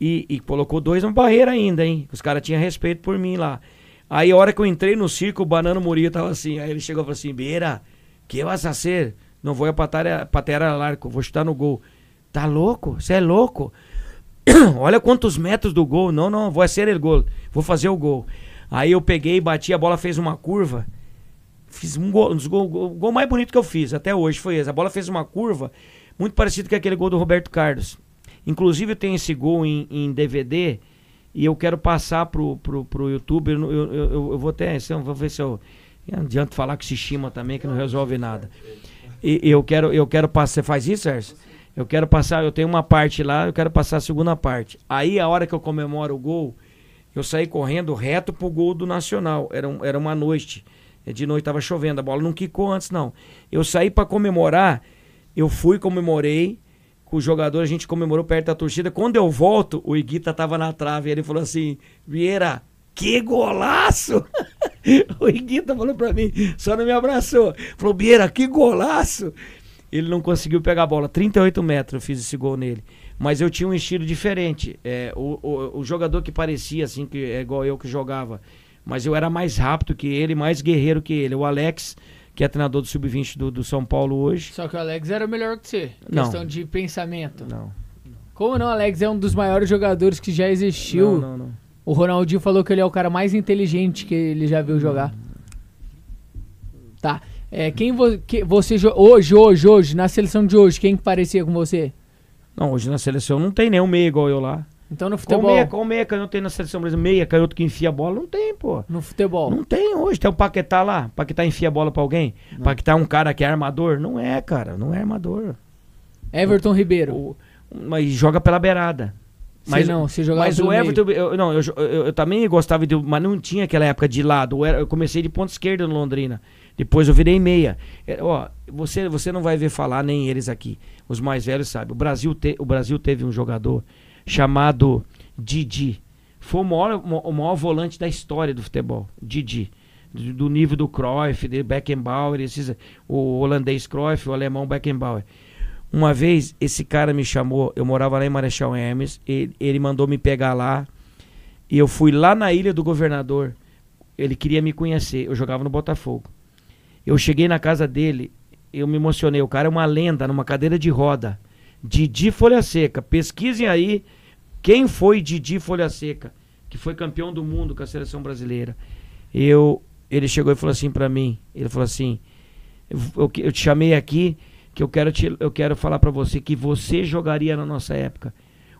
e, e colocou dois na barreira ainda, hein? Os caras tinham respeito por mim lá. Aí a hora que eu entrei no círculo, o Banano Muri tava assim. Aí ele chegou e falou assim: Beira, que vas a hacer? Não vou a patera, patera al arco, vou chutar no gol. Tá louco? Você é louco? [clears throat] Olha quantos metros do gol. Não, não, vou ser o gol. Vou fazer o gol. Aí eu peguei, bati, a bola fez uma curva. Fiz um gol, um dos gol, gol- gol mais bonito que eu fiz até hoje foi esse. A bola fez uma curva muito parecido com aquele gol do Roberto Carlos. Inclusive eu tenho esse gol em, em DVD e eu quero passar pro, pro, pro YouTube. Eu, eu, eu, eu vou até, vou ver se eu. Não adianta falar que se chima também, que não resolve nada. E eu quero, eu quero passar. Você faz isso, Sérgio? Eu quero passar, eu tenho uma parte lá, eu quero passar a segunda parte. Aí a hora que eu comemoro o gol, eu saí correndo reto pro gol do Nacional. Era, um- era uma noite. É, De noite tava chovendo, a bola não quicou antes, não. Eu saí para comemorar, eu fui, comemorei. Com o jogador, a gente comemorou perto da torcida. Quando eu volto, o Iguita tava na trave. Ele falou assim: Vieira, que golaço! [laughs] o Iguita falou pra mim, só não me abraçou. Falou, Vieira, que golaço! Ele não conseguiu pegar a bola. 38 metros eu fiz esse gol nele. Mas eu tinha um estilo diferente. É, o, o, o jogador que parecia assim, que é igual eu que jogava. Mas eu era mais rápido que ele, mais guerreiro que ele. O Alex, que é treinador do Sub-20 do, do São Paulo hoje. Só que o Alex era melhor que você. Não. Questão de pensamento. Não. Como não? Alex é um dos maiores jogadores que já existiu. Não, não, não. O Ronaldinho falou que ele é o cara mais inteligente que ele já viu jogar. Tá. É, quem vo que você hoje, hoje, hoje, na seleção de hoje, quem que parecia com você? Não, hoje na seleção não tem nenhum meia igual eu lá. Então no Qual futebol. meia, qual meia canhoto tem na seleção brasileira? Meia canhoto que enfia a bola? Não tem, pô. No futebol. Não tem hoje. Tem o Paquetá lá. Paquetá enfia a bola pra alguém. Paquetá é um cara que é armador? Não é, cara. Não é armador. Everton Ribeiro. O- mas joga pela beirada. Mas não, se jogar Mas o Everton, eu, não, eu, eu- eu também gostava de. Mas não tinha aquela época de lado. Eu comecei de ponta esquerda no Londrina. Depois eu virei meia. É, ó, você, você não vai ver falar, nem eles aqui. Os mais velhos sabem. O Brasil, te- o Brasil teve um jogador chamado Didi. Foi o maior, o maior volante da história do futebol. Didi. Do, nível do Cruyff, de Beckenbauer, esses, o holandês Cruyff, o alemão Beckenbauer. Uma vez, esse cara me chamou, eu morava lá em Marechal Hermes, ele, ele mandou me pegar lá, e eu fui lá na Ilha do Governador. Ele queria me conhecer, eu jogava no Botafogo. Eu cheguei na casa dele, eu me emocionei. O cara é uma lenda, numa cadeira de roda. Didi Folha Seca. Pesquisem aí quem foi Didi Folha Seca, que foi campeão do mundo com a seleção brasileira. Eu, ele chegou e falou assim pra mim, ele falou assim, eu, eu te chamei aqui que eu quero, te, eu quero falar pra você que você jogaria na nossa época.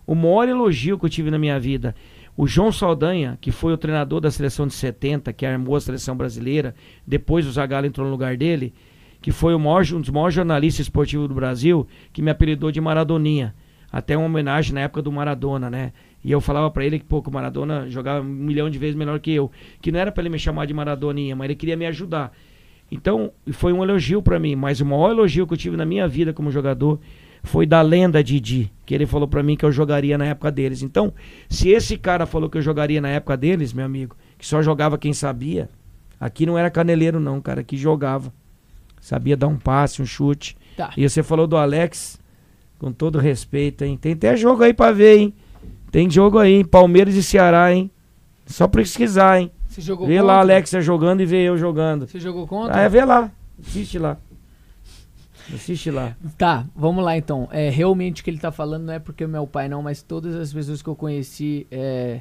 O maior elogio que eu tive na minha vida. O João Saldanha, que foi o treinador da seleção de 70, que armou a seleção brasileira, depois o Zagallo entrou no lugar dele, que foi maior, um dos maiores jornalistas esportivos do Brasil, que me apelidou de Maradoninha. Até uma homenagem na época do Maradona, né? E eu falava pra ele que, pô, que o Maradona jogava um milhão de vezes melhor que eu. Que não era pra ele me chamar de Maradoninha, mas ele queria me ajudar. Então, foi um elogio pra mim, mas o maior elogio que eu tive na minha vida como jogador foi da lenda Didi, que ele falou pra mim que eu jogaria na época deles. Então, se esse cara falou que eu jogaria na época deles, meu amigo, que só jogava quem sabia, aqui não era caneleiro não, cara, aqui jogava. Sabia dar um passe, um chute. Tá. E você falou do Alex, com todo respeito, hein? Tem até jogo aí pra ver, hein? Tem jogo aí, hein? Palmeiras e Ceará, hein? Só pesquisar, hein? Você jogou Vê contra? lá Alex jogando e vê eu jogando. Você jogou contra? Ah, é, vê lá. Assiste lá. Assiste lá. Tá, vamos lá então. É, realmente o que ele tá falando não é porque o meu pai não, mas todas as pessoas que eu conheci é,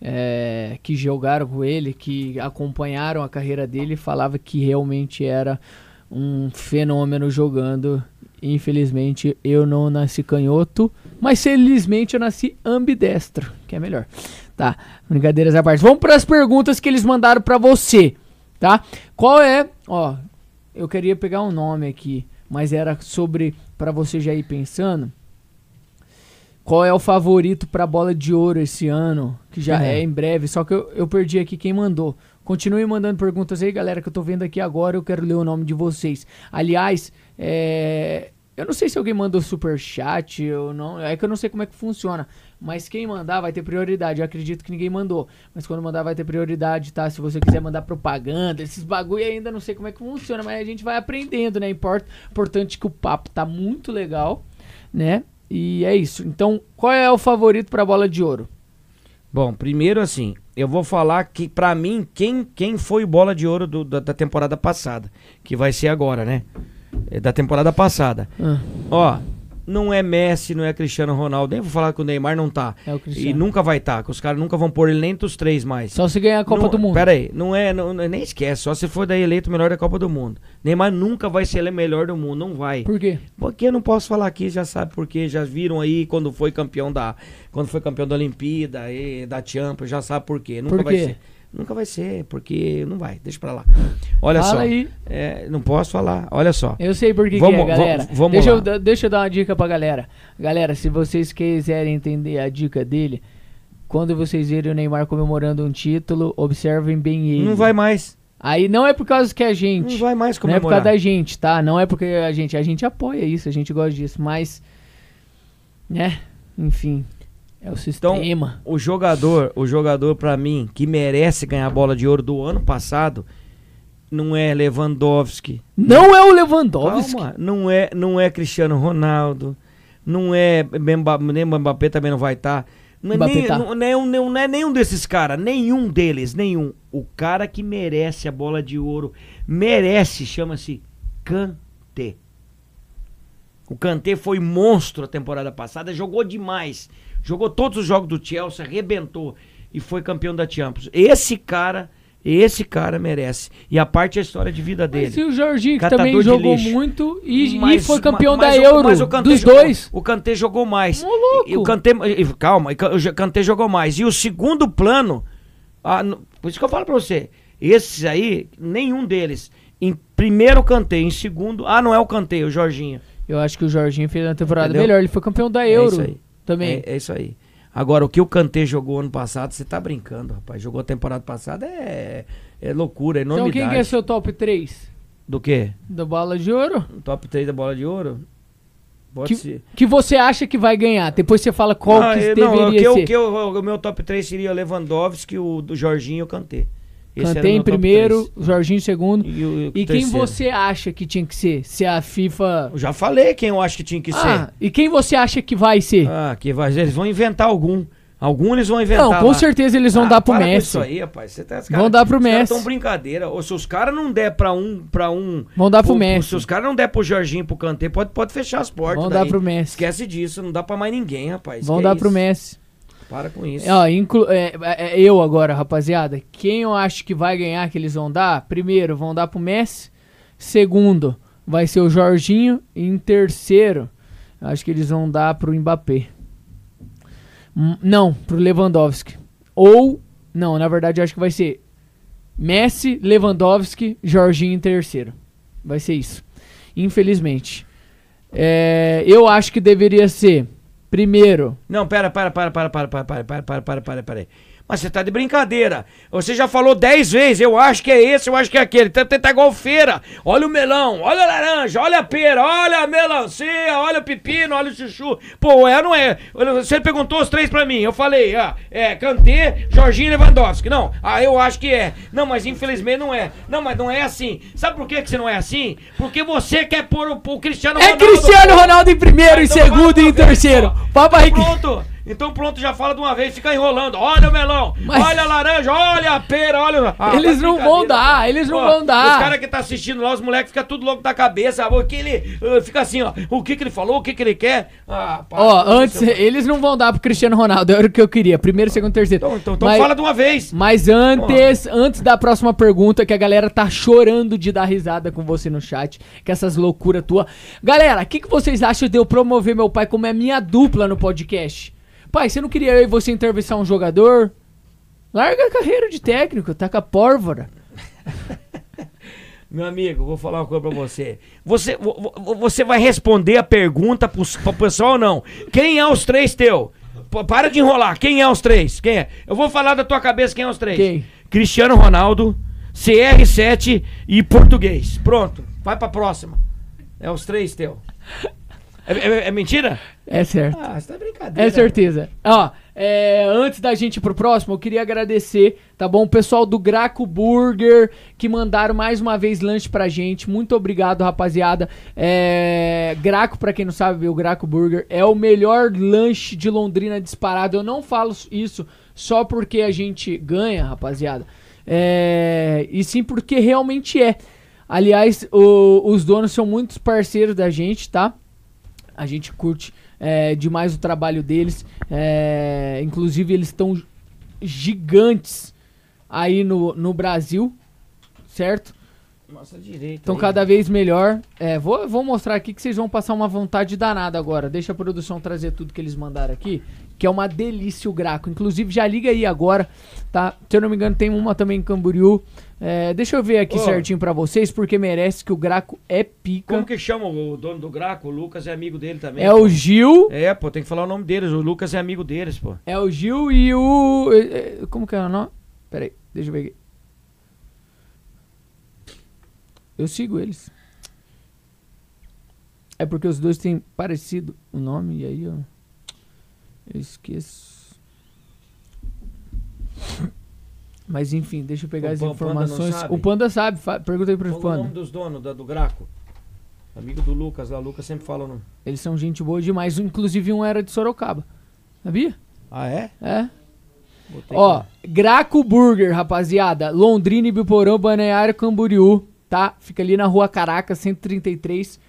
é, que jogaram com ele, que acompanharam a carreira dele, falava que realmente era um fenômeno jogando. Infelizmente eu não nasci canhoto, mas felizmente eu nasci ambidestro, que é melhor. Tá, brincadeiras à parte. Vamos para as perguntas que eles mandaram para você, tá? Qual é, ó, eu queria pegar um nome aqui, mas era sobre pra você já ir pensando. Qual é o favorito pra bola de ouro esse ano? Que já É. é em breve. Só que eu, eu perdi aqui quem mandou. Continue mandando perguntas aí, galera, que eu tô vendo aqui agora. Eu quero ler o nome de vocês. Aliás, é, eu não sei se alguém mandou super chat ou não. É que eu não sei como é que funciona. Mas quem mandar vai ter prioridade. Eu acredito que ninguém mandou. Mas quando mandar vai ter prioridade, tá? Se você quiser mandar propaganda, esses bagulho ainda não sei como é que funciona, mas a gente vai aprendendo, né? Import- Importante que o papo tá muito legal, né? E é isso. Então, qual é o favorito pra bola de ouro? Bom, primeiro assim, eu vou falar que pra mim quem, quem foi bola de ouro do- da, da temporada passada, que vai ser agora, né? É da temporada passada. Ah, Ó, não é Messi, não é Cristiano Ronaldo, nem vou falar que o Neymar não tá. é o E Cristiano. nunca vai estar, que os caras nunca vão pôr ele nem entre os três mais. Só se ganhar a Copa Não- do Mundo. Pera aí, não é, não, nem esquece, só se for daí eleito o melhor da Copa do Mundo. Neymar nunca vai ser ele melhor do mundo, não vai. Por quê? Porque eu não posso falar aqui, já sabe porque já viram aí quando foi campeão da quando foi campeão da Olimpíada e da Champions, já sabe por quê. Nunca Por vai quê? ser. Nunca vai ser, porque não vai, deixa pra lá. Olha Fala só. aí. é, não posso falar. Olha só. Eu sei por que, que Vamos- é, galera. vamos- deixa, lá. eu, deixa eu dar uma dica pra galera. Galera, se vocês quiserem entender a dica dele, quando vocês verem o Neymar comemorando um título, observem bem ele. Não vai mais. Aí não é por causa que a Não gente. vai mais Não é por comemorar. causa da gente, tá? Não é porque a gente. A gente apoia isso, a gente gosta disso, mas. Né? Enfim. É o sistema. O jogador, o jogador para mim que merece ganhar a bola de ouro do ano passado não é Lewandowski, não é o Lewandowski. Calma, não é, não é Cristiano Ronaldo, não é nem Mbappé também não vai estar. Não, é nem- tá. não, não é, um- não é nenhum desses caras, nenhum deles, nenhum. O cara que merece a bola de ouro, merece, chama-se Kanté. O Kanté foi monstro a temporada passada, jogou demais. Jogou todos os jogos do Chelsea, arrebentou e foi campeão da Champions. Esse cara, esse cara merece. E a parte é a história de vida dele. Mas e o Jorginho, que também jogou lixo. muito e, e Mas- foi campeão mas da o- Euro. mas o Kanté dos jogou- dois. O Kanté jogou mais. Louco. E o Kanté, e- calma, e o Kanté jogou mais. E o segundo plano, no- por isso que eu falo pra você, esses aí, nenhum deles. Em primeiro o Kanté, em segundo, ah, não é o Kanté, o Jorginho. Eu acho que o Jorginho fez uma temporada Entendeu? melhor. Ele foi campeão da É Euro isso aí. Também. É, é isso aí. Agora, o que o Kanté jogou ano passado, você tá brincando, rapaz. Jogou a temporada passada, é, é loucura, é então enormidade. quem que é seu top 3 Do quê? da bola de ouro? Top 3 da bola de ouro? Pode Que, ser. que você acha que vai ganhar? Depois você fala qual Ah, que eu- deveria não, o que ser. o que eu- o meu top 3 seria Lewandowski, o do Jorginho e o Kanté. Esse era Kanté o em primeiro. Jorginho em segundo. E, o- E quem você acha que tinha que ser? Se a FIFA. Eu já falei quem eu acho que tinha que Ah, ser. e quem você acha que vai ser? Ah, que vai, eles vão inventar algum. Algum eles vão inventar. não, com lá. certeza eles vão Ah, dar pro para Messi. Isso aí, rapaz. Você tá, os Vão dar pro Messi. tão brincadeira. Ou se os caras não der pra um, pra um. Vão dar pro pro- Messi. Se os caras não der pro Jorginho pro Kanté, pode, pode fechar as portas. Vão daí. dar pro Messi. Esquece disso, não dá pra mais ninguém, rapaz. Vão Que dar é pro? Messi. Para com isso. Ó, inclu- é, é, é eu agora, rapaziada. Quem eu acho que vai ganhar que eles vão dar? Primeiro, vão dar pro Messi. Segundo, vai ser o Jorginho. E em terceiro, acho que eles vão dar pro Mbappé. Hum, Não, pro Lewandowski. Ou, não, na verdade eu acho que vai ser Messi, Lewandowski, Jorginho em terceiro. Vai ser isso. Infelizmente. É, eu acho que deveria ser, primeiro, Não, pera, para, para, para, para, para, para, para, para, para, para, para. Mas você tá de brincadeira. Você já falou dez vezes, eu acho que é esse, eu acho que é aquele. Então tá igual feira. Olha o melão, olha a laranja, olha a pera, olha a melancia, olha o pepino, olha o chuchu. Pô, é ou não é? Você perguntou os três pra mim. Eu falei, ah, é Kanté, Jorginho e Lewandowski. Não, ah, eu acho que é. Não, mas infelizmente não é. Não, mas não é assim. Sabe por que, que você não é assim? Porque você quer pôr o, o Cristiano É Ronaldo. Cristiano Ronaldo em primeiro, em Então segundo e em terceiro. Papai. Pronto. Então pronto, já fala de uma vez, fica enrolando. Olha o melão, Mas- olha a laranja, olha a pera, olha. Ah, Eles não vão dar, cara. eles não Ó, vão dar. Os caras que tá assistindo lá, os moleques ficam tudo louco da cabeça. O que ele. uh, fica assim, ó. O que que ele falou, o que que ele quer. Ah, para Ó, antes, isso. eles não vão dar pro Cristiano Ronaldo, era o que eu queria. Primeiro, segundo, terceiro. Então, então, então Mas- fala de uma vez. Mas antes, antes da próxima pergunta, que a galera tá chorando de dar risada com você no chat, que essas loucuras tua. Galera, o que, que vocês acham de eu promover meu pai como é minha dupla no podcast? Pai, você não queria eu e você entrevistar um jogador? Larga a carreira de técnico, taca pólvora. Meu amigo, vou falar uma coisa pra você. Você, vo- vo- você vai responder a pergunta pro, pro pessoal ou não? Quem é os três teu? P- para de enrolar. Quem é os três? Quem é? Eu vou falar da tua cabeça quem é os três. Quem? Cristiano Ronaldo, CR7 e português. Pronto. Vai pra próxima. É os três teu. É, é- é mentira? É certo. Ah, você tá brincadeira. É certeza. Ó, é, antes da gente ir pro próximo, eu queria agradecer, tá bom? O pessoal do Graco Burger, que mandaram mais uma vez lanche pra gente. Muito obrigado, rapaziada. É, Graco, pra quem não sabe, o Graco Burger é o melhor lanche de Londrina disparado. Eu não falo isso só porque a gente ganha, rapaziada. É, e sim porque realmente é. Aliás, o- os donos são muitos parceiros da gente, tá? A gente curte é, demais o trabalho deles. É, inclusive, eles estão gigantes aí no, no Brasil, certo? Nossa direita. Estão aí. cada vez melhor. É, vou, vou mostrar aqui que vocês vão passar uma vontade danada agora. Deixa a produção trazer tudo que eles mandaram aqui, que é uma delícia o Graco. Inclusive, já liga aí agora, tá? Se eu não me engano, tem uma também em Camboriú. É, deixa eu ver aqui Ô. certinho pra vocês, porque merece que o Graco é pica. Como que chama o dono do Graco? O Lucas é amigo dele também. É pô. o Gil. É, pô, tem que falar o nome deles. O Lucas é amigo deles, pô. É o Gil e o. eh, eh, Como que é o nome? Pera aí, deixa eu ver aqui. Eu sigo eles. É porque os dois têm parecido o nome, e aí eu. Eu esqueço. Mas enfim, deixa eu pegar O as Panda informações. O Panda sabe, aí pro Qual o nome Panda. dos donos da- do Graco? Amigo do Lucas lá. O Lucas sempre fala o nome. Eles são gente boa demais. Inclusive um era de Sorocaba. Sabia? Ah, é? É. Botei Ó, aqui. Graco Burger, rapaziada. Londrina, Ibiporã, Balneário, Camboriú, tá? Fica ali na rua Caracas, 133.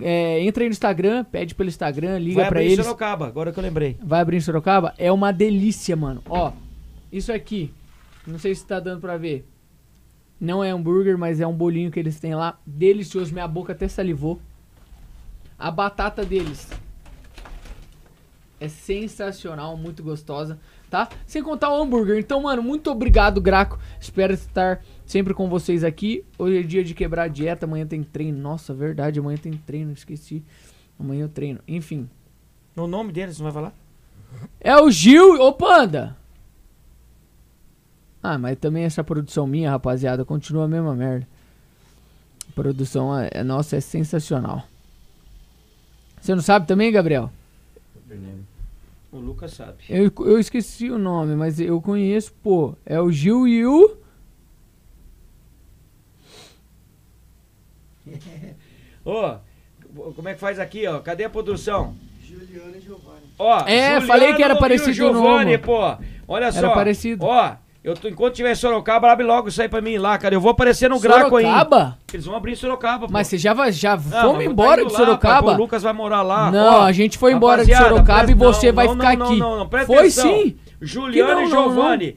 É, entra aí no Instagram, pede pelo Instagram, liga Vai pra abrir em eles. Sorocaba, agora que eu lembrei. Vai abrir em Sorocaba? É uma delícia, mano. Ó, isso aqui, não sei se tá dando pra ver. Não é hambúrguer, mas é um bolinho que eles têm lá. Delicioso, minha boca até salivou. A batata deles é sensacional, muito gostosa, tá? Sem contar o hambúrguer. Então, mano, muito obrigado, Graco. Espero estar sempre com vocês aqui. Hoje é dia de quebrar a dieta, amanhã tem treino. Nossa, verdade, amanhã tem treino, esqueci. Amanhã eu treino. Enfim, O nome deles, não vai falar? é o Gil. Ô, Panda! Ah, mas também essa produção minha, rapaziada, continua a mesma merda. A produção é, é- nossa é sensacional. Você não sabe também, Gabriel? O Lucas sabe. Eu, eu esqueci o nome, mas eu conheço, pô. É o Gil e o. [laughs] Ô, como é que faz aqui, ó? Cadê a produção? Juliana e Giovanni. Ó, É, Juliano falei que era o parecido o Giovanni, nome. pô. Olha só. parecido. Ó, eu tô, enquanto tiver em Sorocaba, abre logo isso aí pra mim lá, cara. Eu vou aparecer no Graco aí. Sorocaba? Eles vão abrir em Sorocaba, pô. Mas você já vai. Já vamos embora tá de lá, Sorocaba? pai, pô, o Lucas vai morar lá. Não, Ó, a gente foi embora de Sorocaba e você não, vai não, ficar não, aqui. Não, não, presta Foi atenção. sim. Juliano e não, não, Giovanni.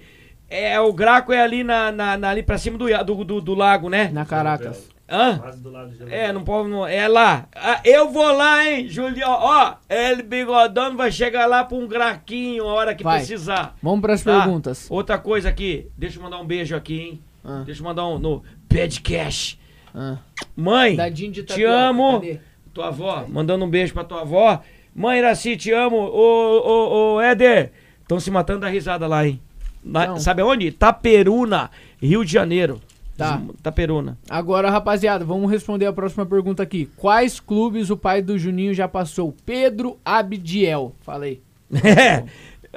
É, o Graco é ali na, na- na- ali pra cima do, do, do, do lago, né? Na Caracas. Hã? Quase do lado de É, não pode. Não, é lá. Ah, eu vou lá, hein, Julião. Ó, ele bigodão vai chegar lá pra um graquinho a hora que Vai. precisar. Vamos pras Tá? perguntas. Outra coisa aqui, deixa eu mandar um beijo aqui, hein? Ah. Deixa eu mandar um no Padcash. Ah. Mãe, Dadinho de te tapioca, amo. cadê? Tua avó, mandando um beijo pra tua avó. Mãe Iraci, te amo. Ô, ô, ô, Éder, estão se matando da risada lá, hein? Na- Não. sabe aonde? Taperuna, Rio de Janeiro. Tá. Taperuna. Agora, rapaziada, vamos responder a próxima pergunta aqui. Quais clubes o pai do Juninho já passou? Pedro Abdiel. Falei. [laughs] É,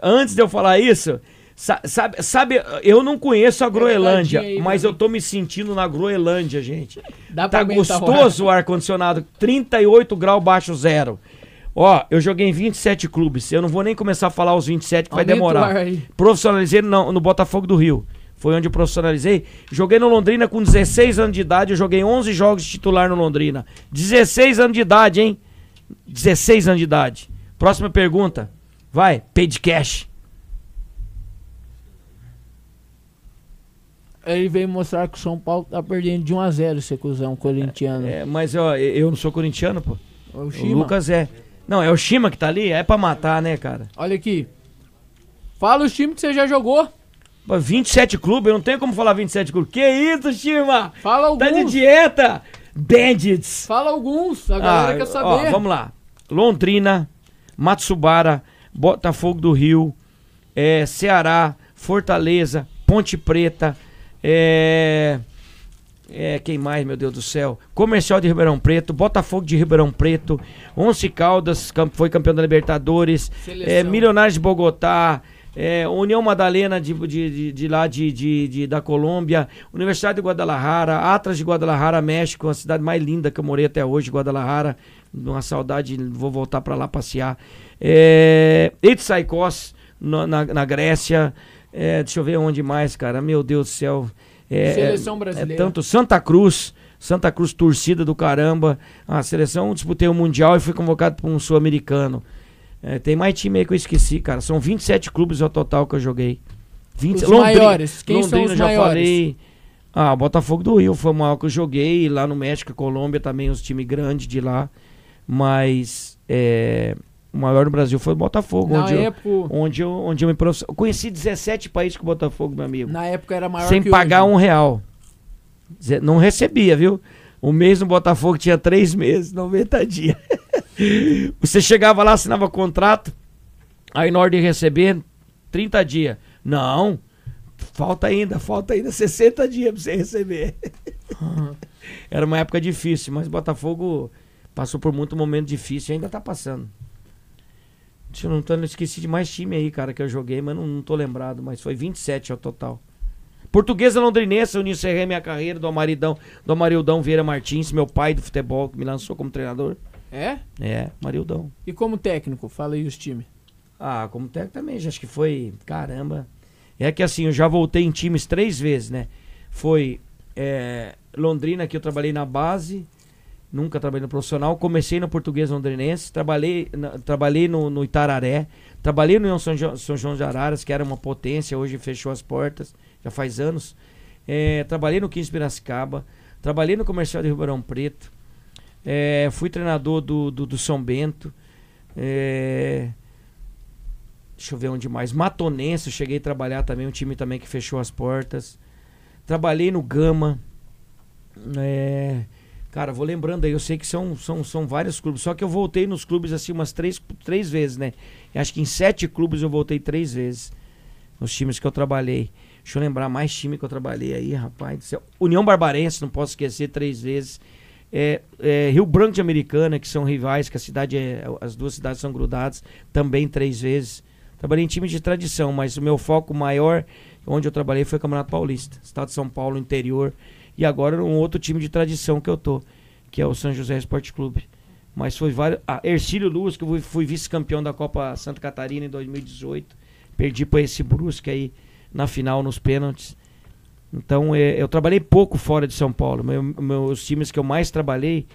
antes de eu falar isso, sa- sabe, sabe, eu não conheço a Groenlândia, aí, mas eu tô me sentindo na Groenlândia, gente. Dá pra Tá gostoso o ar-condicionado, 38 graus baixo zero. Ó, eu joguei em 27 clubes, eu não vou nem começar a falar os 27 que vai Aumenta o demorar. Profissionalizei no, no Botafogo do Rio. Foi onde eu profissionalizei. Joguei no Londrina com 16 anos de idade. Eu joguei 11 jogos de titular no Londrina. 16 anos de idade, hein? 16 anos de idade. Próxima pergunta. Vai, paid cash. Ele veio mostrar que o São Paulo tá perdendo de 1 a 0 esse cuzão corintiano. É, mas ó, eu não sou corintiano, pô. o O Shima. Lucas é. Não, é o Shima que tá ali? É pra matar, né, cara? Olha aqui. Fala os times que você já jogou. Pô, 27 clubes, eu não tenho como falar 27 clubes. Que isso, Shima? Fala Tá de alguns. dieta? Bandits. Fala alguns. A galera Ah, quer ó, saber. vamos lá. Londrina, Matsubara, Botafogo do Rio, é, Ceará, Fortaleza, Ponte Preta, é, é, quem mais, meu Deus do céu? Comercial de Ribeirão Preto, Botafogo de Ribeirão Preto, Once Caldas, foi campeão da Libertadores, é, Milionários de Bogotá, é, União Madalena de, de, de, lá de, da Colômbia, Universidade de Guadalajara, Atlas de Guadalajara, México, a cidade mais linda que eu morei até hoje, Guadalajara. Uma saudade, vou voltar pra lá passear. É, no- na, na Grécia. É, deixa eu ver onde mais, cara. Meu Deus do céu. É, Seleção é- brasileira. É tanto Santa Cruz. Santa Cruz, torcida do caramba. A seleção disputei o Mundial e fui convocado para um sul-americano. É, tem mais time aí que eu esqueci, cara. São 27 clubes ao total que eu joguei. 20, Os maiores. Quem são Londrina os já maiores? falei. Ah, Botafogo do Rio foi o maior que eu joguei. Lá no México, Colômbia também, os times grandes de lá. Mas é, o maior no Brasil foi o Botafogo. Na onde, eu, época, onde, eu, onde eu me prof... eu conheci 17 países com o Botafogo, meu amigo. na época era maior sem pagar hoje. um real. Não recebia, viu? O mês no Botafogo tinha três meses, 90 dias. [laughs] Você chegava lá, assinava contrato, aí na hora de receber, 30 dias. Não, falta ainda, falta ainda 60 dias pra você receber. [laughs] Era uma época difícil, mas Botafogo passou por muito momento difícil e ainda tá passando. Deixa eu não, tô, esqueci de mais time aí, cara, que eu joguei, mas não, não tô lembrado, mas foi 27 ao total. Portuguesa Londrinense, eu encerrei minha carreira do Amaridão, do Amarildão Vieira Martins, meu pai do futebol, que me lançou como treinador. É? É, Marildão. E como técnico? Fala aí os times. Ah, como técnico também, já acho que foi, caramba. É que assim, eu já voltei em times três vezes, né? Foi é, Londrina, que eu trabalhei na base, nunca trabalhei no profissional. Comecei no Português Londrinense, trabalhei, na- trabalhei no, no Itararé, trabalhei no São, Jo- São João de Araras, que era uma potência, hoje fechou as portas, já faz anos. É, trabalhei no 15 Piracicaba, trabalhei no Comercial de Ribeirão Preto, é, fui treinador do, do, do São Bento. É, Deixa eu ver onde mais. Matonense, cheguei a trabalhar também, um time também que fechou as portas. Trabalhei no Gama. É, cara, vou lembrando aí, eu sei que são, são, são vários clubes, só que eu voltei nos clubes assim umas três, três vezes, né? Eu acho que em sete clubes eu voltei três vezes. Nos times que eu trabalhei. Deixa eu lembrar mais time que eu trabalhei aí, rapaz do céu. União Barbarense, não posso esquecer, três vezes. É, é, Rio Branco de Americana, que são rivais, que a cidade é. As duas cidades são grudadas, também três vezes. Trabalhei em times de tradição, mas o meu foco maior, onde eu trabalhei, foi Campeonato Paulista. Estado de São Paulo, interior. E agora um outro time de tradição que eu tô, que é o São José Esporte Clube. Mas foi vários. Ah, Ercílio Luz, que eu fui vice-campeão da Copa Santa Catarina em 2018. Perdi para esse Brusque aí na final, nos pênaltis. Então é, eu trabalhei pouco fora de São Paulo. Meu- meus times que eu mais trabalhei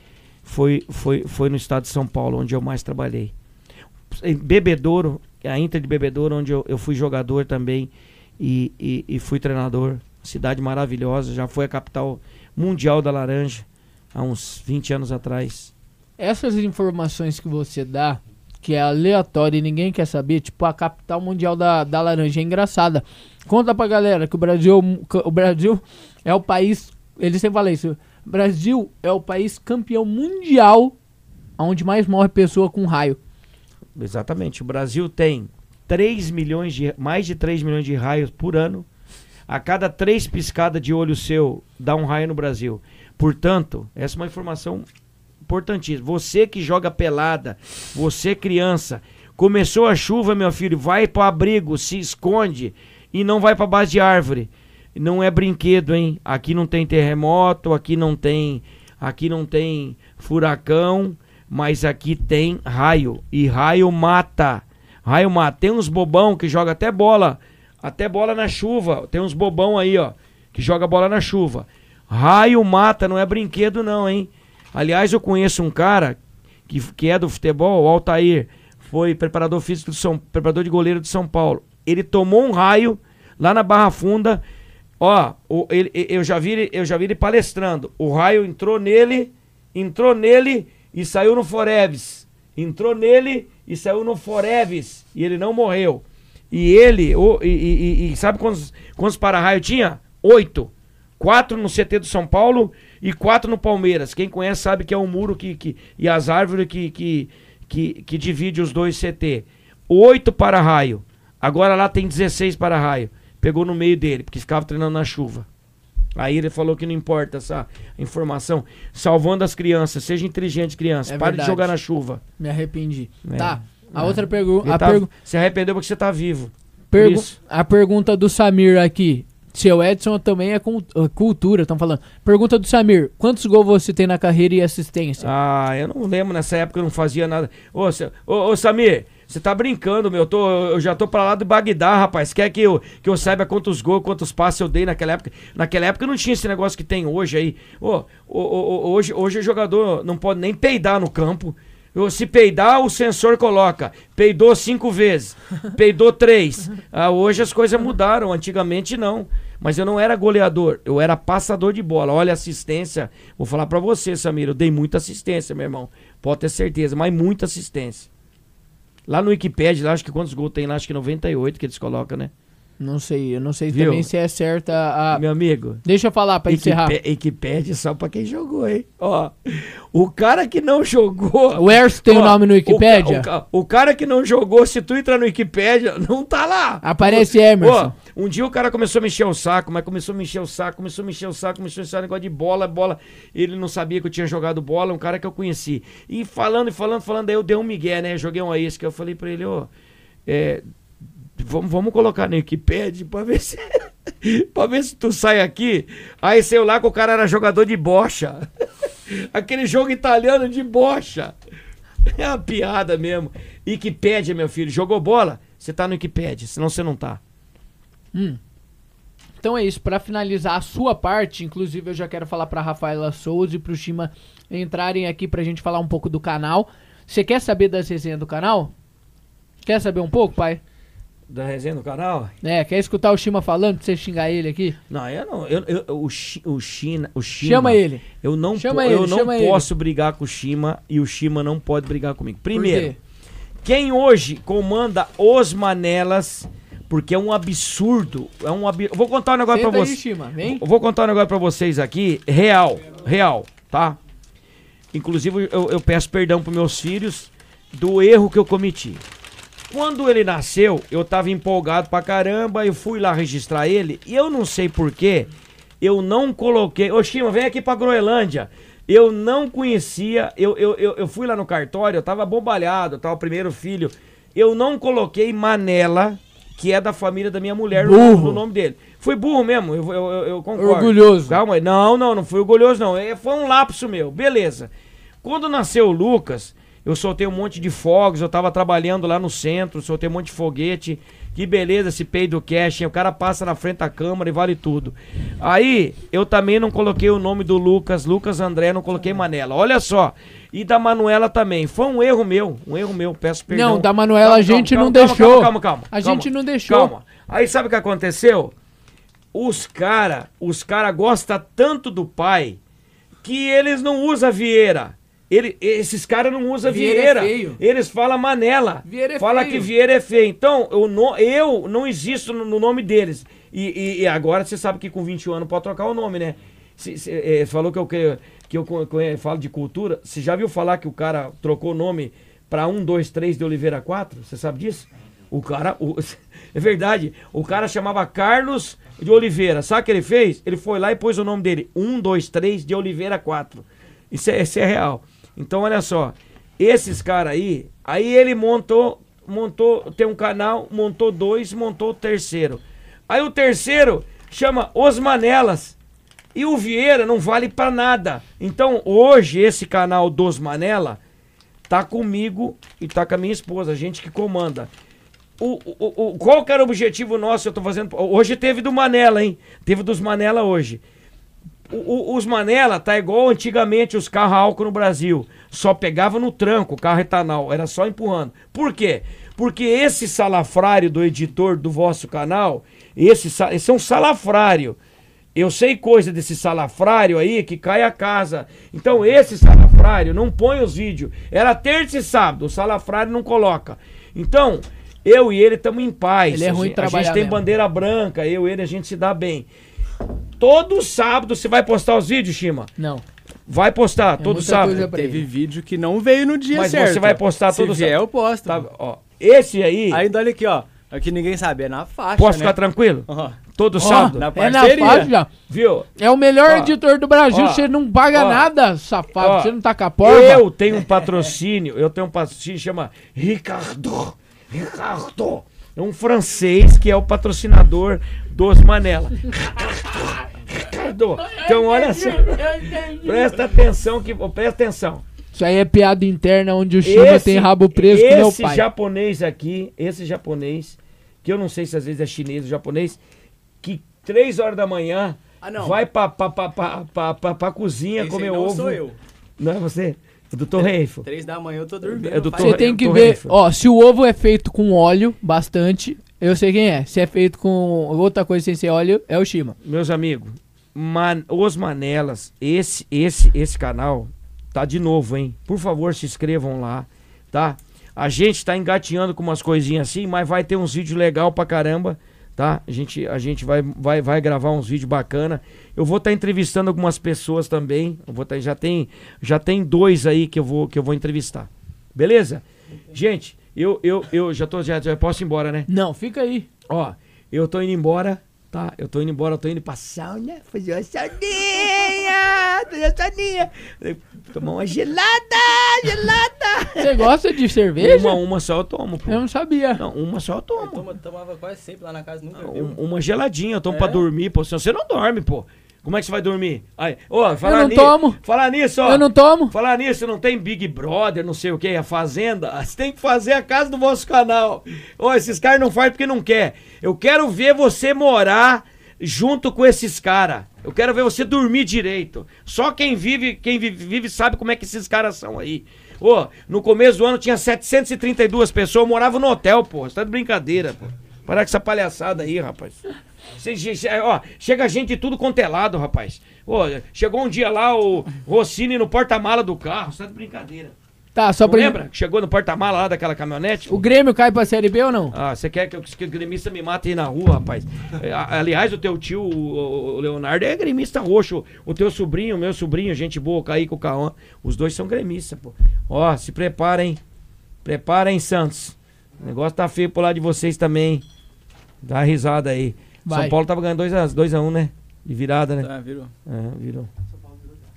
foi, foi, foi no estado de São Paulo, onde eu mais trabalhei. Em Bebedouro, a Inter de Bebedouro, onde eu, eu fui jogador também e, e, e fui treinador. Cidade maravilhosa, já foi a capital mundial da laranja há uns 20 anos atrás. Essas informações que você dá, que é aleatória e ninguém quer saber, tipo a capital mundial da, da laranja, é engraçada. Conta pra galera que o Brasil, o Brasil é o país, ele sempre fala isso, Brasil é o país campeão mundial onde mais morre pessoa com raio. Exatamente. O Brasil tem 3 milhões de, mais de 3 milhões de raios por ano. A cada três piscadas de olho seu, dá um raio no Brasil. Portanto, essa é uma informação importantíssima. Você que joga pelada, você criança, começou a chuva, meu filho, vai para abrigo, se esconde e não vai para base de árvore. Não é brinquedo, hein? Aqui não tem terremoto, aqui não tem, aqui não tem furacão, mas aqui tem raio e raio mata. Raio mata. Tem uns bobão que joga até bola, até bola na chuva. Tem uns bobão aí, ó, que joga bola na chuva. Raio mata, não é brinquedo não, hein? Aliás, eu conheço um cara que, que é do futebol, o Altair, foi preparador físico do São, preparador de goleiro de São Paulo. Ele tomou um raio lá na Barra Funda. Ó, o, ele, eu já vi eu já vi ele palestrando. O raio entrou nele, entrou nele e saiu no Foreves. Entrou nele e saiu no Foreves e ele não morreu. E ele, o, e, e, e, sabe quantos, quantos para-raio tinha? Oito. Quatro no CT do São Paulo e quatro no Palmeiras. Quem conhece sabe que é o muro que, que, e as árvores que, que, que, que divide os dois CT. Oito para-raio. Agora lá tem 16 para-raio. Pegou no meio dele, porque ficava treinando na chuva. Aí ele falou que não importa essa informação. Salvando as crianças. Seja inteligente, criança. É Pare verdade. de jogar na chuva. Me arrependi. É. Tá. A É. outra pergunta. Tá- pergu- Se arrependeu porque você tá vivo. pergu- isso. a pergunta do Samir aqui. Seu Edson também é uh, cultura, estão falando. Pergunta do Samir: quantos gols você tem na carreira e assistência? Ah, eu não lembro, nessa época eu não fazia nada. Ô, ô, ô, Samir, você tá brincando, meu. Eu, tô, eu já tô pra lá do Bagdá, rapaz. Quer que eu, que eu saiba quantos gols, quantos passes eu dei naquela época? Naquela época não tinha esse negócio que tem hoje aí. Ô, ô, ô, hoje, hoje o jogador não pode nem peidar no campo. Eu, Se peidar, o sensor coloca. Peidou cinco vezes. [laughs] Peidou três. Ah, hoje as coisas mudaram. Antigamente não. Mas eu não era goleador. Eu era passador de bola. Olha a assistência. Vou falar pra você, Samir. Eu dei muita assistência, meu irmão. Pode ter certeza. Mas muita assistência. Lá no Wikipedia, lá, acho que quantos gols tem lá? Acho que 98 que eles colocam, né? Não sei, eu não sei Viu? também se é certa a. Meu amigo. Deixa eu falar pra encerrar. Wikipe- Wikipedia só pra quem jogou, hein? Ó, o cara que não jogou. O Erso tem o Ó, nome no o Wikipédia? O, ca- o cara que não jogou, se tu entrar no Wikipédia, não tá lá. Aparece Emerson. Ó, um dia o cara começou a me encher o saco, mas começou a me encher o saco, começou a me encher o saco, começou a encher o negócio de bola, bola. Ele não sabia que eu tinha jogado bola, um cara que eu conheci. E falando, e falando, falando, aí eu dei um migué, né? Joguei uma isca. Eu falei pra ele, ó, é, vamos, vamos colocar no Wikipedia pra ver se. [laughs] pra ver se tu sai aqui. Aí saiu lá que o cara era jogador de bocha. [laughs] Aquele jogo italiano de bocha. [laughs] É uma piada mesmo. Wikipédia, meu filho. Jogou bola? Você tá no Wikipédia, senão você não tá. Então é isso, pra finalizar a sua parte, inclusive eu já quero falar pra Rafaela Souza e pro Shima entrarem aqui pra gente falar um pouco do canal. Você quer saber das resenhas do canal? Quer saber um pouco, pai? Da resenha do canal? É, quer escutar o Shima falando pra você xingar ele aqui? Não, eu não. Eu, eu- o, Chi- o China. O Shima, Chama ele. Eu não, Chama ele, eu não chama ele. posso brigar com o Shima e o Shima não pode brigar comigo. Primeiro, quem hoje comanda os Manelas, porque é um absurdo. É um eu Vou contar um negócio Senta pra vocês. Shima, vem. Eu vou contar um negócio pra vocês aqui, real, real, tá? Inclusive, eu, eu peço perdão pros meus filhos do erro que eu cometi. Quando ele nasceu, eu tava empolgado pra caramba, eu fui lá registrar ele, e eu não sei porquê, eu não coloquei. Ô, Shima, vem aqui pra Groenlândia. Eu não conhecia, eu, eu, eu, eu fui lá no cartório, eu tava bombalhado, tava o primeiro filho. Eu não coloquei Manela, que é da família da minha mulher, no, no nome dele. Fui burro mesmo, eu, eu, eu- eu concordo. Orgulhoso. Calma aí. Não, não, não fui orgulhoso, não. É, Foi um lapso meu. Beleza. Quando nasceu o Lucas, eu soltei um monte de fogos, eu tava trabalhando lá no centro, soltei um monte de foguete. Que beleza esse peido cash, hein? o cara passa na frente da câmera e vale tudo. Aí, eu também não coloquei o nome do Lucas, Lucas André, não coloquei Manela. Olha só. E da Manuela também. Foi um erro meu, um erro meu, peço perdão. Não, da Manuela a gente não deixou. Calma, calma, calma. A calma. gente não deixou. Calma. Aí sabe o que aconteceu? Os cara, os cara gostam tanto do pai que eles não usam Vieira. Ele, esses caras não usam Vieira é Vieira. feio. Eles falam Manela. Vieira é Fala feio. que Vieira é feio. Então, eu não, eu não existo no, no nome deles. E, e- e agora você sabe que com 21 anos pode trocar o nome, né? Se- se- eh, falou que eu, que, que eu co- co- falo de cultura. Você já viu falar que o cara trocou o nome pra 1, 2, 3 de Oliveira 4? Você sabe disso? O cara. o- [laughs] é verdade. O cara chamava Carlos de Oliveira. Sabe o que ele fez? Ele foi lá e pôs o nome dele. 1, 2, 3 de Oliveira 4. Isso é, isso é real. Então, olha só. Esses caras aí. Aí ele montou. Montou. Tem um canal, montou dois, montou o terceiro. Aí o terceiro chama Os Manelas. E o Vieira não vale pra nada. Então, hoje, esse canal dos Manela tá comigo e tá com a minha esposa, a gente que comanda. O, o, o- qual que era o objetivo nosso? Eu tô fazendo. Hoje teve do Manela, hein? Teve dos Manela hoje. O- o- os Manela tá igual antigamente os carros a álcool no Brasil. Só pegava no tranco o carro etanol, era só empurrando. Por quê? Porque esse salafrário do editor do vosso canal, esse, esse é um salafrário. Eu sei coisa desse salafrário aí que cai a casa. Então esse salafrário não põe os vídeos. Era terça e sábado, o salafrário não coloca. Então, eu e ele estamos em paz. Ele é A ruim gente- de A gente tem mesmo. bandeira branca, eu e ele a gente se dá bem. Todo sábado você vai postar os vídeos, Shima? Não. Vai postar, todo muita sábado. Teve vídeo que não veio no dia Mas certo. você vai postar Se todo vier, sábado. eu posto. Tá, ó, esse aí, Ainda olha aqui, ó. Aqui ninguém sabe, é na faixa, posso né? ficar tranquilo? Ó, Todo Ó, sábado, na é na página. viu? É o melhor Ó, editor do Brasil. ó, você não paga ó, nada, safado. você não tá com a porta. Eu tenho um patrocínio, eu tenho um patrocínio que chama Ricardo. Ricardo. É um francês que é o patrocinador dos Manela. Ricardo. Então, olha só. Presta atenção que. Presta atenção. Isso aí é piada interna onde o Shiva tem rabo preso com meu esse pai. japonês aqui, esse japonês, que eu não sei se às vezes é chinês ou japonês, que três horas da manhã Ah, não. vai pra, pra, pra, pra, pra, pra, pra cozinha esse comer não ovo. sou eu. Não é você? É do Torreifo. Três da manhã eu tô dormindo. É do Você tem que Torre ver, ó, se o ovo é feito com óleo, bastante, eu sei quem é. Se é feito com outra coisa sem ser óleo, é o Shima. Meus amigos, Man- os Manelas, esse, esse, esse canal tá de novo, hein? Por favor, se inscrevam lá, tá? A gente tá engateando com umas coisinhas assim, mas vai ter uns vídeos legal pra caramba, tá? A gente, a gente vai, vai, vai gravar uns vídeos bacana. Eu vou estar entrevistando algumas pessoas também. Eu vou tá, já tem já tem dois aí que eu vou que eu vou entrevistar. Beleza? Gente, eu eu, eu já tô já, já posso ir embora, né? Não, fica aí. Ó, eu tô indo embora, tá? Eu tô indo embora, eu tô indo pra sauna, fazer uma sauninha, fazer uma sauninha. Tomar uma gelada, gelada. Você gosta de cerveja? Uma, uma só eu tomo, pô. Eu não sabia. Não, uma só eu Eu tomo. toma- tomava quase sempre lá na casa, nunca Um- uma geladinha, eu tomo É? pra dormir, pô. Senão você não dorme, pô. Como é que você vai dormir? Aí, ó, falar não ni- tomo. Falar nisso, ó. Eu não tomo. Falar nisso, não tem Big Brother, não sei o que, a Fazenda. [laughs] Você tem que fazer a casa do vosso canal. Ô, esses caras não fazem porque não quer. Eu quero ver você morar junto com esses caras. Eu quero ver você dormir direito. Só quem vive, quem vive, vive sabe como é que esses caras são aí. Ô, no começo do ano tinha 732 pessoas, eu morava no hotel, pô. Você tá de brincadeira, pô. Parar com essa palhaçada aí, rapaz. Ó, chega gente de tudo quanto é rapaz. Ô, chegou um dia lá o Rossini no porta-mala do carro. Tá de brincadeira. Tá, só Não pra lembra? que Chegou no porta-mala lá daquela caminhonete? O Grêmio cai pra Série B ou não? Ah, você quer que, eu- que o gremista me mate aí na rua, rapaz? É, aliás, o teu tio, o, o Leonardo, é gremista roxo. O teu sobrinho, o meu sobrinho, gente boa, o Kaique, o Cauã, os dois são gremistas, pô. Ó, se preparem. Preparem, Santos. O negócio tá feio pro lado de vocês também. Dá risada aí. Vai. São Paulo tava ganhando 2x1, dois a um, né? De virada, né? Tá, virou. É, virou.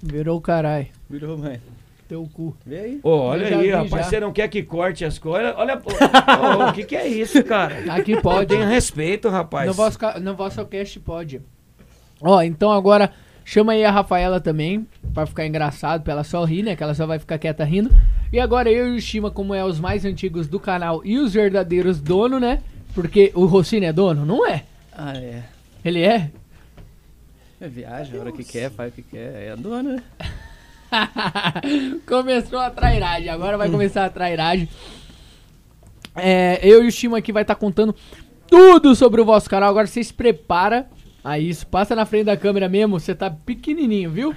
Virou o caralho. Virou, mãe. Teu cu. Vê aí. Ô, olha Eu aí, rapaz. já. Você não quer que corte as coisas? Olha, [laughs] o que, que é isso, cara? Aqui pode. Tenha respeito, rapaz. No vosso, no vosso cast pode. Ó, então agora chama aí a Rafaela também, pra ficar engraçado, pra ela só rir, né? Que ela só vai ficar quieta rindo. E agora eu e o Shima, como é os mais antigos do canal e os verdadeiros dono, né? Porque o Rossini é dono? Não é. Ah, é. Ele é? É viagem, a hora que quer, faz o que quer. É a dona, né? [laughs] Começou a trairagem, agora vai começar a trairagem. É, eu e o Shima aqui vai estar contando tudo sobre o vosso canal. Agora vocês prepara a isso. Passa na frente da câmera mesmo, você tá pequenininho, viu?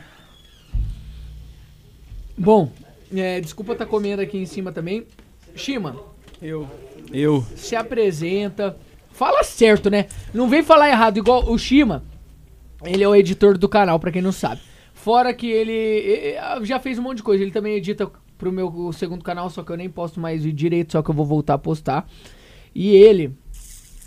Bom, é, desculpa estar comendo aqui em cima também. Shima, Eu. Eu. se apresenta. Fala certo, né? Não vem falar errado, igual o Shima. Ele é o editor do canal, pra quem não sabe. Fora que ele, eh, eh, já fez um monte de coisa. Ele também edita pro meu segundo canal, só que eu nem posto mais direito, só que eu vou voltar a postar. E ele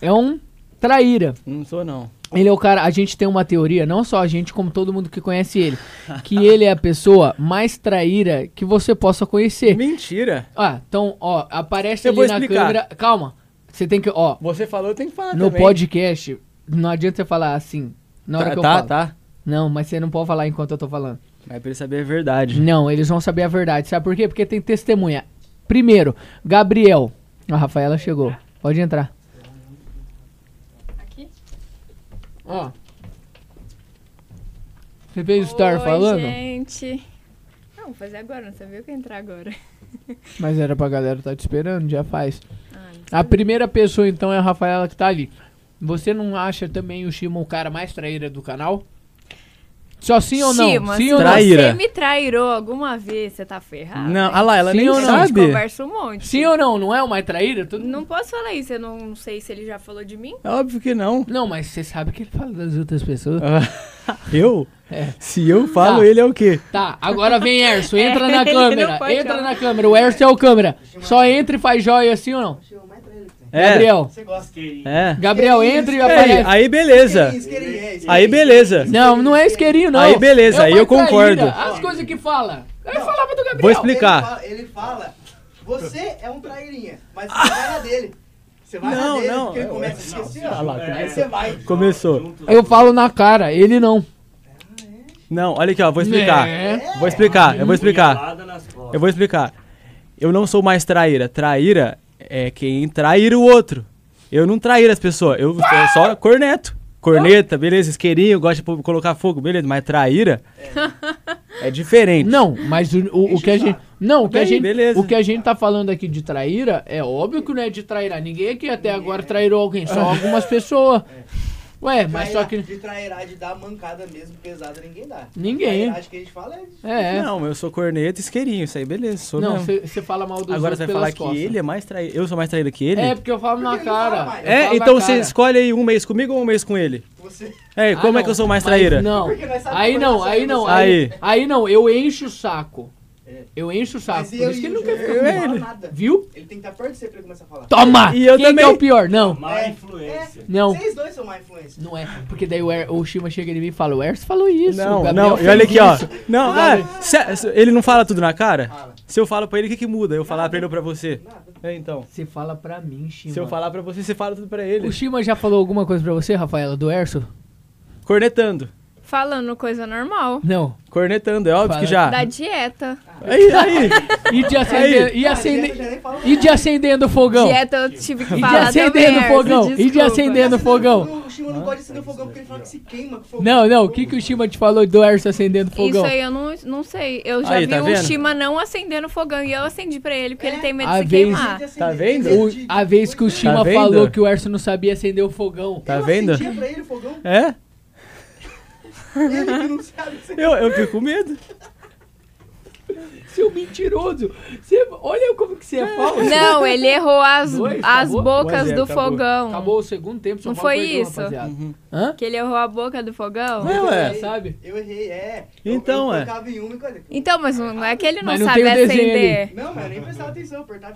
é um traíra. Não sou, não. Ele é o cara, a gente tem uma teoria, não só a gente, como todo mundo que conhece ele, que ele é a pessoa mais traíra que você possa conhecer. Mentira. Ah, então, ó, aparece Eu ali na explicar. câmera. Calma. Você tem que, ó, Você falou, eu tenho que falar no também. podcast, não adianta você falar assim. Na hora Tá, que eu tá, falo. tá. Não, mas você não pode falar enquanto eu tô falando. Mas pra ele saber a verdade. Não, eles vão saber a verdade. Sabe por quê? Porque tem testemunha. Primeiro, Gabriel. A Rafaela chegou. Pode entrar. Aqui? Ó. Você fez o Oi, falando? gente. Não, vou fazer agora, não sabia o que entrar agora. Mas era pra galera tá te esperando, já faz. A primeira pessoa, então, é a Rafaela que tá ali. Você não acha também o Shima o cara mais traíra do canal? Só sim ou não? Shima, sim se ou não? Traíra. você me trairou alguma vez, você tá ferrado. Não, ah lá, ela Sim nem ou não? A gente sabe. conversa um monte. Sim ou não? Não é o mais traíra? Tudo... Não posso falar isso, eu não sei se ele já falou de mim. É Óbvio que não. Não, mas você sabe que ele fala das outras pessoas. Ah, [laughs] eu? É. Se eu falo, Tá. ele é o quê? Tá, agora vem Erso, entra na [laughs] Ele câmera, pode entra falar. na câmera, o Erso é o câmera. Só entra e faz joia assim ou não? É. Gabriel, Você gosta. É. Gabriel, entra e Aí, aparece. aí beleza. Aí beleza. Não, não é isqueirinho não. Aí beleza, É aí eu concordo. As coisas que fala. Eu falava do Gabriel. Vou explicar. Ele fala, ele fala, você é um trairinha, mas você vai na dele. Você vai Não, na dele, não, porque ele começa a esquecer, Ah lá, Aí você vai. Começou. Eu falo na cara, ele não. Não, olha aqui, ó, vou explicar. É. Vou explicar, eu vou explicar. Eu vou explicar. Eu não sou mais traíra. Traíra é quem trair o outro. Eu não trair as pessoas. Eu sou só corneto. Corneta, beleza, isqueirinho, gosta de colocar fogo, beleza, mas traíra é diferente. Não, mas o, o, o que a gente. Não, o que, a Bem, gente, beleza. o que a gente tá falando aqui de traíra é óbvio que não é de traíra. Ninguém aqui até agora trairou alguém, só [laughs] algumas pessoas. Ué, mas só que. De trairá, de dar mancada mesmo pesada, ninguém dá. Ninguém. Trairagem que a gente fala é... É. Não, eu sou corneta e isqueirinho, isso aí, beleza, sou Não, você fala mal dos Agora você vai falar costas. que ele é mais traíra. Eu sou mais traíra que ele? É, porque eu falo na Porque fala cara. mais. É, na então você escolhe aí um mês comigo ou um mês com ele? Você... É, Ah, como é não, que eu sou mais mas traíra? Não. Aí que não, aí não, sabemos. aí, Aí. aí não, eu encho o saco. É. Eu encho o saco. Mas Por eu isso que ele não quer ficar não nada. Viu? Ele tem que estar perto de você pra ele começar a falar. Toma! E eu Quem que também. é o pior? Não. Má É, influência. Não. Vocês dois são má influência. Não é, porque daí o, er, o Shima chega em mim e fala, o Erso falou isso. Não, não, e olha aqui, ó. isso." Não, ah, se- ele não fala tudo na cara? Fala. Se eu falo pra ele, o que que muda? Eu falar pra ele ou pra você? Nada. É, então. Você fala pra mim, Shima. Se eu falar pra você, você fala tudo pra ele. O Shima já falou alguma coisa pra você, Rafaela, do Erso? Cornetando. Falando coisa normal. Não. Cornetando, é óbvio Fala. que já. Da dieta. Aí, aí. E de acender, e, acende, e de acendendo fogão. Dieta eu tive que E de falar acendendo também, Erso, fogão. E de desculpa. acendendo fogão. O Shima não pode acender o fogão porque ele fala que se queima com fogo. Não, não, o que, que o Shima te falou do Erso acendendo fogão? Isso aí eu não, não sei. Eu já Aí, vi tá o vendo? Shima não acendendo fogão e eu acendi pra ele porque É, ele tem medo a de se vez- queimar. Tá vendo? O- a vez que o Shima vendo? falou que o Erso não sabia acender o fogão. Tá Eu vendo? acendia pra ele o fogão. É? Ele que não sabe. Você... Eu, eu fico com medo. [laughs] Seu mentiroso. Você, olha como que você é falso. Não, [laughs] ele errou as, Dois, as acabou? bocas é, do acabou. fogão. Acabou o segundo tempo, São Não foi perdeu, isso? rapaziada. Uhum. Hã? Que ele errou a boca do fogão. Não, é. sabe? Eu errei, é. Eu- Então, eu, é. tocava em uma coisa. Então, mas não não é que ele não, Mas não sabe tem o desenho acender. Não, mas eu nem prestava atenção, eu apertava.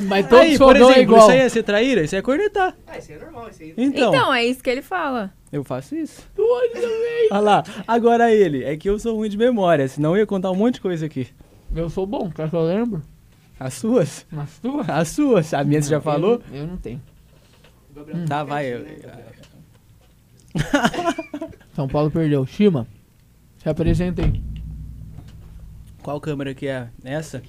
Mas todos Aí, por fogão exemplo, é igual. isso aí é ser traíra? Isso aí é cornetar. Ah, isso aí é normal, isso aí. Então, Então, é isso que ele fala. eu faço isso. Olha lá, agora ele. É que eu sou ruim de memória, senão eu ia contar um monte de coisa aqui. Eu sou bom, quer que eu lembro? As suas? Mas tu? As suas? A minha você já falou? Eu, eu não tenho. Tá, vai. eu- [laughs] São Paulo perdeu. Shima, se apresenta aí. Qual câmera que é? Essa?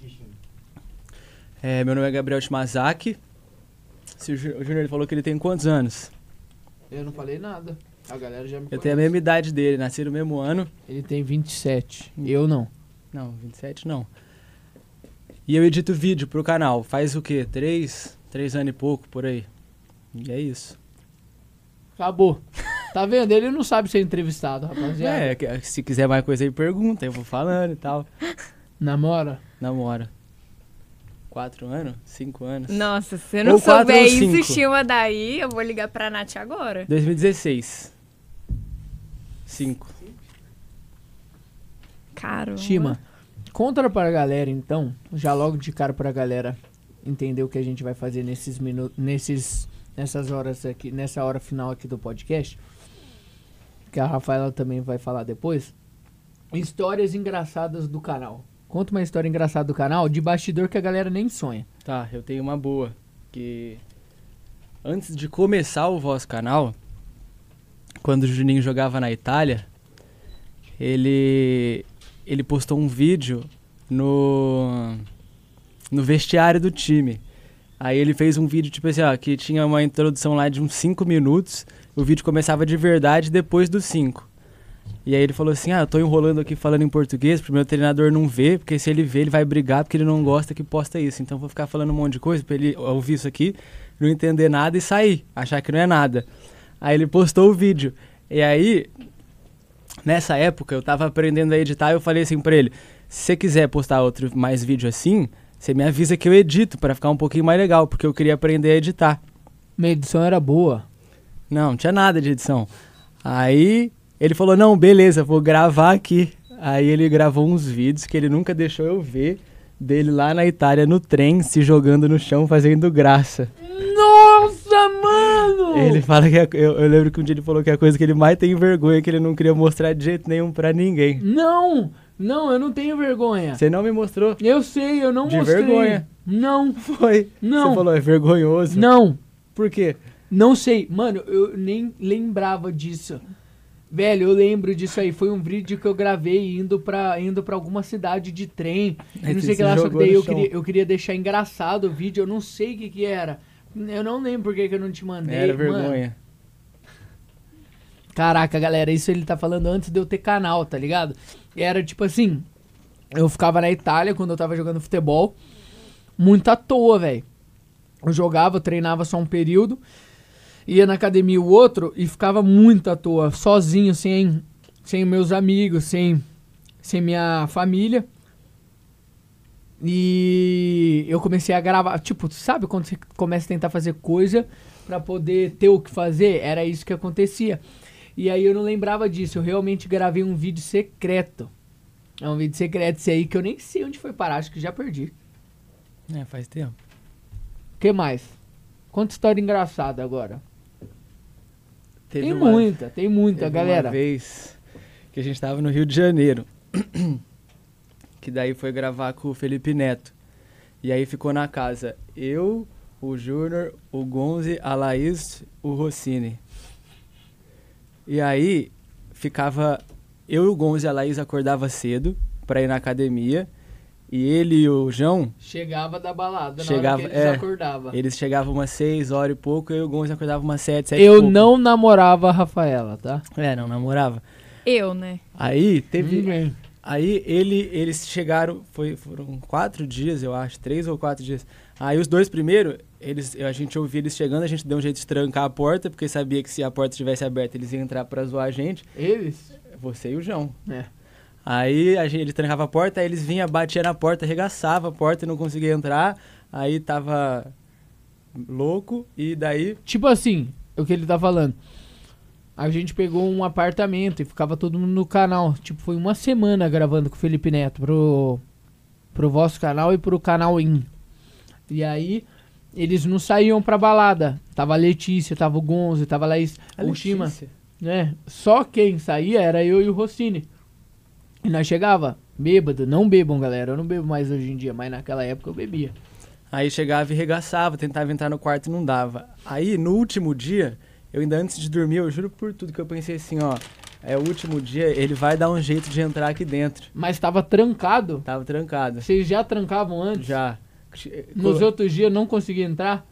É, meu nome é Gabriel Shimazaki. Se o Júnior falou que ele tem quantos anos? Eu não falei nada. A galera já me Eu tenho a mesma idade dele, nasci no mesmo ano. Ele tem 27. Eu não. Não, 27 não. E eu edito vídeo pro canal. Faz o quê? Três? Três anos e pouco, por aí. E é isso. Acabou. Tá vendo? Ele não sabe ser entrevistado, rapaziada. É, se quiser mais coisa aí, pergunta. Eu vou falando e tal. Namora? Namora. Quatro anos? Cinco anos? Nossa, se você não Ou souber ou isso. Shima daí, eu vou ligar pra Nath agora. 2016. Cinco. Caramba. Shima, conta pra galera então, já logo de cara pra galera, entender o que a gente vai fazer nesses minutos, nesses, nessas horas aqui, nessa hora final aqui do podcast, que a Rafaela também vai falar depois. Histórias engraçadas do canal. Conta uma história engraçada do canal, de bastidor que a galera nem sonha. Tá, eu tenho uma boa. Que antes de começar o vosso canal, quando o Juninho jogava na Itália, ele ele postou um vídeo no no vestiário do time. Aí ele fez um vídeo tipo assim, ó, que tinha uma introdução lá de uns 5 minutos. O vídeo começava de verdade depois dos 5. E aí ele falou assim: "Ah, eu tô enrolando aqui falando em português, pro meu treinador não ver, porque se ele ver, ele vai brigar porque ele não gosta que posta isso. Então vou ficar falando um monte de coisa pra ele ouvir isso aqui, não entender nada e sair, achar que não é nada". Aí ele postou o vídeo. E aí nessa época eu tava aprendendo a editar, eu falei assim pra ele: "Se você quiser postar outro mais vídeo assim, você me avisa que eu edito pra ficar um pouquinho mais legal, porque eu queria aprender a editar". Minha edição era boa. Não, não tinha nada de edição. Aí ele falou: Não, beleza, vou gravar aqui. Aí ele gravou uns vídeos que ele nunca deixou eu ver dele lá na Itália no trem, se jogando no chão, fazendo graça. Nossa, mano! Ele fala que. é- eu, eu lembro que um dia ele falou que a coisa que ele mais tem vergonha é que ele não queria mostrar de jeito nenhum pra ninguém. Não! Não, eu não tenho vergonha. Você não me mostrou? Eu sei, eu não De mostrei. vergonha. Não, Foi. Não. Você falou, é vergonhoso. não, Por quê? não sei. Mano, eu nem lembrava disso. Velho, eu lembro disso aí. Foi um vídeo que eu gravei indo pra, indo pra alguma cidade de trem. E Aí não sei o que lá, só que daí eu queria, eu queria deixar engraçado o vídeo. Eu não sei o que que era. Eu não lembro por que eu não te mandei. Era mano. vergonha. Caraca, galera, isso ele tá falando antes de eu ter canal, tá ligado? Era tipo assim, eu ficava na Itália quando eu tava jogando futebol, muito à toa, velho. Eu jogava, eu treinava só um período, ia na academia o outro e ficava muito à toa, sozinho, sem, sem meus amigos, sem, sem minha família. E eu comecei a gravar, tipo, sabe quando você começa a tentar fazer coisa pra poder ter o que fazer? Era isso que acontecia. E aí eu não lembrava disso, eu realmente gravei um vídeo secreto. É um vídeo secreto esse aí que eu nem sei onde foi parar, acho que já perdi. É, faz tempo. O que mais? Conta história engraçada agora. Teve tem uma- muita, tem muita, Teve galera. Uma vez que a gente tava no Rio de Janeiro. [clears throat] que daí foi gravar com o Felipe Neto. E aí ficou na casa eu, o Júnior, o Gonzi, a Laís, o Rossini. E aí ficava eu e o Gonzi e a Laís acordava cedo pra ir na academia. E ele e o João, Chegava da balada, Chegava- na hora que eles é. acordavam. eles chegavam umas 6 horas e pouco, eu e o Gonzi acordava umas 7, 7 Eu não namorava a Rafaela, tá? É, não namorava. Eu, né? Aí teve. Ninguém. Aí ele, eles chegaram, foi, foram quatro dias, eu acho, três ou quatro dias. Aí os dois primeiros, eles, a gente ouvia eles chegando, a gente deu um jeito de trancar a porta, porque sabia que se a porta estivesse aberta, eles iam entrar pra zoar a gente. Eles? Você e o João. É. Aí a gente, ele trancava a porta, aí eles vinham, batia na porta, arregaçava a porta e não conseguia entrar. Aí tava louco, e daí. Tipo assim, o que ele tá falando. A gente pegou um apartamento e ficava todo mundo no canal. Tipo, foi uma semana gravando com o Felipe Neto pro, pro vosso canal e pro canal IN. E aí, eles não saíam pra balada. Tava a Letícia, tava o Gonzo, tava a Laís, A o. Letícia. né? Só quem saía era eu e o Rossini. E nós chegava bêbado. Não bebam, galera. Eu não bebo mais hoje em dia, mas naquela época eu bebia. Aí chegava e regaçava, tentava entrar no quarto e não dava. Aí, no último dia, eu ainda antes de dormir, eu juro por tudo que eu pensei assim, ó. É o último dia, ele vai dar um jeito de entrar aqui dentro. Mas tava trancado. Tava trancado. Vocês já trancavam antes? Já. Nos Colo- outros dias não conseguia entrar?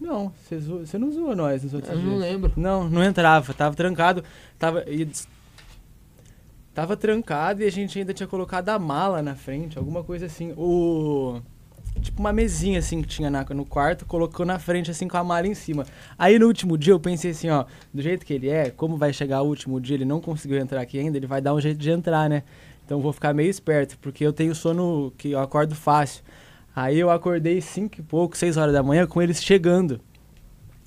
Não, você você não zoou nós nos outros Eu não dias. lembro. Não, não entrava, tava trancado. Tava. e Tava trancado e a gente ainda tinha colocado a mala na frente, alguma coisa assim. O. Tipo uma mesinha assim que tinha na- no quarto, colocou na frente assim com a mala em cima. Aí no último dia eu pensei assim, ó, do jeito que ele é, como vai chegar o último dia, ele não conseguiu entrar aqui ainda, ele vai dar um jeito de entrar, né? Então vou ficar meio esperto, porque eu tenho sono que eu acordo fácil. Aí eu acordei cinco e pouco, seis horas da manhã com eles chegando.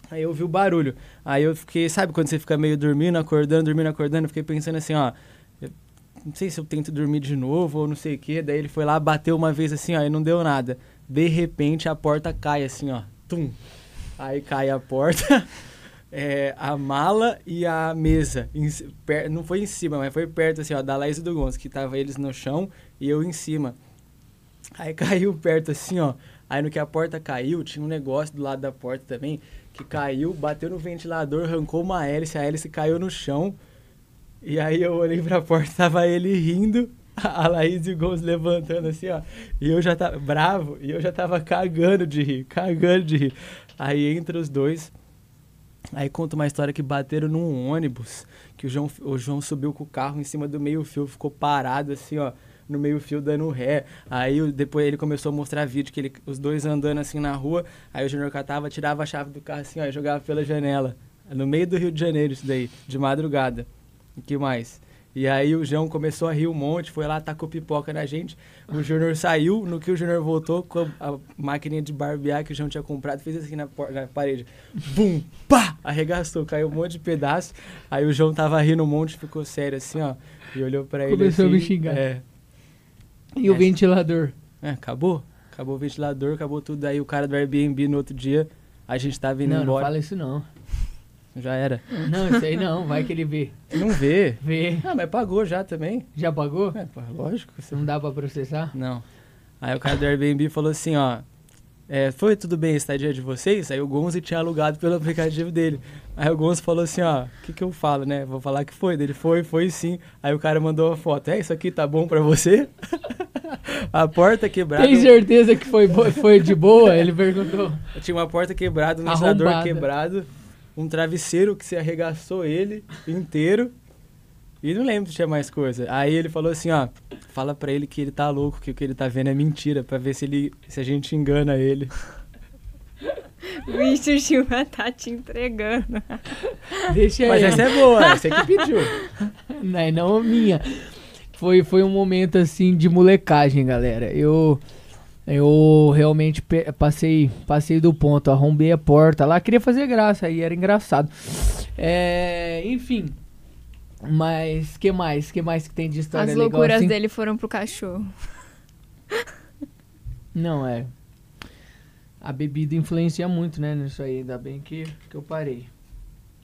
Aí eu ouvi o barulho. Aí eu fiquei, sabe quando você fica meio dormindo, acordando, dormindo, acordando? Eu fiquei pensando assim, ó. não sei se eu tento dormir de novo ou não sei o quê. Daí ele foi lá, bateu uma vez assim, ó, e não deu nada. De repente a porta cai assim, ó. Tum. Aí cai a porta, [laughs] é, a mala e a mesa. Em per- não foi em cima, mas foi perto assim, ó, da Laís e do Gonçalo, que tava eles no chão e eu em cima. Aí [laughs] caiu perto assim, ó. Aí no que a porta caiu, tinha um negócio do lado da porta também, que caiu, bateu no ventilador, arrancou uma hélice, a hélice caiu no chão. E aí eu olhei pra porta, tava ele rindo, [laughs] a Laís e o Gonçalo levantando assim, ó. E eu já tava bravo, e eu já tava cagando de rir, cagando de rir. Aí entre os dois, aí conta uma história que bateram num ônibus, que o João, o João subiu com o carro em cima do meio-fio, ficou parado assim, ó, no meio-fio dando ré. Aí depois ele começou a mostrar vídeo que ele, os dois andando assim na rua, aí o Júnior catava, tirava a chave do carro assim, ó, e jogava pela janela. No meio do Rio de Janeiro isso daí, de madrugada. O que mais? E aí o João começou a rir um monte, foi lá, tacou pipoca na gente. O Júnior saiu, no que o Júnior voltou com a, a maquininha de barbear que o João tinha comprado, fez assim na, na parede. Bum! Pá! Arregaçou, caiu um monte de pedaço. Aí o João tava rindo um monte, ficou sério assim, ó. E olhou pra ele Começou a assim, me xingar. É, E o É. ventilador? é, acabou. Acabou o ventilador, acabou tudo. Aí o cara do Airbnb no outro dia, a gente tava indo Não, não embora. fala isso não. Já era. Não, isso aí não, vai que ele vê. Não vê. Vê. Ah, mas pagou já também. Já pagou? É, pô, lógico. Você... Não dá pra processar? Não. Aí o cara do Airbnb falou assim, ó. é, foi tudo bem a estadia de vocês? Aí o Gonzo tinha alugado pelo aplicativo dele. Aí o Gonzo falou assim, ó, o que que eu falo, né? Vou falar que foi. Ele foi, foi sim. Aí o cara mandou a foto. É, isso aqui tá bom pra você? [laughs] a porta quebrada. Tem certeza que foi, foi de boa? Ele perguntou. Tinha uma porta quebrada, um ventilador quebrado, um travesseiro que se arregaçou ele inteiro. E não lembro se tinha mais coisa. Aí ele falou assim, ó, fala pra ele que ele tá louco, que o que ele tá vendo é mentira, pra ver se ele se a gente engana ele. [laughs] Vixe, o Gilma tá te entregando. Deixa Mas aí. essa é boa, essa é que pediu. [laughs] Não, é não minha. Foi, foi um momento assim de molecagem, galera. Eu eu realmente passei passei do ponto, arrombei a porta lá, queria fazer graça, aí era engraçado. É, enfim. Mas que mais? Que mais que tem de história As legal loucuras assim? dele foram pro cachorro. Não é. A bebida influencia muito, né, nisso aí, ainda bem que, que eu parei.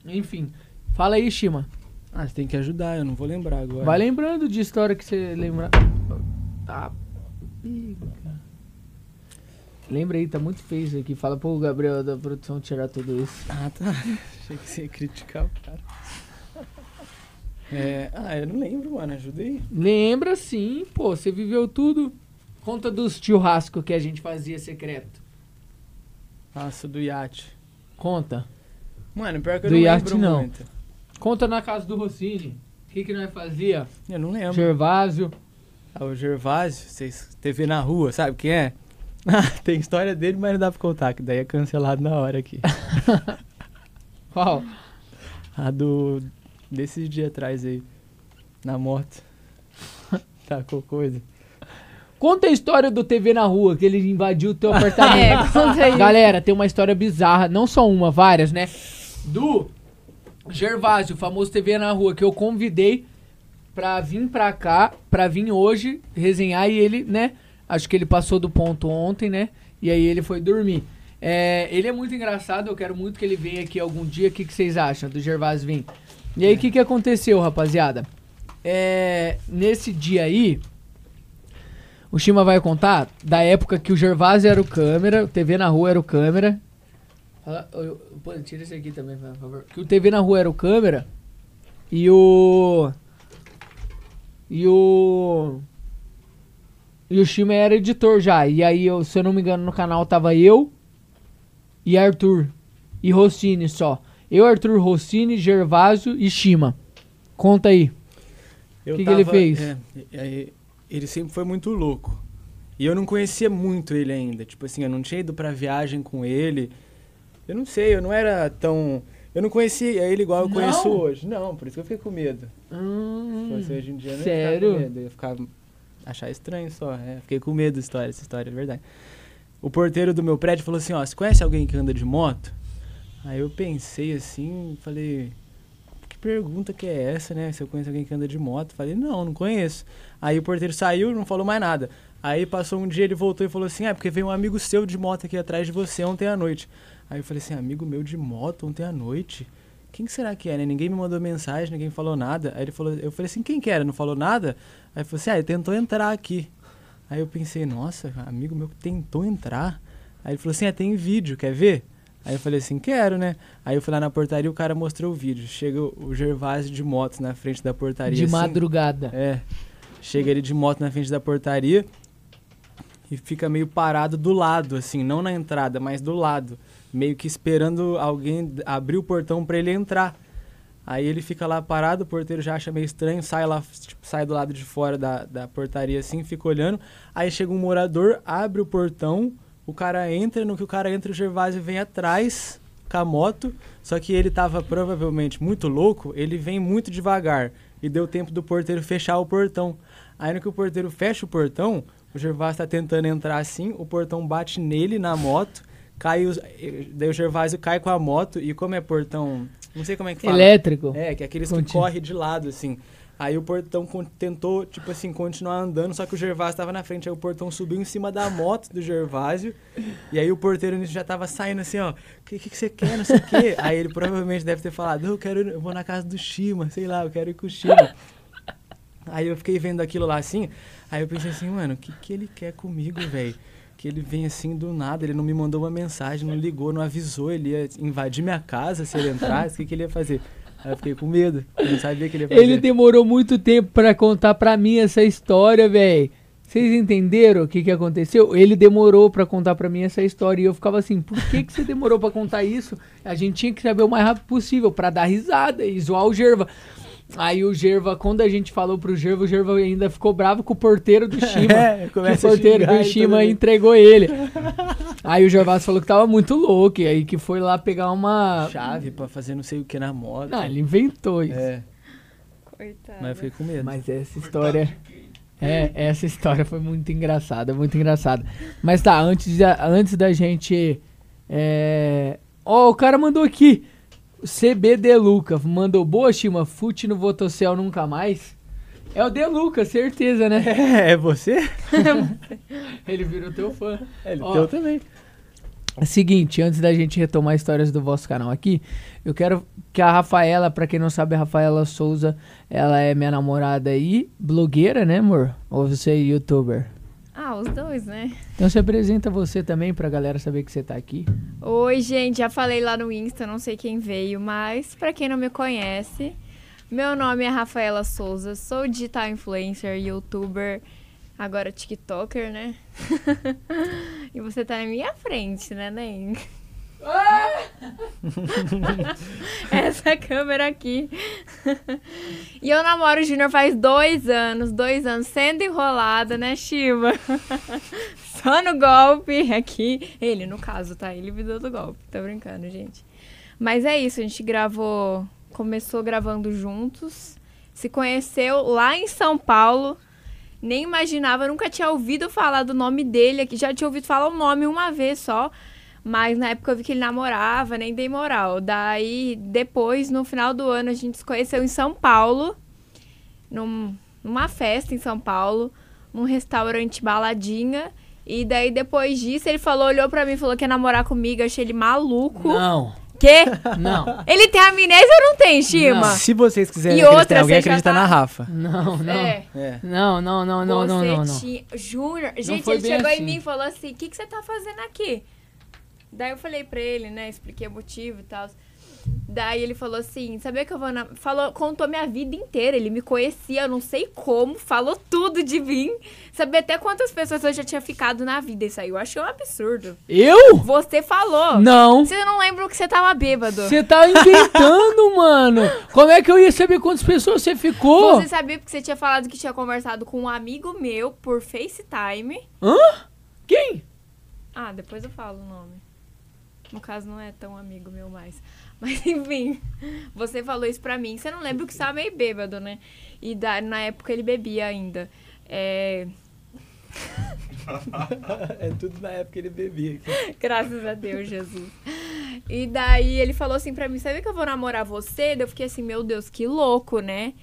Enfim, fala aí, Shima. Ah, você tem que ajudar, eu não vou lembrar agora. Vai lembrando de história que você lembra. Tá. pica. Lembra aí, tá muito feio isso aqui. Fala pro Gabriel da produção tirar tudo isso. Ah, tá. Achei que você ia criticar o cara. É, ah, eu não lembro, mano, ajuda aí. Lembra sim, pô, você viveu tudo. Conta dos churrascos que a gente fazia secreto. Nossa, do iate. Conta. Mano, pior que eu Do não iate, lembro não. muito. Conta na casa do Rossini. O que, que nós fazia? Eu não lembro. Gervásio. Ah, o Gervásio, vocês TV na rua, sabe quem é? [laughs] Tem história dele, mas não dá pra contar, que daí é cancelado na hora aqui. [laughs] Qual? A do. desses dias atrás aí. Na moto. [laughs] Tacou coisa. Conta a história do TV na rua, que ele invadiu o teu apartamento. É, conta aí. Galera, tem uma história bizarra, não só uma, várias, né? Do Gervásio, famoso TV na rua, que eu convidei pra vir pra cá, pra vir hoje resenhar e ele, né? Acho que ele passou do ponto ontem, né? E aí ele foi dormir. É, ele é muito engraçado, eu quero muito que ele venha aqui algum dia. O que, que vocês acham do Gervásio vir? E aí, o que, que aconteceu, rapaziada? É, nesse dia aí, o Shima vai contar da época que o Gervásio era o câmera, o TV na rua era o câmera. Pô, tira esse aqui também, por favor. Que o TV na rua era o câmera e o. E o. E o Shima era editor já. E aí, eu, se eu não me engano, no canal tava eu e Arthur. E Rossini só. Eu, Arthur, Rossini, Gervásio e Shima. Conta aí. Eu Que que ele fez? é, é, ele sempre foi muito louco. E eu não conhecia muito ele ainda. Tipo assim, eu não tinha ido pra viagem com ele. Eu não sei, eu não era tão. Eu não conhecia ele igual eu Não? conheço hoje. Não, por isso que eu fiquei com medo. Se Hum, fosse hoje em dia, eu não ia sério? ficar com medo. Eu ia ficar. Achar estranho só. É, fiquei com medo da história, essa história é verdade. O porteiro do meu prédio falou assim: ó, você conhece alguém que anda de moto? Aí eu pensei assim, falei. Que pergunta que é essa, né? Se eu conheço alguém que anda de moto. Falei, não, não conheço. Aí o porteiro saiu não falou mais nada. Aí passou um dia, ele voltou e falou assim: Ah, porque veio um amigo seu de moto aqui atrás de você ontem à noite. Aí eu falei assim: Amigo meu de moto ontem à noite? Quem que será que é, né? Ninguém me mandou mensagem, ninguém falou nada. Aí ele falou, eu falei assim: Quem que era? Não falou nada? Aí ele falou assim: Ah, ele tentou entrar aqui. Aí eu pensei: Nossa, amigo meu que tentou entrar. Aí ele falou assim: Ah, tem vídeo, quer ver? Aí eu falei assim, quero, né? Aí eu fui lá na portaria e o cara mostrou o vídeo. Chega o o Gervásio de moto na frente da portaria. De assim. madrugada. É. Chega ele de moto na frente da portaria e fica meio parado do lado, assim, não na entrada, mas do lado. Meio que esperando alguém abrir o portão pra ele entrar. Aí ele fica lá parado, o porteiro já acha meio estranho, sai lá, tipo, sai do lado de fora da, da portaria assim, fica olhando. Aí chega um morador, abre o portão, o cara entra, no que o cara entra, o Gervásio vem atrás com a moto, só que ele tava provavelmente muito louco, ele vem muito devagar e deu tempo do porteiro fechar o portão. Aí no que o porteiro fecha o portão, o Gervásio tá tentando entrar assim, o portão bate nele na moto, cai os, daí o Gervásio cai com a moto e como é portão, não sei como é que fala. Elétrico. É, que é aqueles que corre de lado, assim. Aí o portão tentou, tipo assim, continuar andando, só que o Gervásio tava na frente. Aí o portão subiu em cima da moto do Gervásio. E aí o porteiro nisso já tava saindo assim, ó. O que, que, que você quer, não sei o quê. Aí ele provavelmente deve ter falado, eu quero, eu vou na casa do Shima, sei lá, eu quero ir com o Shima. Aí eu fiquei vendo aquilo lá assim, aí eu pensei assim, mano, o que, que ele quer comigo, velho? Que ele vem assim do nada, ele não me mandou uma mensagem, não ligou, não avisou, ele ia invadir minha casa se ele entrasse, o que, que ele ia fazer? Aí eu fiquei com medo, não sabia que ele ia fazer. Ele demorou muito tempo pra contar pra mim essa história, velho. Vocês entenderam o que, que aconteceu? Ele demorou pra contar pra mim essa história e eu ficava assim, por que, que você demorou pra contar isso? A gente tinha que saber o mais rápido possível pra dar risada e zoar o Gerva. Aí o Gerva, quando a gente falou pro Gerva, o Gerva ainda ficou bravo com o porteiro do [laughs] Shima. É, que o começa a porteiro do Shima entregou ele. [laughs] Aí o Gervásio falou que tava muito louco e aí que foi lá pegar uma... chave pra fazer não sei o que na moto. Não, ele inventou isso. É, Coitado. mas eu fiquei com medo. Mas essa história. É, essa história foi muito engraçada, muito engraçada. Mas tá, antes da, antes da gente. É... Ó, o cara mandou aqui. CB Deluca. Mandou boa, Chima. Fute no Votocel nunca mais. É o Deluca, certeza, né? [laughs] É, é você? [laughs] Ele virou teu fã. Ele Ó. teu também. É Seguinte, antes da gente retomar histórias do vosso canal aqui, eu quero que a Rafaela, pra quem não sabe, a Rafaela Souza, ela é minha namorada aí, blogueira, né, amor? Ou você é youtuber? Ah, os dois, né? Então se apresenta você também pra galera saber que você tá aqui. Oi, gente, já falei lá no Insta, não sei quem veio, mas pra quem não me conhece, meu nome é Rafaela Souza, sou digital influencer, youtuber, agora TikToker, né? [laughs] e você tá na minha frente, né, Nem? [laughs] Essa câmera aqui. e eu namoro o Júnior faz dois anos, dois anos, sendo enrolada, né, Shiva? [laughs] Só no golpe aqui. Ele, no caso, tá? Ele me deu do golpe. Tô brincando, gente. Mas é isso, a gente gravou. Começou gravando juntos. Se conheceu lá em São Paulo. Nem imaginava, nunca tinha ouvido falar do nome dele aqui. Já tinha ouvido falar o nome uma vez só. Mas na época eu vi que ele namorava, nem dei moral. Daí, depois, no final do ano, a gente se conheceu em São Paulo. Num, numa festa em São Paulo. Num restaurante baladinha. E daí, depois disso, ele falou, olhou pra mim e falou que ia namorar comigo. Eu achei ele maluco. Não, Quê? não, Ele tem amnésia ou não tem, Shima? Se vocês quiserem E acreditar outra, em alguém, acredita tá- na Rafa. não, não. É. É. Não, não, não, não, não, você não, não. tinha... Júnior, gente, ele chegou assim. em mim e falou assim, o que, que você tá fazendo aqui? Daí eu falei pra ele, né, expliquei o motivo e tal. Daí ele falou assim, sabia que eu vou na... Falou, contou minha vida inteira, ele me conhecia, eu não sei como, falou tudo de mim. Sabia até quantas pessoas eu já tinha ficado na vida, isso aí eu achei um absurdo. Eu? Você falou. Não. Você não lembra que você tava bêbado. Você tá inventando, [laughs] mano. Como é que eu ia saber quantas pessoas você ficou? Você sabia porque você tinha falado que tinha conversado com um amigo meu por FaceTime. Hã? Quem? Ah, depois eu falo o nome. No caso, não é tão amigo meu mais. [laughs] Mas enfim, você falou isso pra mim. Você não lembra que você tava meio bêbado, né? E da, na época ele bebia ainda. É, [laughs] é tudo na época que ele bebia. [laughs] graças a Deus, Jesus. E daí ele falou assim pra mim: Sabe que eu vou namorar você? Daí eu fiquei assim: Meu Deus, que louco, né?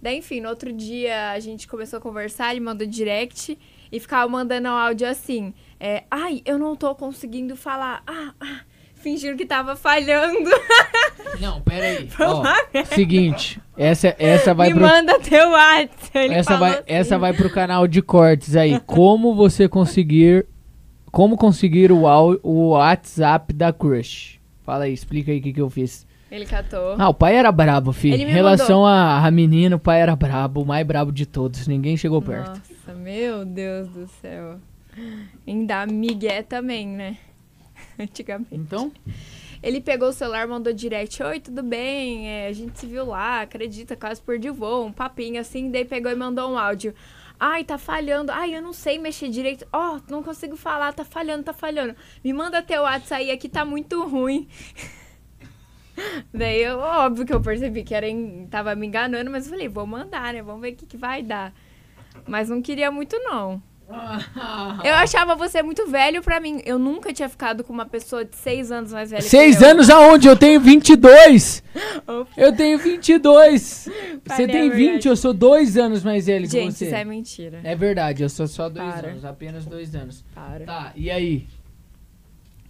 Daí, enfim, no outro dia a gente começou a conversar, ele mandou direct. e ficava mandando áudio assim. É, Ai, eu não tô conseguindo falar. Ah, ah, fingindo que tava falhando. [laughs] Não, pera aí. Ó, seguinte, essa, essa vai Me pro... manda teu WhatsApp. Essa vai, assim. essa vai pro canal de cortes aí. Como você conseguir. Como conseguir o, o WhatsApp da Crush? Fala aí, explica aí o que, que eu fiz. Ele catou. Ah, o pai era brabo, filho. Ele Em relação a, a menina, o pai era brabo, o mais brabo de todos. Ninguém chegou perto. Nossa, meu Deus do céu. Ainda Miguel também, né? [laughs] Antigamente. Então? Ele pegou o celular, mandou direct. Oi, tudo bem? É, a gente se viu lá, acredita, quase perdi o voo. Um papinho assim, daí pegou e mandou um áudio. Ai, tá falhando. Ai, eu não sei mexer direito. Ó, não consigo falar, tá falhando, tá falhando. Me manda teu WhatsApp aí, aqui tá muito ruim. [laughs] Daí, eu, óbvio que eu percebi que era en- tava me enganando, mas eu falei, vou mandar, né? Vamos ver o que, que vai dar. Mas não queria muito, não. Eu achava você muito velho pra mim. Eu nunca tinha ficado com uma pessoa de seis anos mais velha. que Seis eu. anos aonde? Eu tenho 22! Opa. Eu tenho 22! Você Pai, tem é 20, verdade. eu sou dois anos mais velho que Gente, você. isso é mentira. É verdade, eu sou só dois Para. anos, apenas dois anos. Para. Tá, e aí?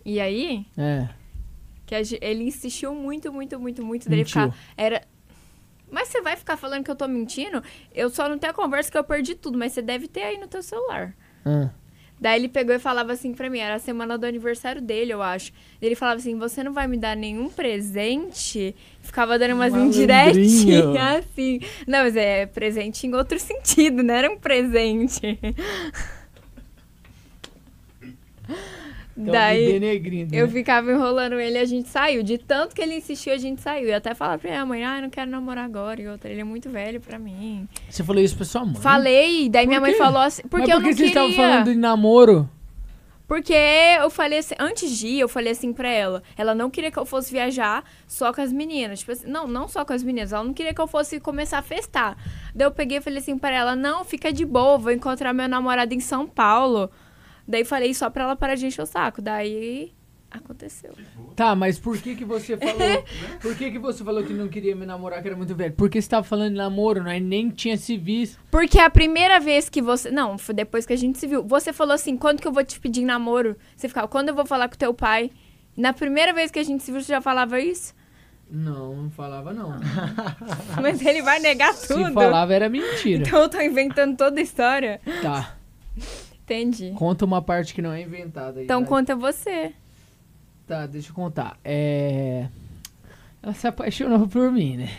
E aí, É. que ele insistiu muito, muito, muito, muito dele Mentiu. ficar. Era. Você vai ficar falando que eu tô mentindo? Eu só não tenho a conversa que eu perdi tudo, mas você deve ter aí no teu celular. Ah. Daí ele pegou e falava assim pra mim, era a semana do aniversário dele, eu acho. Ele falava assim, você não vai me dar nenhum presente? Ficava dando umas indiretinhas assim. Não, mas é presente em outro [laughs] sentido, não era um presente. Então, me Daí denegrindo, eu né? ficava enrolando ele e a gente saiu. De tanto que ele insistiu, a gente saiu. E até falava pra minha mãe, ah, eu não quero namorar agora. E outra, ele é muito velho pra mim. Você falou isso pra sua mãe? Falei, daí Por minha mãe quê? falou assim, porque Mas eu por que não vocês queria. estavam falando de namoro? Porque eu falei assim, antes de ir, eu falei assim pra ela. Ela não queria que eu fosse viajar só com as meninas. Tipo assim, não, não só com as meninas. Ela não queria que eu fosse começar a festar. Daí eu peguei e falei assim pra ela, não, fica de boa, vou encontrar meu namorado em São Paulo. Daí falei só pra ela parar de encher o saco. Daí aconteceu. Tá, mas por que que você falou... [laughs] por que que você falou que não queria me namorar, que era muito velho? Porque você tava falando de namoro, né? Nem tinha se visto. Porque a primeira vez que você. Não, foi depois que a gente se viu. Você falou assim: quando que eu vou te pedir em namoro? Você ficava, quando eu vou falar com teu pai? Na primeira vez que a gente se viu, você já falava isso? Não, não falava não. [laughs] Mas ele vai negar tudo. Se falava era mentira. Então eu tô inventando toda a história. Tá, Entendi. conta uma parte que não é inventada aí. Então conta você. Tá, deixa eu contar. É... Ela se apaixonou por mim, né?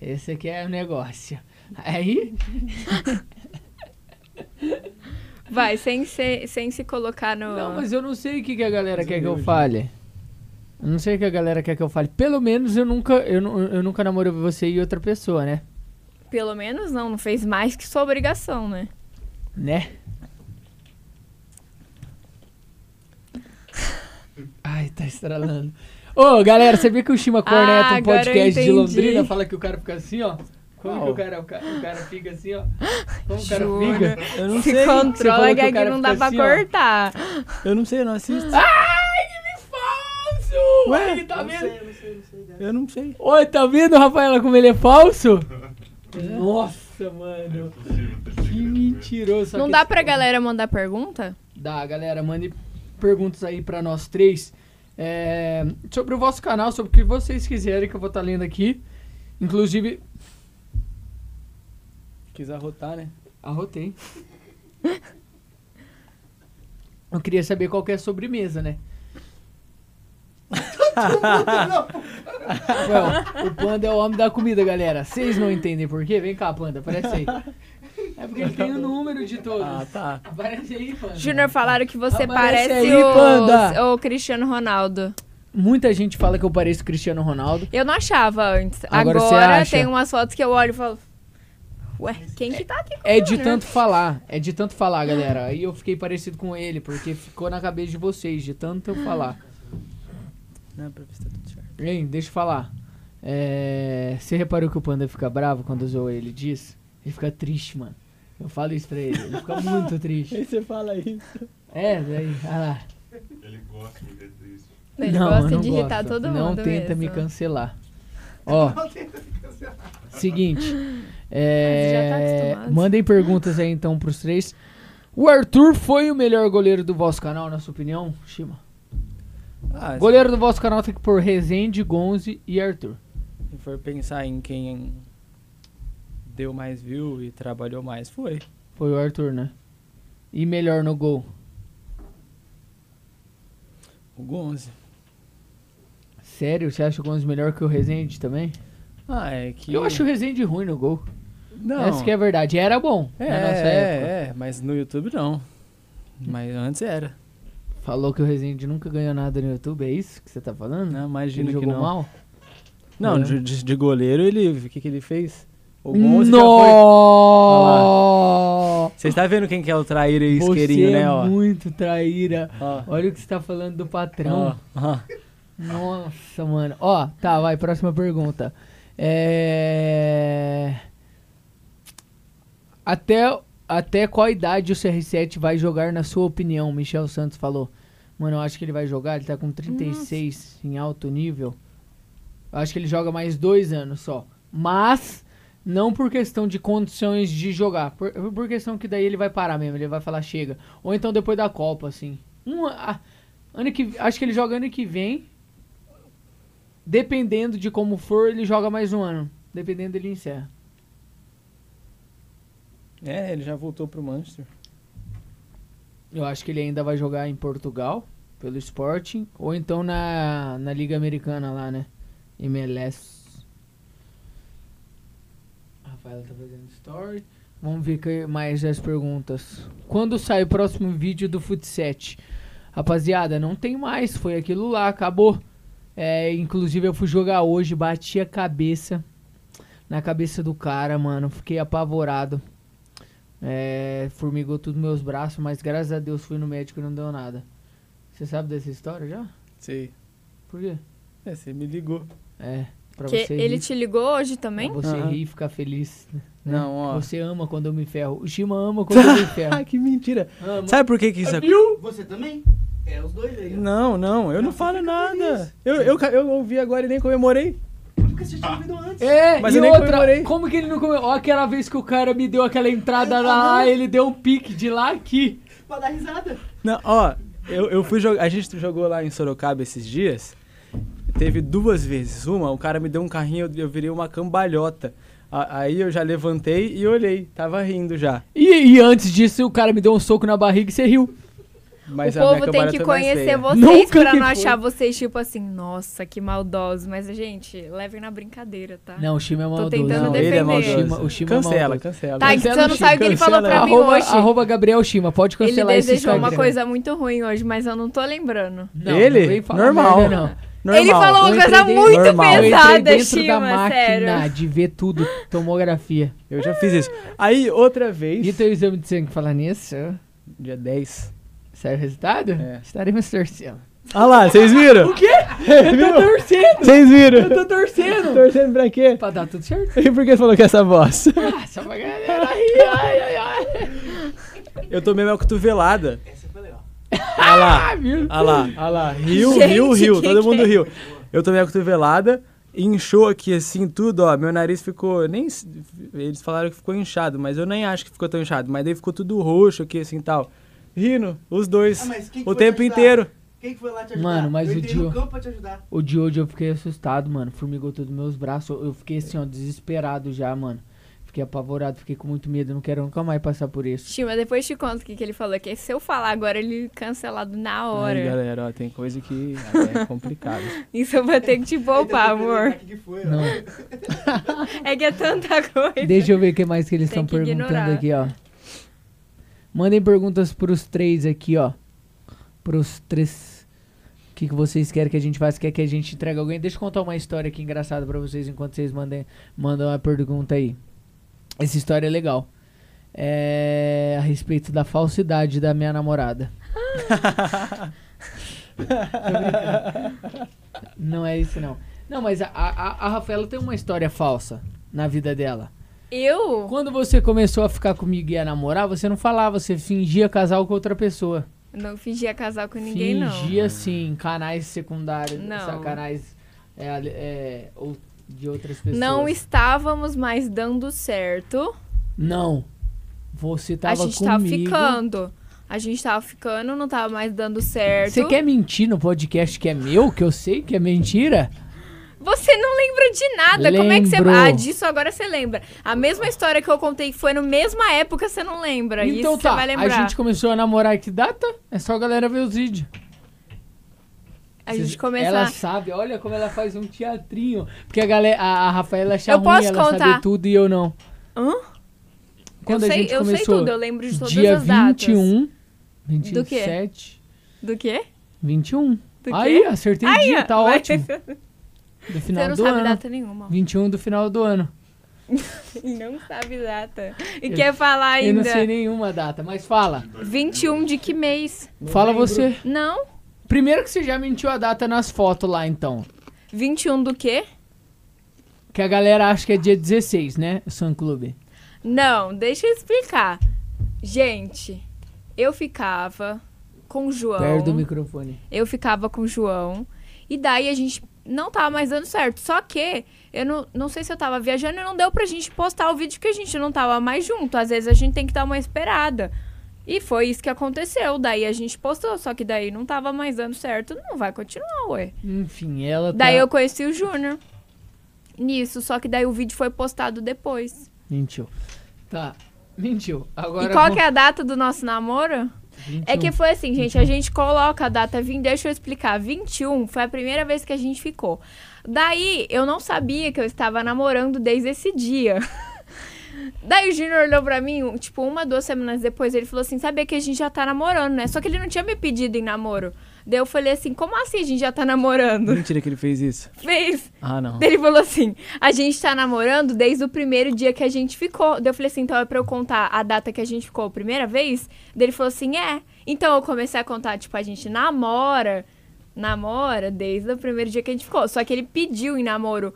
Esse aqui é o negócio. Aí, [laughs] Vai, sem, ser, sem se colocar no. Não, mas eu não sei o que, que a galera quer que eu fale. Eu não sei o que a galera quer que eu fale. Pelo menos eu nunca, eu, eu nunca namorei você e outra pessoa, né? Pelo menos não, não fez mais que sua obrigação, né? Né? Ai, tá estralando. Ô, galera, você viu que o Shima Corneta, Ah, um eu podcast de. Londrina, fala que o cara fica assim, ó? Como que Qual? o cara, o cara, o cara fica assim, ó? Como o cara fica? Eu não Se sei. falou controla que que aqui não dá pra assim, ó. cortar. Eu não sei, eu não assisto. Ai, que falso! Ué? Aí, tá vendo? Eu não sei. Oi, tá vendo, Rafaela, como ele é falso? Nossa, mano. Que mentiroso. Não que dá pra galera mandar pergunta? Dá, galera, mande perguntas aí pra nós três. é, sobre o vosso canal, sobre o que vocês quiserem, que eu vou estar lendo aqui. Inclusive, Quis arrotar, né? arrotei. Eu queria saber qual que é a sobremesa, né? [laughs] Well, o Panda é o homem da comida, galera. Vocês não entendem por quê? Vem cá, Panda, aparece aí. [laughs] É porque ele tem o número de todos. Ah, tá. Aparece aí, Panda. Júnior, falaram que você Aparece parece aí, Panda. o, o Cristiano Ronaldo. Muita gente fala que eu pareço Cristiano Ronaldo. Eu não achava antes. Agora Agora, acha? tem umas fotos que eu olho e falo. Ué, quem que tá aqui com É o de tanto falar, é de tanto falar, galera. Aí eu fiquei parecido com ele, porque ficou na cabeça de vocês, de tanto eu falar. Não, pra ver se tá tudo certo. Hein, deixa eu falar. É, Você reparou que o Panda fica bravo quando o Zoe ele diz? Ele fica triste, mano. Eu falo isso pra ele, ele fica muito [laughs] triste. Aí você fala isso. É, daí, ah lá. Ele gosta de ver triste. Ele não, gosta não de irritar gosto. todo Não mundo tenta me mesmo. cancelar. [laughs] Ó, seguinte. [laughs] Mas já tá É, acostumado. mandem perguntas aí então pros três. O Arthur foi o melhor goleiro do vosso canal, na sua opinião, Shima? Ah, Goleiro do vosso canal tem que pôr Rezende, Gonze e Arthur. se for pensar em quem deu mais view e trabalhou mais, foi. Foi o Arthur, né? E melhor no gol. O Gonze. Sério? Você acha o Gonze melhor que o Rezende também? Ah, é que. Eu acho o Rezende ruim no gol. Não. Essa que é a verdade. Era bom é, na nossa é, época. é, mas no YouTube não. Mas antes era. Falou que o Rezende nunca ganhou nada no YouTube, é isso que você tá falando? Não, Ele imagina que jogou não. mal? Não, É. de, de- de goleiro ele. O que, que ele fez? O Gonze já foi. Nossa! Você está vendo quem que é o traíra e isqueirinho, é né, ó? muito traíra. Ó, Olha o que você tá falando do patrão. ó. Nossa, mano. Ó, tá, vai, próxima pergunta. É... Até, até qual idade o CR7 vai jogar, na sua opinião? Michel Santos falou. Mano, eu acho que ele vai jogar, ele tá com 36 em alto nível. Eu acho que ele joga mais dois anos só. Mas, não por questão de condições de jogar. Por, por questão que daí ele vai parar mesmo, ele vai falar chega. Ou então depois da Copa, assim. Um, ah, ano que, acho que ele joga ano que vem. Dependendo de como for, ele joga mais um ano. Dependendo, ele encerra. É, ele já voltou pro Manchester. Eu acho que ele ainda vai jogar em Portugal, pelo Sporting, ou então na, na Liga Americana lá, né? MLS. A Rafaela tá fazendo story. Vamos ver mais as perguntas. Quando sai o próximo vídeo do Futset? Rapaziada, não tem mais. Foi aquilo lá, acabou. É, inclusive eu fui jogar hoje, bati a cabeça na cabeça do cara, mano. Fiquei apavorado. É, formigou tudo meus braços, mas graças a Deus fui no médico e não deu nada. Você sabe dessa história já? Sei. Por quê? É, você me ligou. É, pra Que você ele rir, te ligou hoje também? pra você Aham. rir e ficar feliz. né? Não, ó. Você ama quando eu me ferro. O Shima ama quando eu me [laughs] ferro. Ah, que mentira. Ama. Sabe por que que isso Viu? Você também? É, os dois aí. ó. Não, não, eu não Não, falo nada. Eu, eu, eu ouvi agora e nem comemorei. Porque você tinha ouvido antes. É, Mas e eu nem outra, comemorei. como que ele não comemorou? Ó, aquela vez que o cara me deu aquela entrada lá, ele deu um pique de lá aqui. Pra dar risada. Não, ó, eu, eu fui jogar. A gente jogou lá em Sorocaba esses dias. Teve duas vezes. Uma, o cara me deu um carrinho, eu, eu virei uma cambalhota. Aí eu já levantei e olhei. Tava rindo já. E, e antes disso, o cara me deu um soco na barriga e você riu. Mas o povo tem que mais conhecer vocês Nunca pra que não foi. achar vocês, tipo assim, nossa, que maldosos. Mas, gente, levem na brincadeira, tá? Não, o Shima é maldoso. tentando Não, ele é defender. maldoso. O Shima, é cancela, maldoso. cancela. Tá, Cancela você não sabe o que ele falou pra mim Arroba, hoje. arroba Gabriel Shima, pode Ele cancelar esse desejou uma coisa muito ruim hoje, mas eu não tô lembrando. Não, Ele? não Normal. merda, não. Normal. Ele falou uma Eu coisa entrei muito normal. Eu pesada, dentro da Shima, máquina sério. [laughs] de ver tudo, tomografia. Eu já fiz isso. Aí, outra vez. E teu exame de sangue falar nisso? Dia 10. Sai o resultado? É. Estaremos torcendo. Ah lá, vocês viram? O quê? Eu tô torcendo! Vocês viram? Eu tô torcendo! Torcendo pra quê? Pra dar tudo certo. E por que falou que essa voz? Ah, só pra galera rir, ai, ai, ai. Eu tomei minha cotovelada. Ah lá. Ah? Ah lá, ah lá. Riu, Gente, riu, riu. que Todo que mundo é? riu. Eu tomei a cotovelada, inchou aqui assim tudo, ó. Meu nariz ficou. Nem. Eles falaram que ficou inchado, mas eu nem acho que ficou tão inchado. Mas daí ficou tudo roxo aqui assim tal. Rindo, os dois. Ah, mas quem que o tempo te inteiro. Quem que foi lá te ajudar? Mano, mas eu o entrei Dio- no campo pra te ajudar. O de hoje eu fiquei assustado, mano. Formigou todos meus braços. Eu fiquei assim, ó, desesperado já, mano. Fiquei apavorado, fiquei com muito medo. Não quero nunca mais passar por isso. Shima, depois te conto o que, que ele falou. Que se eu falar agora, ele cancelado na hora. Aí, galera, ó, tem coisa que é complicado. [laughs] Isso eu vou ter que te poupar, amor. que foi, ó. Não. [laughs] É que é tanta coisa. Deixa eu ver o que mais que eles estão perguntando ignorar. aqui, ó. Mandem perguntas pros três aqui, ó. Pros três. O que, que vocês querem que a gente faça? Quer que a gente entregue alguém? Deixa eu contar uma história aqui engraçada pra vocês enquanto vocês mandem, mandam a pergunta aí. Essa história é legal. É a respeito da falsidade da minha namorada. [laughs] Não é isso, não. Não, mas a, a, a Rafaela tem uma história falsa na vida dela. Eu? Quando você começou a ficar comigo e ia namorar, você não falava, você fingia casal com outra pessoa. Não fingia casar com ninguém, fingia sim, canais secundários, Não. canais é, é, ou de outras não. pessoas. Não estávamos mais dando certo. Não. Você tava a gente comigo. tava ficando. A gente tava ficando, não tava mais dando certo. Você quer mentir no podcast que é meu, que eu sei que é mentira? Você não lembra de nada. Como é que você. Lembro. Ah, disso agora você lembra. A mesma história que eu contei que foi na mesma época, você não lembra. Então Isso tá, você vai a lembrar. gente começou a namorar que data? É só a galera ver os vídeos. A gente Vocês- começa. Ela sabe, olha como ela faz um teatrinho. Porque a galera, a, a Rafaela acha Eu ruim posso ela contar? saber tudo e eu não. Hã? Quando eu a sei, gente eu sei começou, tudo, eu lembro de todas dia as datas. 21, Do quê? 27, Do quê? 21. Do quê? Aí, acertei o Aí, dia, tá vai- ótimo. [laughs] Do Você final não do sabe ano. data nenhuma. 21 do final do ano. [laughs] Não sabe data. E Eu- quer falar Eu não ainda. sei nenhuma data, mas fala. 21 de que mês? Fala você. Não. Primeiro que você já mentiu a data nas fotos lá, então. 21 do quê? Que a galera acha que é dia 16, né? O Sun Clube. Não, deixa eu explicar. Gente, eu ficava com o João. Perto do microfone. Eu ficava com o João. E daí a gente não tava mais dando certo. Só que eu não, não sei se eu tava viajando e não deu pra gente postar o vídeo que a gente não tava mais junto. Às vezes a gente tem que dar uma esperada. E foi isso que aconteceu. Daí a gente postou, só que daí não tava mais dando certo. Não vai continuar, ué. Enfim, ela tá... Daí eu conheci o Júnior. Nisso, só que daí o vídeo foi postado depois. Mentiu. Tá, mentiu. Agora e qual que é a data do nosso namoro? É que 21. foi assim, gente, a gente coloca a data 20, deixa eu explicar. 21 foi a primeira vez que a gente ficou. Daí eu não sabia que eu estava namorando desde esse dia. [laughs] Daí o Júnior olhou pra mim, tipo, uma, duas semanas depois, ele falou assim: sabia que a gente já tá namorando, né? Só que ele não tinha me pedido em namoro. Daí eu falei assim: como assim a gente já tá namorando? Mentira que ele fez isso. Fez. Ah, não. Daí ele falou assim: a gente tá namorando desde o primeiro dia que a gente ficou. Daí eu falei assim: então é pra eu contar a data que a gente ficou a primeira vez? Daí ele falou assim: é. Então eu comecei a contar, tipo, a gente namora, namora desde o primeiro dia que a gente ficou. Só que ele pediu em namoro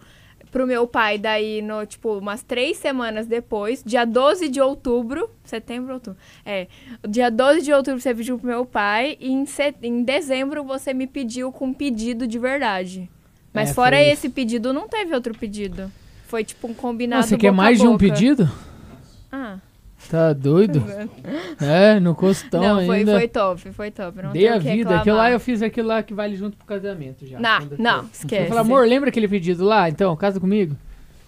pro meu pai, daí, no, tipo, umas três semanas depois, dia 12 de outubro, setembro, outubro, é, dia 12 de outubro você pediu pro meu pai, e em, set- em dezembro você me pediu com pedido de verdade. Mas É, fora foi esse pedido, não teve outro pedido. Foi tipo um combinado você quer mais de um pedido? Ah, Tá doido? [laughs] é, no costão não, foi, ainda. foi top, foi top. Não Dei a vida. reclamar. Aquilo lá eu fiz aquilo lá que vale junto pro casamento já. Não, não, for. Eu esquece. falei, amor, lembra aquele pedido lá? Então, casa comigo.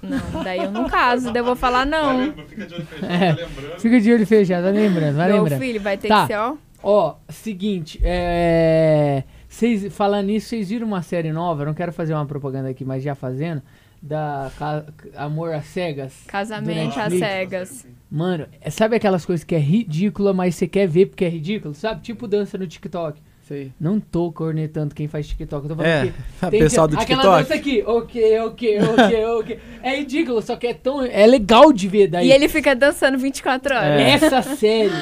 Não, daí eu não caso, daí eu vou falar não. lembra- Fica de olho fechado, É. tá lembrando. Fica de olho fechado, vai lembrando, vai Meu lembrando. filho, vai ter Tá. que ser, ó. Ó, seguinte, é. Vocês, falando nisso, vocês viram uma série nova, eu não quero fazer uma propaganda aqui, mas já fazendo, da Ca- Amor às Cegas. Casamento às cegas. Mano, é- sabe aquelas coisas que é ridícula, mas você quer ver porque é ridículo, sabe? Tipo dança no TikTok. Sei. Não tô cornetando quem faz TikTok, eu tô falando É, que [laughs] tem pessoal que- do Aquela TikTok. dança aqui, ok, ok, ok, [laughs] ok. É ridículo, só que é tão. É legal de ver daí. E ele fica dançando 24 horas. É. Essa [laughs] série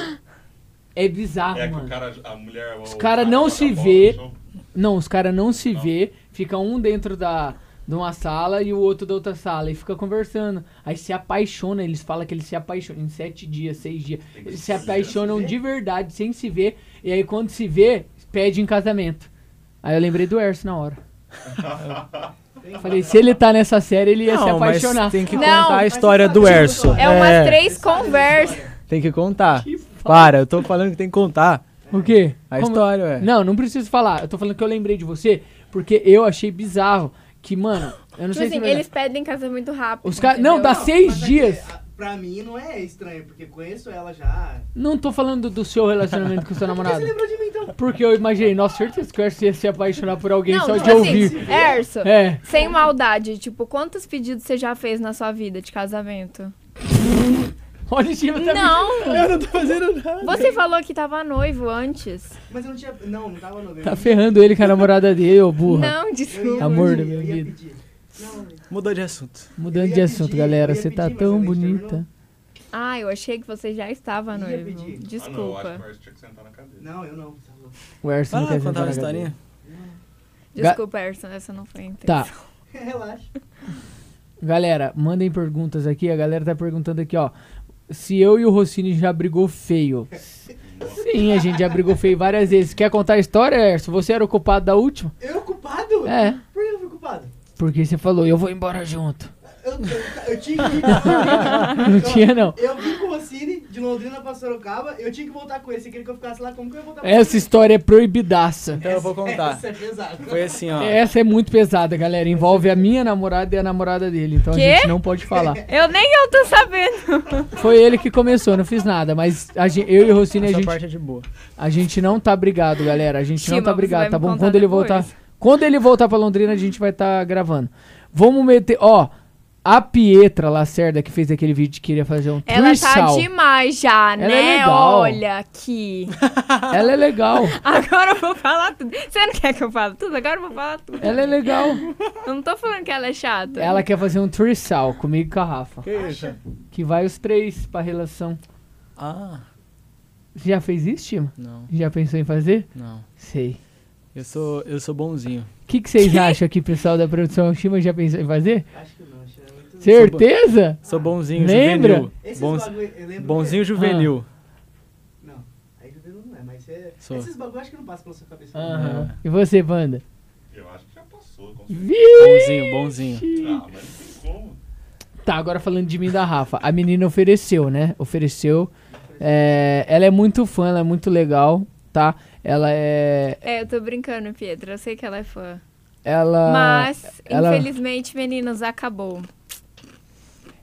é bizarro, É que mano. o cara, a mulher. Os o cara cara não se vê. Não, os caras não se Não. vê, fica um dentro da de uma sala e o outro da outra sala e fica conversando. Aí se apaixona, eles falam que eles se apaixonam em sete dias, seis dias. Que Eles se se apaixonam se de verdade, sem se ver. E aí quando se vê, pede em casamento. Aí eu lembrei do Erso na hora. Falei, se ele tá nessa série, ele ia se Não, mas apaixonar. tem que Não, contar a mas história do é Erso. É umas três conversas. Tem que contar. Para, eu tô falando que tem que contar O quê? a Como- história, ué. Não, não preciso falar. Eu tô falando que eu lembrei de você, porque eu achei bizarro que, mano, eu não Tipo sei assim, se... eles pedem casamento rápido. Os caras... Não, dá seis mas é que, dias. a- pra mim não é estranho, porque conheço ela já. Não tô falando do seu relacionamento com o seu Por que namorado. você lembrou de mim então? Porque eu imaginei, nossa, certeza que o Erso ia se apaixonar por alguém Não, só tipo de assim, ouvir. Erso, É. sem maldade, tipo, quantos pedidos você já fez na sua vida de casamento? Olha o time tá Não! Eu não tô fazendo nada. Você falou que tava noivo antes. Mas eu não tinha. Não, não tava no Tá ferrando ele com a namorada dele, ô burra. Não, desculpa. Amor da eu minha vida. Mudou de assunto. Mudando de assunto, pedir, galera. Você tá pedir, tão bonita. terminou. Ah, eu achei que você já estava noivo. pedir. Ah, não, eu acho Desculpa. que o Erso tinha que sentar na cadeira. não, eu não. tá. O Erso Vai não quer contar sentar na historinha. Desculpa, Erson, essa não foi a intenção. Tá. [laughs] Relaxa. Galera, mandem perguntas aqui. A galera tá perguntando aqui, ó. Se eu e o Rossini já brigou feio. Sim, a gente já brigou feio várias vezes. Quer contar a história, Erso? Você era o culpado da última? Eu culpado? É. Por que eu fui culpado? Porque você falou, eu vou embora junto. Eu, eu, eu tinha que [laughs] ir. Não tinha, não. Eu vim com o Rossini, de Londrina pra Sorocaba, eu tinha que voltar com ele. Você queria que eu ficasse lá, como que eu ia voltar com Essa história é proibidaça. Então eu vou contar. Essa é pesado. Foi assim, ó. Essa é muito pesada, galera. Envolve a minha namorada e a namorada dele. Então Quê? a gente não pode falar. [laughs] Eu nem eu tô sabendo. Foi ele que começou, não fiz nada. Mas a gen- eu e o Rossini, a Essa gente, parte é de boa. a gente não tá brigado, galera. A gente não Shima, tá brigado, tá bom? Quando ele depois. voltar. Quando ele voltar pra Londrina, a gente vai estar gravando. Vamos meter. Ó, a Pietra Lacerda, que fez aquele vídeo que queria fazer um Ela tá demais já, é né? legal. Olha aqui. [laughs] Ela é legal. Agora eu vou falar tudo. Você não quer que eu fale tudo? Agora eu vou falar tudo. Ela é legal. Eu não tô falando que ela é chata. Ela quer fazer um trisal comigo e com a Rafa. Que isso? Que vai os três pra relação. Ah, Você já fez isso, Tima? não, Já pensou em fazer? não. Sei. Eu sou, eu sou bonzinho. O que, que vocês acham aqui, pessoal da produção? O Shima já pensou em fazer? Acho que não, acho que é muito... Certeza? Sou bonzinho, Lembra? juvenil. Esses Bons- bagulho, eu lembro bonzinho juvenil. que- Não, aí juvenil não é, mas é... Sou. Esses bagulho acho que não passa pela sua cabeça. Aham. E você, Panda? Eu acho que já passou. Certeza. Bonzinho, bonzinho. Ah, mas não tem como. Tá, agora falando de mim e da Rafa. A menina ofereceu, né? Ofereceu. É, ela é muito fã, ela é muito legal, tá? Ela é. É, eu tô brincando, Pietra. Eu sei que ela é fã. Ela. Mas, ela- infelizmente, meninos, acabou.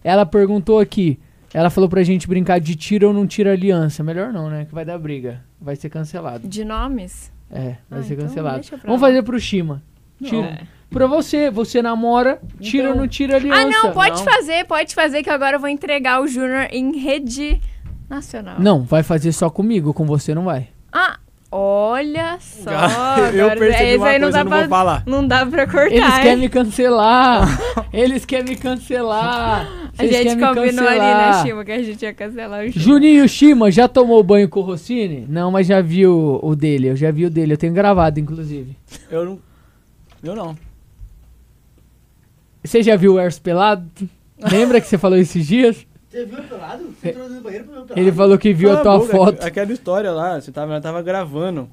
Ela perguntou aqui. Ela falou pra gente brincar de tira ou não tira aliança. Melhor não, né? Que vai dar briga. Vai ser cancelado. De nomes? É, vai Ah, ser então cancelado. Vamos fazer pro Shima. Tira. É. Pra você, você namora, tira ou não tira aliança. Ah, não, pode Não. fazer, pode fazer, que agora eu vou entregar o Júnior em rede nacional. Não, vai fazer só comigo, com você não vai. Ah, olha só. [laughs] eu agora- percebi esse uma aí não coisa, dá não pra, vou falar. Não dá pra cortar. Eles hein? querem me cancelar. Eles querem me cancelar. A Vocês gente combinou ali, né, cancelar. Chima, que a gente ia cancelar o Júnior. Juninho Shima, já tomou banho com o Rossini? Não, mas já vi o, o dele. Eu já vi o dele. Eu tenho gravado, inclusive. Eu não. Eu não. Você já viu o Erso pelado? Lembra que você falou esses dias? Você viu pelado? Você entrou no banheiro pra ver o pelado? Ele falou que viu Cala a tua boca, foto. Aquela história lá, você tava, tava gravando.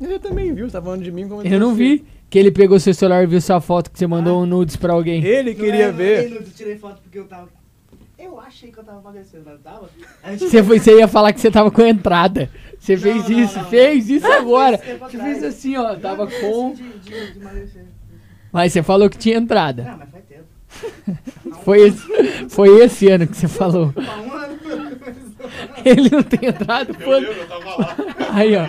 Eu também viu, você tava falando de mim como Eu não vi que ele pegou seu celular e viu sua foto que você mandou um nudes pra alguém. Ele Não queria é, não, ver. Eu tirei foto porque eu tava... Eu achei que eu tava emagrecendo, mas eu tava. Você, foi, você ia falar que você tava com entrada. Você Não, fez não, isso, não, não. fez isso agora. Esse tempo Você fez assim, ó. Tava com. De, de, de emagrecer. Mas você falou que tinha entrada. Não, mas faz. Foi esse, foi esse ano que você falou. Ele não tem tava lá. Aí, ó.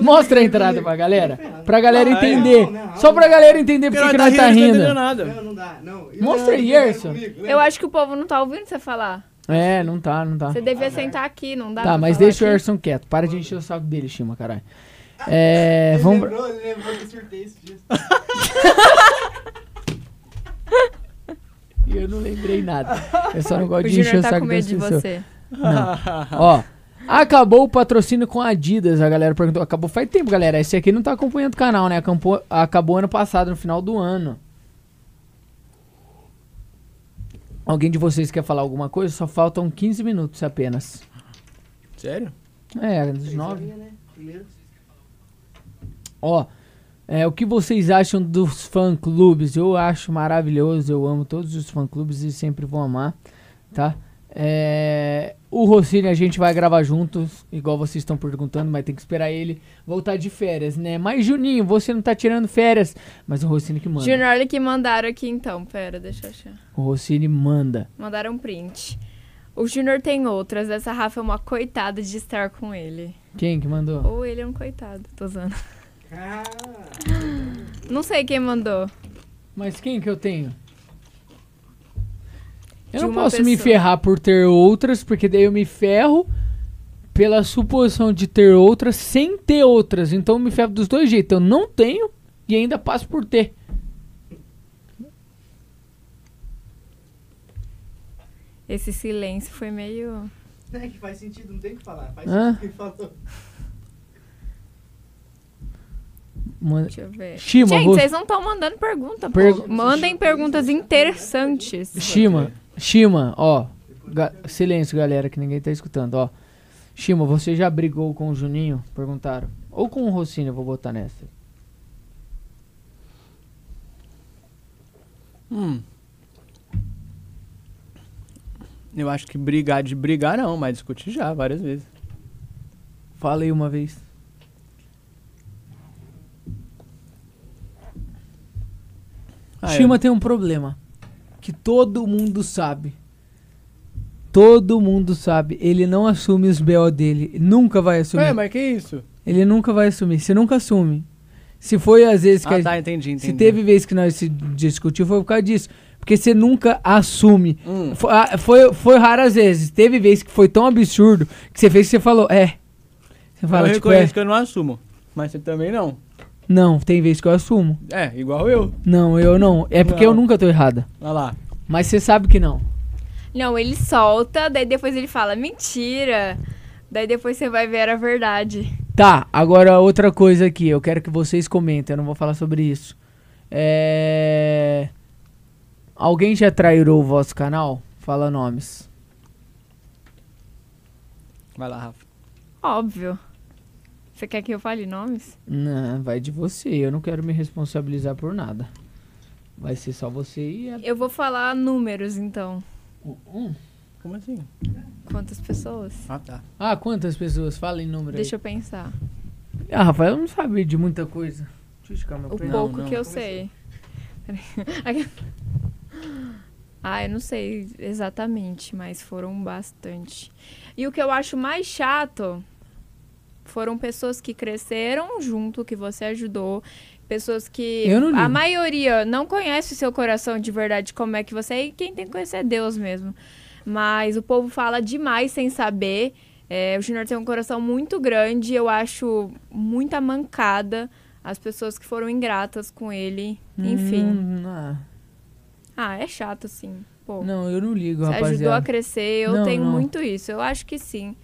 Mostra a entrada pra galera. Pra galera Ah, é? entender. Só pra galera entender por que nós tá não rindo. nada. Não, não dá, não. Mostra aí, Erson. Eu acho que o povo não tá ouvindo você falar. É, não tá, não tá. Você devia sentar aqui, não dá Tá, mas deixa o? Erson quieto. Para de encher o saco dele, Chima, caralho. É, Ele vamos. lembrou, ele lembrou que eu surtei esses dias. [laughs] Eu não lembrei nada. Eu só não gosto O de encher Júnior o tá saco com medo de você. [laughs] Ó, acabou o patrocínio com a Adidas, a galera perguntou. Acabou faz tempo, galera. Esse aqui não tá acompanhando o canal, né? Acabou, acabou ano passado, no final do ano. Alguém de vocês quer falar alguma coisa? Só faltam 15 minutos apenas. Sério? É, dos 9. Né? Primeiro. Ó, é, o que vocês acham dos fã-clubes? Eu acho maravilhoso, eu amo todos os fã-clubes e sempre vou amar, tá? É, o Rossini a gente vai gravar juntos, igual vocês estão perguntando, mas tem que esperar ele voltar de férias, né? Mas Juninho, você não tá tirando férias, mas o Rossini que manda. Júnior, olha que mandaram aqui então. Pera, deixa eu achar. O Rossini manda. Mandaram um print. O Júnior tem outras. Essa Rafa é uma coitada de estar com ele. Quem que mandou? Ou ele é um coitado, tô usando. Ah, Não sei quem mandou. Mas quem que eu tenho? Eu De não posso me pessoa. ferrar por ter outras, porque daí eu me ferro pela suposição de ter outras sem ter outras. Então eu me ferro dos dois jeitos. Eu não tenho e ainda passo por ter. Esse silêncio foi meio. é que faz sentido, não tem o que falar. Faz Hã? sentido o que falou. Manda- Deixa eu ver. Shima, Gente, vou- vocês não estão mandando pergunta. pô. Pergu- Mandem perguntas interessantes. Shima, Shima, ó. Ga- silêncio, galera, que ninguém tá escutando, ó. Shima, você já brigou com o Juninho? Perguntaram. Ou com o Rossini, eu vou botar nessa. Hum. Eu acho que brigar de brigar não, mas discutir já, várias vezes. Falei uma vez. Ah, Shima tem um problema. Que todo mundo sabe. Todo mundo sabe. Ele não assume os B.O. dele. Nunca vai assumir. Ué, mas que isso? Ele nunca vai assumir. Você nunca assume. Se foi às vezes que Ah, a- tá, entendi, entendi. Se teve vez que nós se discutiu, foi por causa disso. Porque você nunca assume. Hum. Foi, ah, foi, foi raras vezes. Teve vez que foi tão absurdo que você fez que você falou, é. Você fala, eu tipo, é. reconheço que eu não assumo. Mas você também não. Não, tem vez que eu assumo. É, igual eu. Não, eu não. É porque Não. eu nunca tô errada. Olha lá. Mas você sabe que não. Não, ele solta, daí depois ele fala, mentira. Daí depois você vai ver a verdade. Tá, agora outra coisa aqui. Eu quero que vocês comentem. Eu não vou falar sobre isso. É. Alguém já trairou o vosso canal? Fala nomes. Vai lá, Rafa. Óbvio. Você quer que eu fale nomes? Não, vai de você. Eu não quero me responsabilizar por nada. Vai ser só você e a... Eu vou falar números, então. Como assim? Quantas pessoas? Ah, tá. Ah, quantas pessoas? Fala em número Deixa aí. eu pensar. Ah, Rafael não sabe de muita coisa. Deixa eu esticar meu O pouco não. que eu sei. Peraí. [laughs] ah, eu não sei exatamente, mas foram bastante. E o que eu acho mais chato foram pessoas que cresceram junto, que você ajudou. Pessoas que Eu não ligo. a maioria não conhece o seu coração de verdade, como é que você é, e quem tem que conhecer é Deus mesmo. Mas o povo fala demais sem saber. É, o Junior tem um coração muito grande, eu acho muita mancada as pessoas que foram ingratas com ele. Enfim. Hum, ah, Ah, é chato, sim. Pô, não, eu não ligo, você ajudou a rapaziada. crescer, eu Não, tenho não. muito isso. Eu acho que sim.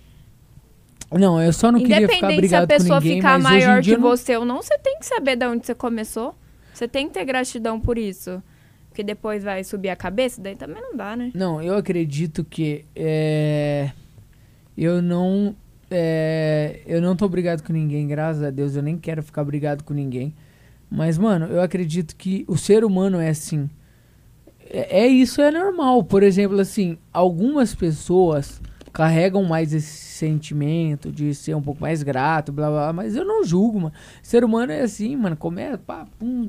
Não, eu só não queria ficar Independente se a brigado com pessoa ninguém, ficar mas hoje em maior dia que eu não... você ou não, você tem que saber de onde você começou. Você tem que ter gratidão por isso. Porque depois vai subir a cabeça, daí também não dá, né? Não, eu acredito que é, eu não é, eu não tô brigado com ninguém, graças a Deus. Eu nem quero ficar brigado com ninguém. Mas, mano, eu acredito que o ser humano é assim. É, é isso, é normal. Por exemplo, assim, algumas pessoas carregam mais esse sentimento de ser um pouco mais grato, blá blá, blá mas eu não julgo, mano. Ser humano é assim, mano, começa, pá, pum,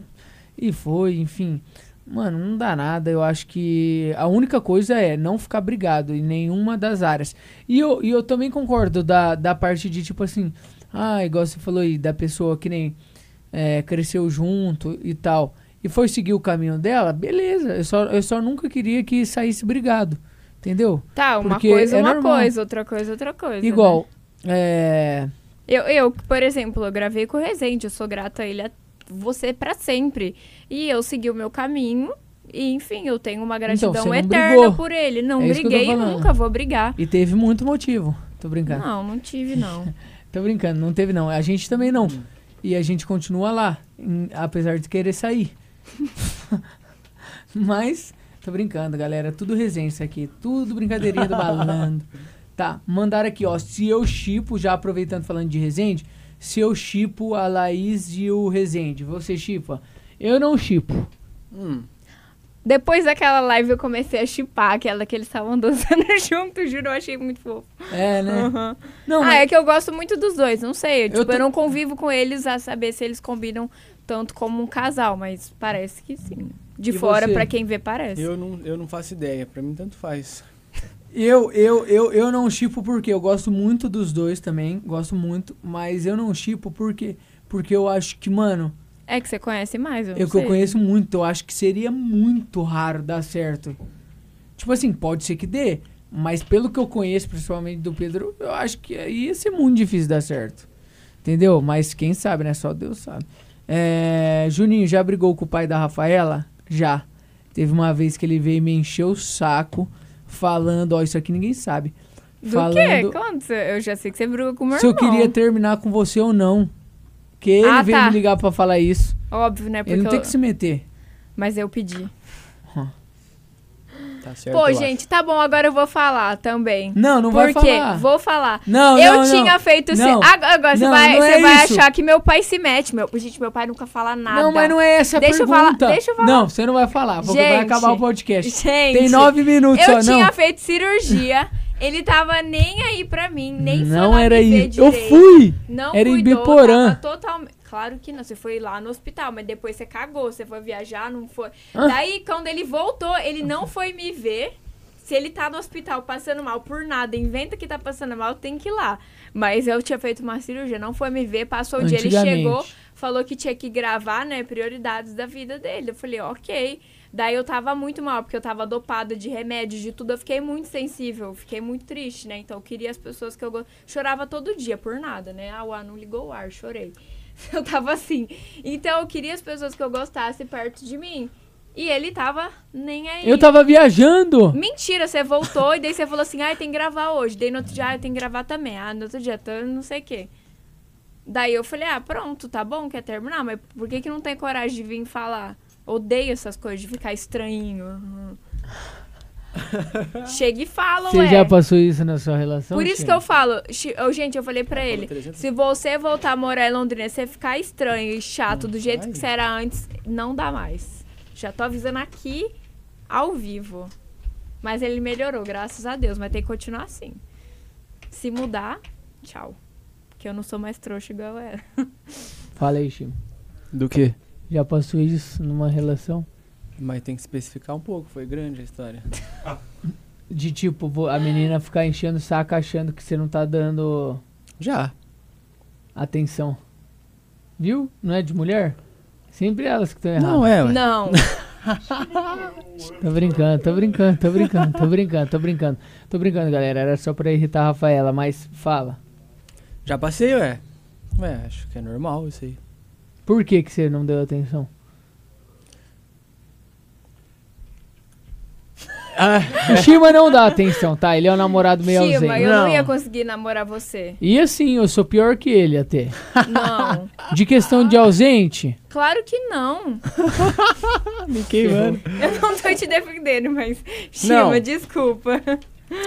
e foi, enfim. Mano, não dá nada. Eu acho que a única coisa é não ficar brigado em nenhuma das áreas. E eu, e eu também concordo da, da parte de tipo assim, ah, igual você falou aí, da pessoa que nem é, cresceu junto e tal. E foi seguir o caminho dela, beleza. Eu só, eu só nunca queria que saísse brigado. Entendeu? Tá, uma Porque coisa, é uma normal. coisa, outra coisa, outra coisa. Igual, né? é. Eu, eu, por exemplo, eu gravei com o Rezende, eu sou grata a ele, a você pra sempre. E eu segui o meu caminho. E, enfim, eu tenho uma gratidão Então, você não eterna brigou. por ele. Não É briguei nunca vou brigar. E teve muito motivo. Tô brincando. Não, não tive, não. [laughs] Tô brincando, não teve não. A gente também não. E a gente continua lá, em- apesar de querer sair. [laughs] Mas, tô brincando, galera. Tudo resenha isso aqui. Tudo brincadeirinha do balando. [laughs] Tá, mandaram aqui, ó. Se eu chipo, já aproveitando falando de Resende, se eu chipo a Laís e o Resende, você chipa? Eu não chipo. Hum. Depois daquela live eu comecei a chipar aquela que eles estavam [laughs] dançando junto, juro, eu achei muito fofo. É, né? Uhum. Não, ah, mas- é que eu gosto muito dos dois, não sei. Eu, tipo, tô- eu não convivo com eles a saber se eles combinam tanto como um casal, mas parece que sim. De E fora, pra quem vê, parece. Eu não, eu não faço ideia. Pra mim, tanto faz. Eu, eu, eu, eu não chipo porque eu gosto muito dos dois também, gosto muito, mas eu não chipo porque porque eu acho que, mano, É que você conhece mais, eu eu que eu conheço muito, eu acho que seria muito raro dar certo. Tipo assim, pode ser que dê, mas pelo que eu conheço, principalmente do Pedro, eu acho que ia ser muito difícil dar certo. Entendeu? Mas quem sabe, né? Só Deus sabe. É, Juninho, já brigou com o pai da Rafaela? Já. Teve uma vez que ele veio me encher o saco falando, ó, isso aqui ninguém sabe. Do quê? falando Quando você- Eu já sei que você briga com o meu se eu irmão. queria terminar com você ou não. Que ele Ah, veio tá. me ligar pra falar isso. Óbvio, né? Porque Ele não tem eu- que se meter. Mas eu pedi. Tá certo. Pô, gente, tá bom, agora eu vou falar também. Não, não vai Por quê? falar. Vou falar. Não, eu não, tinha não. feito. se- Não. Agora, agora você Não, vai, não você é vai isso. achar que meu pai se mete. Meu, gente, meu pai nunca fala nada. Não, mas não é essa a Deixa eu falar, pergunta. deixa eu falar. Não, você não vai falar, porque vai Gente, acabar o podcast. Gente, Tem nove minutos Eu só, tinha não. feito cirurgia. Ele tava nem aí pra mim, nem não era isso. Eu fui. Não Era em cuidou, Biporã. tava totalmente... Claro que não, você foi lá no hospital, mas depois você cagou, você foi viajar, não foi. Ah. Daí, quando ele voltou, ele não foi me ver. Se ele tá no hospital passando mal por nada, inventa que tá passando mal, tem que ir lá. Mas eu tinha feito uma cirurgia, não foi me ver, passou o dia, ele chegou, falou que tinha que gravar, né, prioridades da vida dele. Eu falei, ok. Daí eu tava muito mal, porque eu tava dopada de remédios, de tudo. Eu fiquei muito sensível, fiquei muito triste, né? Então eu queria as pessoas que eu go... chorava todo dia por nada, né? Ah, o ar não ligou o ar, chorei. [laughs] Eu tava assim. Então eu queria as pessoas que eu gostasse perto de mim. E ele tava nem aí. Eu tava viajando. Mentira, você voltou e daí você falou assim, ah, tem que gravar hoje. Daí no outro dia, ah, tem que gravar também. Ah, no outro dia, tô não sei o quê. Daí eu falei, ah, pronto, tá bom, quer terminar? Mas por que que não tem coragem de vir falar? Odeio essas coisas, de ficar estranhinho. Uhum. [laughs] Chega e fala, Você ué. já passou isso na sua relação? Por isso que eu falo, eu, gente, eu falei pra ele, se você voltar a morar em Londrina, você ficar estranho e chato do jeito que você era antes, não dá mais. Já tô avisando aqui, ao vivo. Mas ele melhorou, graças a Deus, mas tem que continuar assim. Se mudar, tchau. Porque eu não sou mais trouxa igual eu era. [laughs] Fala aí, Chico. Do quê? Já passou isso numa relação? Mas tem que especificar um pouco, foi grande a história. [laughs] De tipo, a menina ficar enchendo o saco achando que você não tá dando Já. atenção. Viu? Não é de mulher? Sempre elas que estão erradas. Não, é, ué. Não. [laughs] Tô brincando, tô brincando, tô brincando, tô brincando, tô brincando. Tô brincando, galera. Era só pra irritar a Rafaela, mas fala. Já passei, ué. Ué, acho que é normal isso aí. Por que, que você não deu atenção? O [laughs] Shima não dá atenção, tá? Ele é um namorado meio Shima, ausente. eu não. Não. ia conseguir namorar você. E assim, eu sou pior que ele até. Não. [laughs] De questão de ausente, claro que não. [laughs] Me queimando. Eu não tô te defendendo, mas. Shima, Não. desculpa.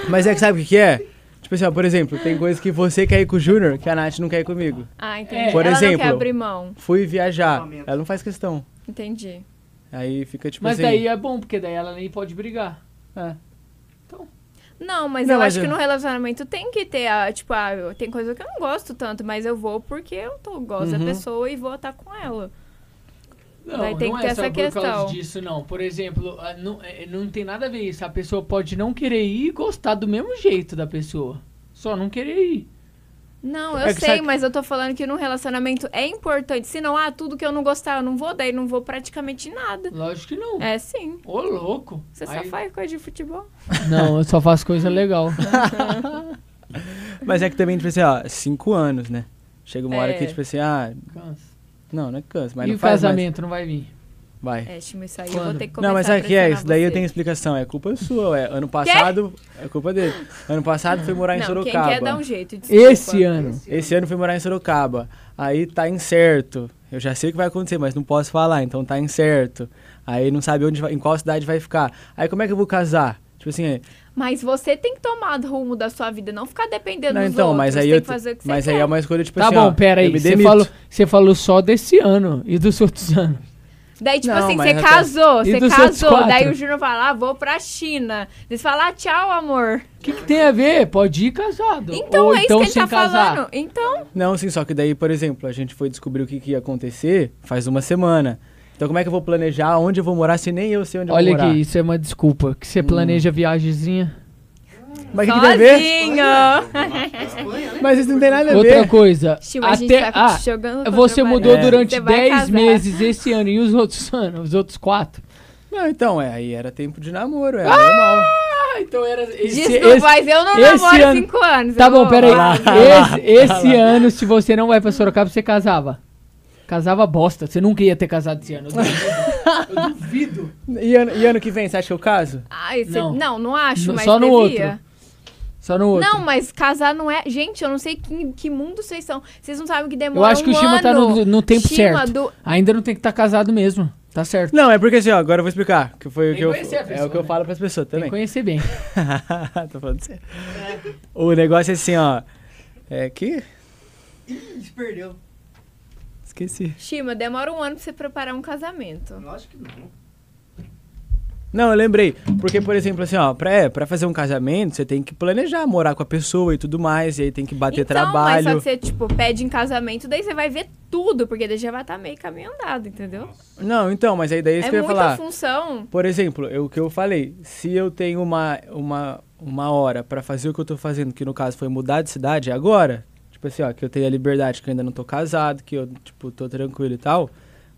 Mas é que sabe o que, é? Tipo assim, ó, por exemplo, tem coisas que você quer ir com o Júnior que a Nath não quer ir comigo. Ah, entendi. Por Ela não exemplo, quer abrir mão. Fui viajar. Ela não faz questão. Entendi. Aí fica tipo mas assim. daí é bom, porque daí ela nem pode brigar. É. Não, mas Não, eu mas acho que eu- no relacionamento tem que ter, a, tipo, ah, tem coisa que eu não gosto tanto, mas eu vou porque eu tô, gosto da Uhum. pessoa e vou estar com ela. Não, Daí tem não que ter é só essa por causa questão. disso, não. Por exemplo, não, é, não tem nada a ver isso. A pessoa pode não querer ir e gostar do mesmo jeito da pessoa. Só não querer ir. Não, eu É sei, sabe- mas eu tô falando que no relacionamento é importante. Se não, ah, tudo que eu não gostar, eu não vou, daí não vou praticamente nada. Lógico que não. É sim. Ô, louco. Você só Aí- faz coisa de futebol. Não, eu só faço coisa legal. [laughs] Mas é que também, tipo assim, ó, cinco anos, né? Chega uma hora É. que, tipo assim, ah, Cansa. não, não é cansa, mas e não o faz casamento não vai vir? Vai. É, Chimo, isso aí eu vou Quando? ter que começar Não, mas sabe o que é? Isso daí eu tenho explicação. É culpa sua, ué. Ano passado, é culpa dele. Ano passado foi morar em Não, quem Sorocaba. quer dar um jeito, desculpa. Esse ano. Esse ano fui morar em Sorocaba. Aí tá incerto. Eu já sei o que vai acontecer, mas não posso falar, então tá incerto. Aí não sabe onde em qual cidade vai ficar. Aí como é que eu vou casar? Tipo assim, é- Mas você tem que tomar o rumo da sua vida, não ficar dependendo não, dos então, outros. mas aí tem eu que fazer o que mas você aí quer. é uma escolha tipo Tá assim, bom, ó, pera aí. Você falou, você falou só desse ano e dos outros [laughs] anos. Daí, tipo Não, assim, você casou, você casou. Daí o Júnior fala, ah, vou pra China. Eles falam, ah, tchau, amor. O que, que tem a ver? Pode ir casado. Então Ou é então isso que sem ele tá casar. falando. Então, Não, sim, só que daí, por exemplo, a gente foi descobrir o que, que ia acontecer faz uma semana. Então como é que eu vou planejar onde eu vou morar se nem eu sei onde Olha eu vou morar? aqui, isso é uma desculpa. Que você Hum. planeja viagemzinha. Mas o que, tem a ver? sozinho. Mas isso não tem nada a Outra ver. coisa. Tio, a gente até, tá ah, você mudou parede. durante Você vai 10 casar. meses esse ano. E os outros [laughs] anos? Os outros 4? Não, então, é, aí era tempo de namoro, é normal. Ah, então era esse, Desculpa, mas eu não esse namoro ano- cinco anos. Tá bom, peraí. lá, Esse, esse ano, se você não vai pra Sorocaba, você casava. Casava bosta. Você nunca ia ter casado esse ano. Eu duvido. Eu. E ano, e ano que vem, você acha que eu caso? Ai, cê- Não. não. não, acho, No- mas só no devia. outro. Só no outro. Não, mas casar não é. Gente, eu não sei que, que mundo vocês são. Vocês não sabem que demora Eu acho que um o Shima tá ano. no, no tempo Shima, certo. do- Ainda não tem que estar casado mesmo. Tá certo. Não, é porque assim, ó, agora eu vou explicar. Que foi o Tem que eu, que conhecer a é pessoa, o que eu né? falo pras pessoas Tem também. que conhecer bem. [laughs] Tô falando sério. O negócio é assim, ó. É que. Ih, se perdeu. Esqueci. Shima, demora um ano pra você preparar um casamento. Lógico que não. Não, eu lembrei. Porque, por exemplo, assim, ó, pra, é, pra fazer um casamento, você tem que planejar, morar com a pessoa e tudo mais, e aí tem que bater então, mas só trabalho. que você, tipo, pede em casamento, daí você vai ver tudo, porque daí já vai estar meio caminho andado, entendeu? Não, então, mas aí daí é isso É que eu ia muita falar. função. Por exemplo, eu- o que eu falei, se eu tenho uma, uma, uma hora pra fazer o que eu tô fazendo, que no caso foi mudar de cidade, é agora, tipo assim, ó, que eu tenho a liberdade, que eu ainda não tô casado, que eu, tipo, tô tranquilo e tal,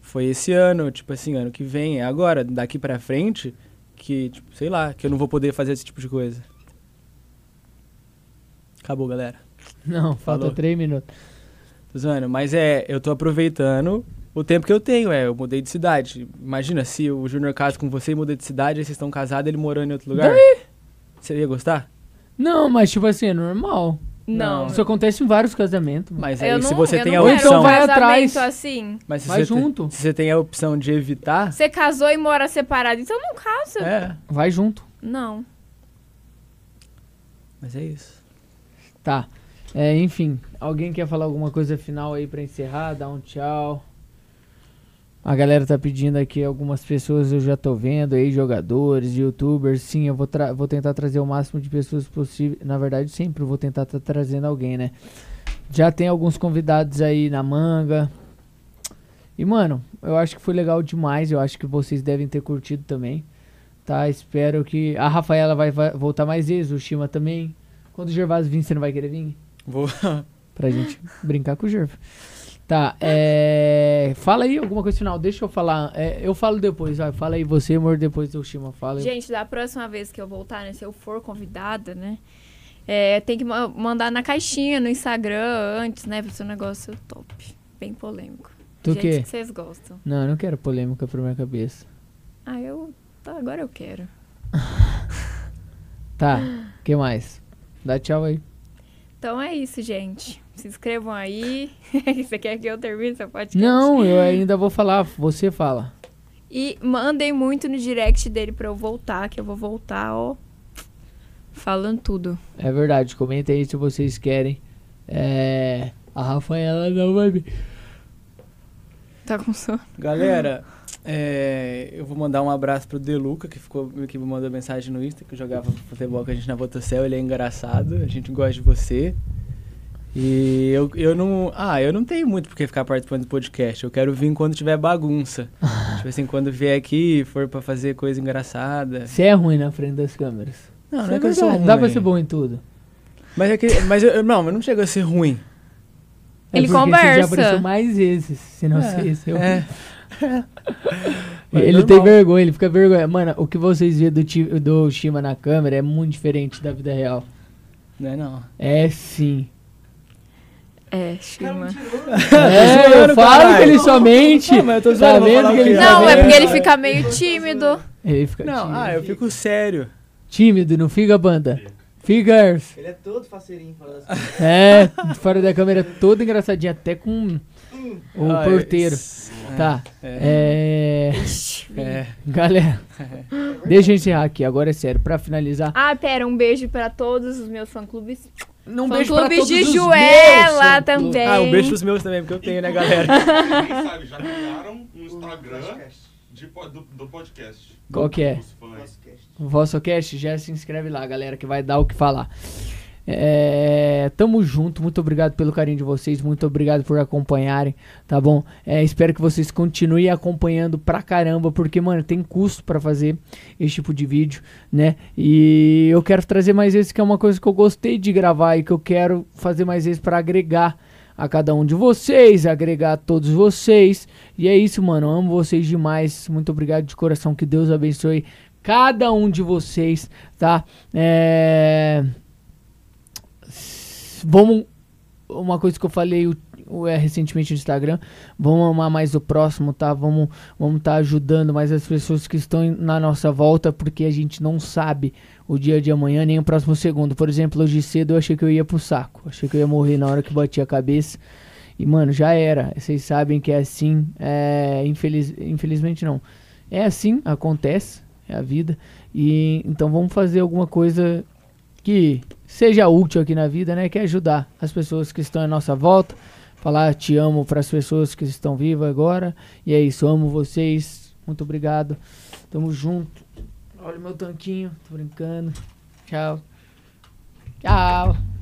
foi esse ano, tipo assim, ano que vem, é agora, daqui pra frente, que, tipo, sei lá, que eu não vou poder fazer esse tipo de coisa. Acabou, galera. Não, falta três minutos. Tô zoando, mas é, eu tô aproveitando o tempo que eu tenho, é, eu mudei de cidade. Imagina se o Júnior casa com você e muda de cidade, aí vocês estão casados, ele morando em outro lugar. Você ia gostar? Não, mas tipo assim, é normal. Não. Isso acontece em vários casamentos. Mas Eu aí não, se você eu tem não a quero opção, um vai atrás. assim. mas se Vai você, tem- junto. se você tem a opção de evitar, Você casou e mora separado, então não casa. é, Vai junto. Não. mas é isso. Tá. É, enfim, alguém quer falar alguma coisa final aí pra encerrar? Dar um tchau. A galera tá pedindo aqui, algumas pessoas eu já tô vendo aí, jogadores, youtubers. Sim, eu vou, vou tentar trazer o máximo de pessoas possível. Na verdade, sempre eu vou tentar estar trazendo alguém, né? Já tem alguns convidados aí na manga. E, mano, eu acho que foi legal demais. Eu acho que vocês devem ter curtido também. Tá? Espero que. A Rafaela vai, vai voltar mais vezes, o Shima também. Quando o Gervásio vir, você não vai querer vir? Vou Pra gente brincar com o Gerva. Tá, é. Fala aí alguma coisa final, deixa eu falar. É, eu falo depois, vai. Fala aí você, amor, depois o Shima fala. Gente, da próxima vez que eu voltar, né? Se eu for convidada, né? É, tem que ma- mandar na caixinha, no Instagram, antes, né? Pra ser um negócio top. Bem polêmico. Do Do quê? que vocês gostam. Não, eu não quero polêmica pra minha cabeça. Ah, eu. Tá, agora eu quero. [laughs] Tá, o que mais? Dá tchau aí. Então é isso, gente. Se inscrevam aí. [laughs] Você quer que eu termine seu podcast? Não, eu ainda vou falar, você fala. E mandem muito no direct dele pra eu voltar, que eu vou voltar, ó. Falando tudo. É verdade, comenta aí se vocês querem. É. A Rafaela não vai vir. Tá com sono? Galera, é, eu vou mandar um abraço pro Deluca, que ficou que me mandou mensagem no Insta, que eu jogava futebol com a gente na Botocel, ele é engraçado, a gente gosta de você. E eu, eu não. Ah, eu não tenho muito porque ficar participando do podcast. Eu quero vir quando tiver bagunça. [laughs] tipo assim, quando vier aqui, for pra fazer coisa engraçada. Você é ruim na frente das câmeras. Não, Isso não é que eu sou ruim. Dá pra ser bom em tudo. Mas é que. Mas eu, não, mas não chega a ser ruim. É Ele porque Você já conversa. apareceu mais vezes, se não É, sei se eu... é. [laughs] Mas Ele normal. tem vergonha, ele fica vergonha. Mano, o que vocês vê do, do Shima na câmera é muito diferente da vida real. Não é não. É sim. É, Shima. mentiroso. [laughs] É, eu zoando, falo caralho. que ele somente. Não, mas eu tô tá zoando, vendo que ele tá Não, é porque ele fica meio tímido. Ele fica Não, tímido. ah, eu fico sério. Tímido, não fica, banda? Figures. Ele é todo faceirinho. fala assim. É, fora da câmera todo engraçadinho, até com o Ah, porteiro. é- Tá. É. É. É. Galera, [laughs] deixa eu encerrar aqui, agora é sério, pra finalizar. Ah, pera, um beijo pra todos os meus fã-clubes. Não Fã-clubes de Joela também. Ah, um beijo pros meus também, porque eu tenho, né, galera? [laughs] Quem sabe, já criaram um Instagram de do, do podcast. Qual que é? Os. O VossoCast, já se inscreve lá, galera, que vai dar o que falar. É, tamo junto, muito obrigado pelo carinho de vocês, muito obrigado por acompanharem, tá bom? É, espero que vocês continuem acompanhando pra caramba, porque, mano, tem custo pra fazer esse tipo de vídeo, né? E eu quero trazer mais vezes, que é uma coisa que eu gostei de gravar e que eu quero fazer mais vezes pra agregar a cada um de vocês, agregar a todos vocês. E é isso, mano. Amo vocês demais. Muito obrigado de coração. Que Deus abençoe cada um de vocês, tá? É... Vamos. Uma coisa que eu falei o- o- é, recentemente no Instagram. Vamos amar mais o próximo, tá? Vamos vamos tá ajudando mais as pessoas que estão na nossa volta, porque a gente não sabe o dia de amanhã nem o próximo segundo. Por exemplo, hoje cedo eu achei que eu ia pro saco. Achei que eu ia morrer na hora que bati a cabeça. E, mano, já era. Vocês sabem que é assim. É, infeliz, infelizmente não. É assim, acontece. É a vida. E então vamos fazer alguma coisa que seja útil aqui na vida, né? Que é ajudar as pessoas que estão à nossa volta. Falar te amo para as pessoas que estão vivas agora. E é isso, amo vocês. Muito obrigado. Tamo junto. Olha o meu tanquinho, tô brincando. Tchau. Tchau.